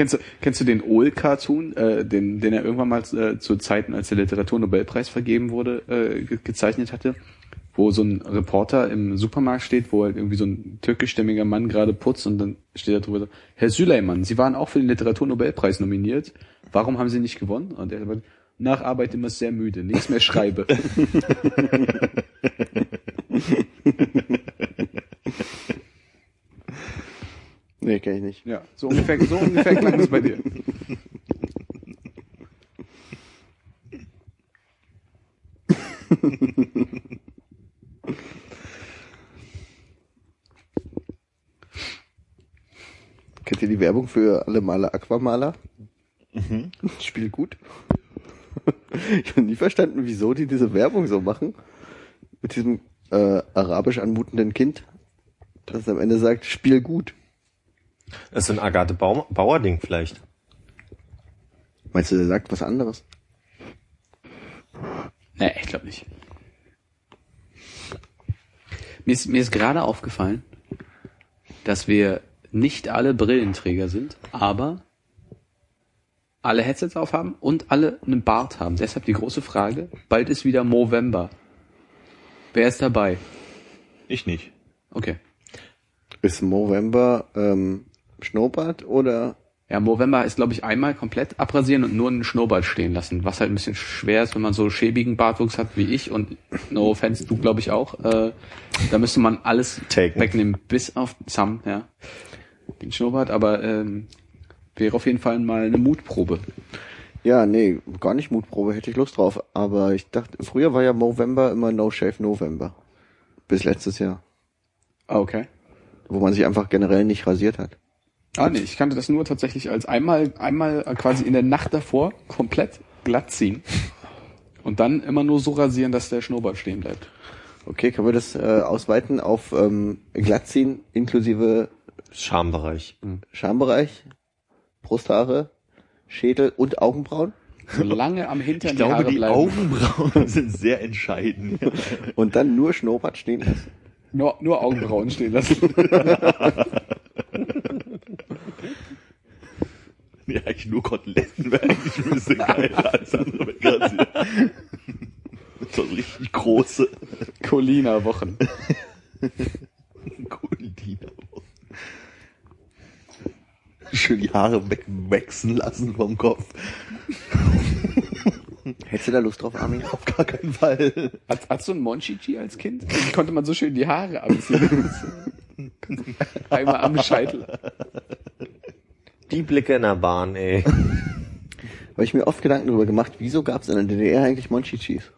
Kennst du, kennst du den Ohl-Cartoon, äh, den, den er irgendwann mal äh, zu Zeiten, als der Literaturnobelpreis vergeben wurde, äh, ge gezeichnet hatte? Wo so ein Reporter im Supermarkt steht, wo halt irgendwie so ein türkischstämmiger Mann gerade putzt und dann steht da drüber Herr Süleyman, Sie waren auch für den Literaturnobelpreis nominiert. Warum haben Sie nicht gewonnen? Und er sagt, nach Arbeit immer sehr müde, nichts mehr schreibe. Nee, kenn ich nicht. ja, so ungefähr, so ungefähr klang es bei dir. Kennt ihr die Werbung für alle Maler Aquamaler? Spiel gut. ich habe nie verstanden, wieso die diese Werbung so machen. Mit diesem äh, arabisch anmutenden Kind, das am Ende sagt, spiel gut. Das ist so ein Agathe Bau Bauer-Ding vielleicht. Meinst du, der sagt was anderes? Nee, ich glaube nicht. Mir ist, mir ist gerade aufgefallen, dass wir nicht alle Brillenträger sind, aber alle Headsets aufhaben und alle einen Bart haben. Deshalb die große Frage, bald ist wieder Movember. Wer ist dabei? Ich nicht. Okay. Ist Movember ähm, Schnurrbart oder Ja, Movember ist, glaube ich, einmal komplett abrasieren und nur einen Schnurrbart stehen lassen, was halt ein bisschen schwer ist, wenn man so schäbigen Bartwuchs hat wie ich und no offense, du glaube ich auch. Äh, da müsste man alles Taken. wegnehmen, bis auf Sam, ja. Den Schnurrbart, aber ähm, wäre auf jeden Fall mal eine Mutprobe. Ja, nee, gar nicht Mutprobe, hätte ich Lust drauf. Aber ich dachte, früher war ja Movember immer No Shave November. Bis letztes Jahr. Ah, okay. Wo man sich einfach generell nicht rasiert hat. Ah, nee, ich kannte das nur tatsächlich als einmal, einmal quasi in der Nacht davor komplett glatt ziehen. Und dann immer nur so rasieren, dass der Schnurrbart stehen bleibt. Okay, können wir das äh, ausweiten auf ähm, Glattziehen inklusive Schambereich. Schambereich, Brusthaare, Schädel und Augenbrauen? Solange am Hintern Ich die glaube, Haare die bleiben. Augenbrauen sind sehr entscheidend. Und dann nur Schnurrbart stehen lassen. Nur, nur Augenbrauen stehen lassen. Nee, eigentlich nur Koteletten wäre eigentlich ein bisschen geiler als andere Rasier. So richtig große Colina-Wochen. Kuldiner. Schön die Haare wegwachsen lassen vom Kopf. Hättest du da Lust drauf, Armin? Auf gar keinen Fall. Hat, hast du ein Monchichi als Kind? Wie konnte man so schön die Haare abziehen? Einmal am Scheitel. Die Blicke in der Bahn, ey. habe ich mir oft Gedanken darüber gemacht, wieso gab es in der DDR eigentlich Monchichis?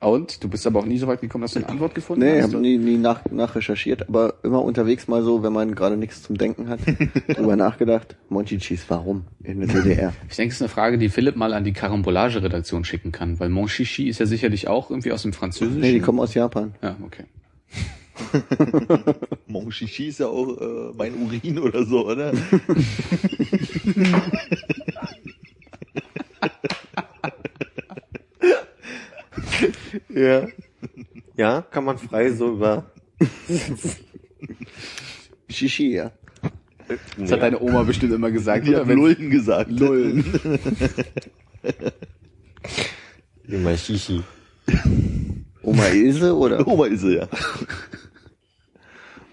Und du bist aber auch nie so weit gekommen, dass du eine Antwort gefunden Nee, ich hast? habe nie, nie nach, nachrecherchiert, aber immer unterwegs mal so, wenn man gerade nichts zum Denken hat, drüber nachgedacht. Monchichis, warum in der DDR? Ich denke, es ist eine Frage, die Philipp mal an die Karambolage-Redaktion schicken kann, weil Mon Chichi ist ja sicherlich auch irgendwie aus dem Französischen. Nee, die kommen aus Japan. Ja, okay. Mon Chichi ist ja auch äh, mein Urin oder so, oder? Ja. Ja, kann man frei so über. Shishi, ja. Das hat deine Oma bestimmt immer gesagt. Die hat Wenn- Lullen gesagt. Lullen. Immer Shishi. Oma Ilse oder? Oma ist sie, ja.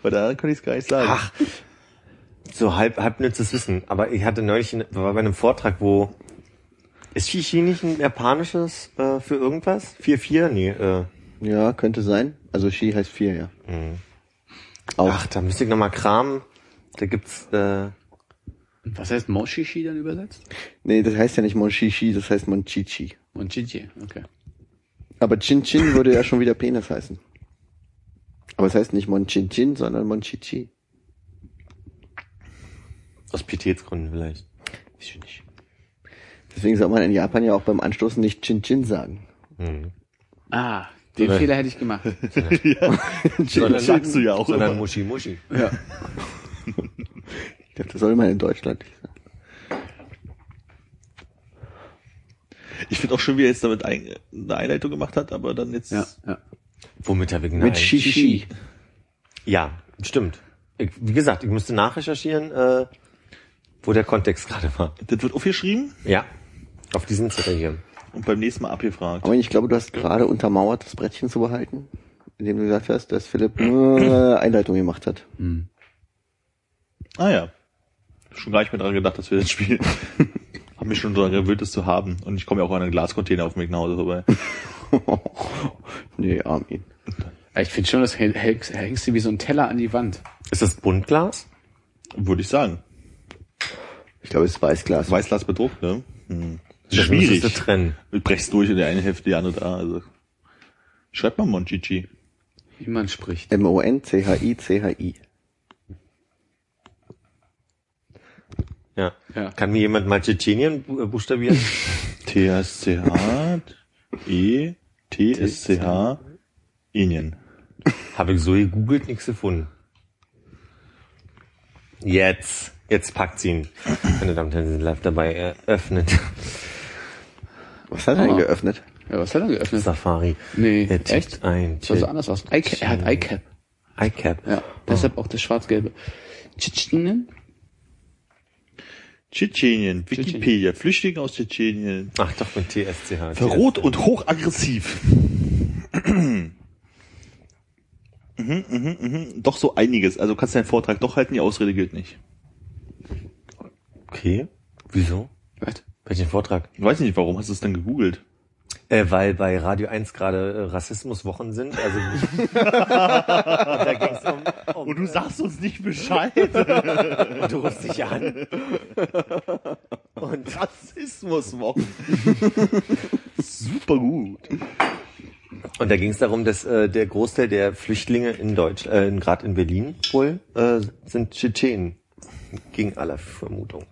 Aber da kann ich es gar nicht sagen. Ach, so halb, halbnützes Wissen. Aber ich hatte neulich, in- war bei einem Vortrag, wo, ist Shishi nicht ein japanisches äh, für irgendwas? 4-4? Nee, äh, Ja, könnte sein. Also Shi heißt vier, ja. Auch. ach, da müsste ich nochmal kramen. Da gibt's, äh, Was heißt Mon Chichi dann übersetzt? Nee, das heißt ja nicht Monchichi, das heißt Monchichi. Mon Chichi, okay. Aber Chin Chin würde ja schon wieder Penis heißen. Aber es heißt nicht Mon Chin Chin, sondern Monchichi. aus Pietätsgründen vielleicht. Weiß ich nicht. Deswegen soll man in Japan ja auch beim Anstoßen nicht Chin Chin sagen. Ah, den Oder- Fehler hätte ich gemacht. Sondern, sagst du ja auch Sondern immer. Muschi Muschi. ja. Ich dachte, das soll man in Deutschland nicht sagen. Ich finde auch schön, wie er jetzt damit ein, eine Einleitung gemacht hat, aber dann jetzt. Ja, ja. Womit er wegen Mit Shishi. Ja, stimmt. Ich, wie gesagt, ich müsste nachrecherchieren, äh, wo der Kontext gerade war. Das wird aufgeschrieben Ja, auf diesem Zettel hier. und beim nächsten Mal abgefragt. Aber ich glaube, du hast gerade untermauert, das Brettchen zu behalten, indem du gesagt hast, dass Philipp nur eine Einleitung gemacht hat. Ah ja. Schon gar nicht mehr dran gedacht, dass wir das spielen. Hab mich schon daran gewöhnt, es zu haben. Und ich komme ja auch an einen Glascontainer auf dem Weg nach Hause vorbei. nee, Armin. Ich finde schon, das häng- hängst, hängst du wie so ein Teller an die Wand. Ist das Buntglas? Würde ich sagen. Ich glaube, es ist Weißglas. Weißglas bedruckt, ne? Hm. Das Schwierig. du trennen. Du brechst durch in der eine Hälfte, die andere da. Also. Schreibt mal Monchichi. Wie man spricht. M-O-N-C-H-I-C-H-I. Ja. Ja. Kann mir jemand mal Tschetschenien bu- buchstabieren? T-S-C-H E T-S-C-H Indien. Habe ich so gegoogelt, nichts gefunden. Jetzt. Jetzt packt sie ihn. Meine Damen und Herren, Sie sind live dabei. Eröffnet. Was hat er denn geöffnet? Ja, was hat er geöffnet? Safari. Nee, Er echt? ein. Das sah so anders aus. iCap, er hat iCap. iCap. Ja, deshalb auch das schwarz-gelbe. Tschetschenien? Tschetschenien. Wikipedia. Flüchtlinge aus Tschetschenien. Ach doch, mit TSCH. Verrot und hochaggressiv. mhm, mhm, mhm. Doch so einiges. Also kannst du deinen Vortrag doch halten, die Ausrede gilt nicht. Okay. Wieso? Was? Welchen Vortrag? Ich weiß nicht, warum hast du es denn gegoogelt? Äh, weil bei Radio 1 gerade äh, Rassismuswochen sind. Also da ging's um, um Und du sagst uns nicht Bescheid. und du rufst dich an. Und, Rassismus, Super gut. und da ging es darum, dass äh, der Großteil der Flüchtlinge in Deutsch, äh, gerade in Berlin wohl, äh, sind Tschetschenen. Gegen aller Vermutung.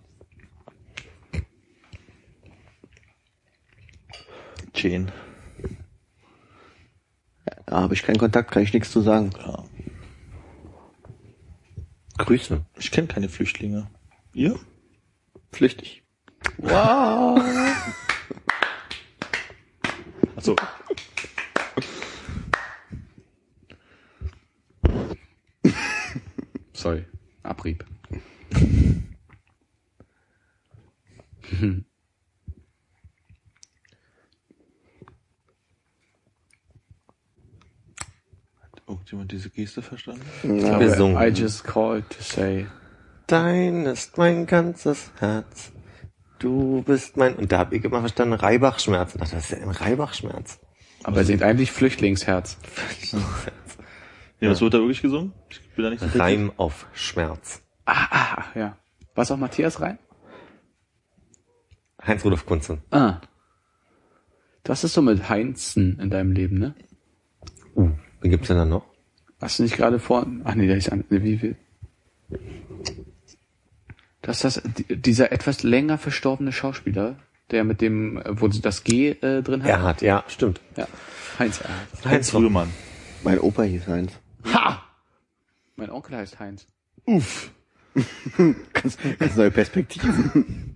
Tschetschen. Da habe ich keinen Kontakt, kann ich nichts zu sagen. Ja. Grüße. Ich kenne keine Flüchtlinge. Ihr? Flüchtig. Achso. Sorry. Abrieb. Irgendjemand diese Geste verstanden? Na, Besungen. I just called to say. Dein ist mein ganzes Herz. Du bist mein. Und da habe ich immer verstanden, Reibachschmerz. Ach, das ist ja ein Reibachschmerz. Aber er singt eigentlich Flüchtlingsherz. Ja, was wird da wirklich gesungen? Ich bin da nicht so. Reim auf Schmerz. Ah, ah, ja. Was auch Matthias rein? Heinz-Rudolf Kunze. Ah. Das ist so mit Heinzen in deinem Leben, ne? Wen gibt's denn da noch? Hast du nicht gerade vor? Ach nee, der ist an. Wie viel? Das ist das, die- dieser etwas länger verstorbene Schauspieler, der mit dem, wo sie das G äh, drin hat. Erhard, ja, stimmt. Ja. Heinz Erhard. Heinz Rühmann. Mein Opa hieß Heinz. Ha! Mein Onkel heißt Heinz. Uff. Ganz, ganz neue Perspektiven.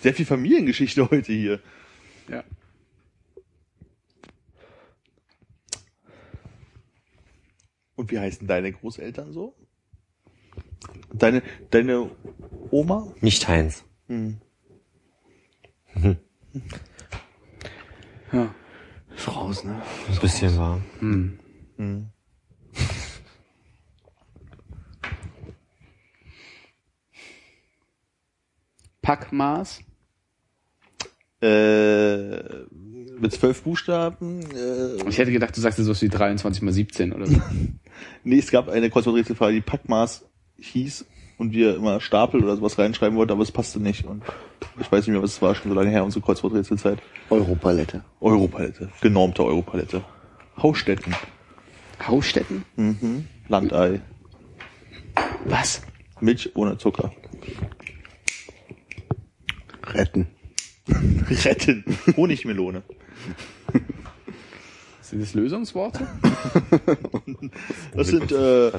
Sehr viel Familiengeschichte heute hier. Ja. Und wie heißen deine Großeltern so? Deine, deine Oma? Nicht Heinz. ja. Ist raus, ne? Ein bisschen war. Hm. Packmaß. Äh, mit zwölf Buchstaben. Äh, Ich hätte gedacht, du sagst sowas wie 23 mal 17 oder so. nee, es gab eine Kreuzworträtselfrage, die Packmaß hieß und wir immer Stapel oder sowas reinschreiben wollten, aber es passte nicht. Und ich weiß nicht mehr, was es war, schon so lange her, unsere Kreuzworträtselzeit. Europalette. Europalette. Genormte Europalette. Hausstätten. Hausstätten? Mhm. Landei. Was? Milch ohne Zucker. Retten. Retten. Honigmelone. Sind das Lösungsworte? Das sind äh.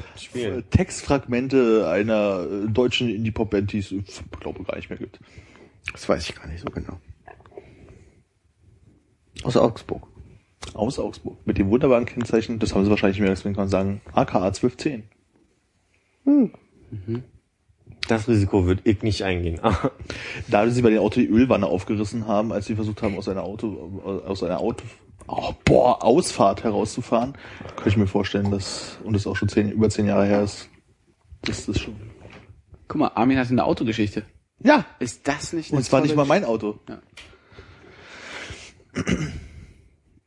Textfragmente einer äh, deutschen Indie-Pop-Band, die es, ich glaube, gar nicht mehr gibt. Das weiß ich gar nicht so genau. Aus Augsburg. Aus Augsburg. Mit dem wunderbaren Kennzeichen, das haben sie wahrscheinlich nicht mehr, deswegen kann man sagen, AKA 1210. Das Risiko würde ich nicht eingehen. Da sie bei dem Auto die Ölwanne aufgerissen haben, als sie versucht haben, aus einer Auto, aus einer Auto, oh, boah, Ausfahrt herauszufahren, könnte ich mir vorstellen, dass, und das auch schon zehn, über zehn Jahre her ist, das ist schon. Guck mal, Armin hat eine Autogeschichte. Ja! Ist das nicht Und es war nicht mal mein Auto. Ja.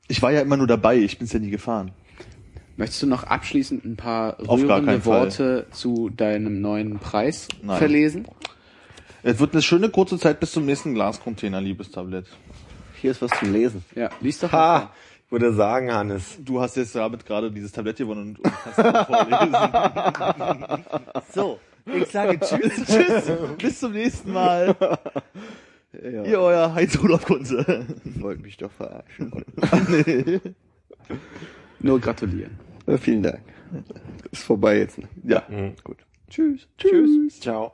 Ich war ja immer nur dabei, ich bin's ja nie gefahren. Möchtest du noch abschließend ein paar rührende keinen Fall. Worte zu deinem neuen Preis Nein. verlesen? Es wird eine schöne kurze Zeit bis zum nächsten Glascontainer, liebes Tablett. Hier ist was zum Lesen. Ja, lies doch mal. ha, ich würde sagen, Hannes. Du hast jetzt damit gerade dieses Tablett gewonnen und, und vorlesen. So, ich sage Tschüss. Tschüss, bis zum nächsten Mal. Ja, Ihr euer Heinz-Rudolf Kunze. wollt mich doch verarschen. Nur gratulieren. Ja, vielen Dank. Ist vorbei jetzt. Ne? Ja. Gut. Tschüss. Tschüss. Ciao.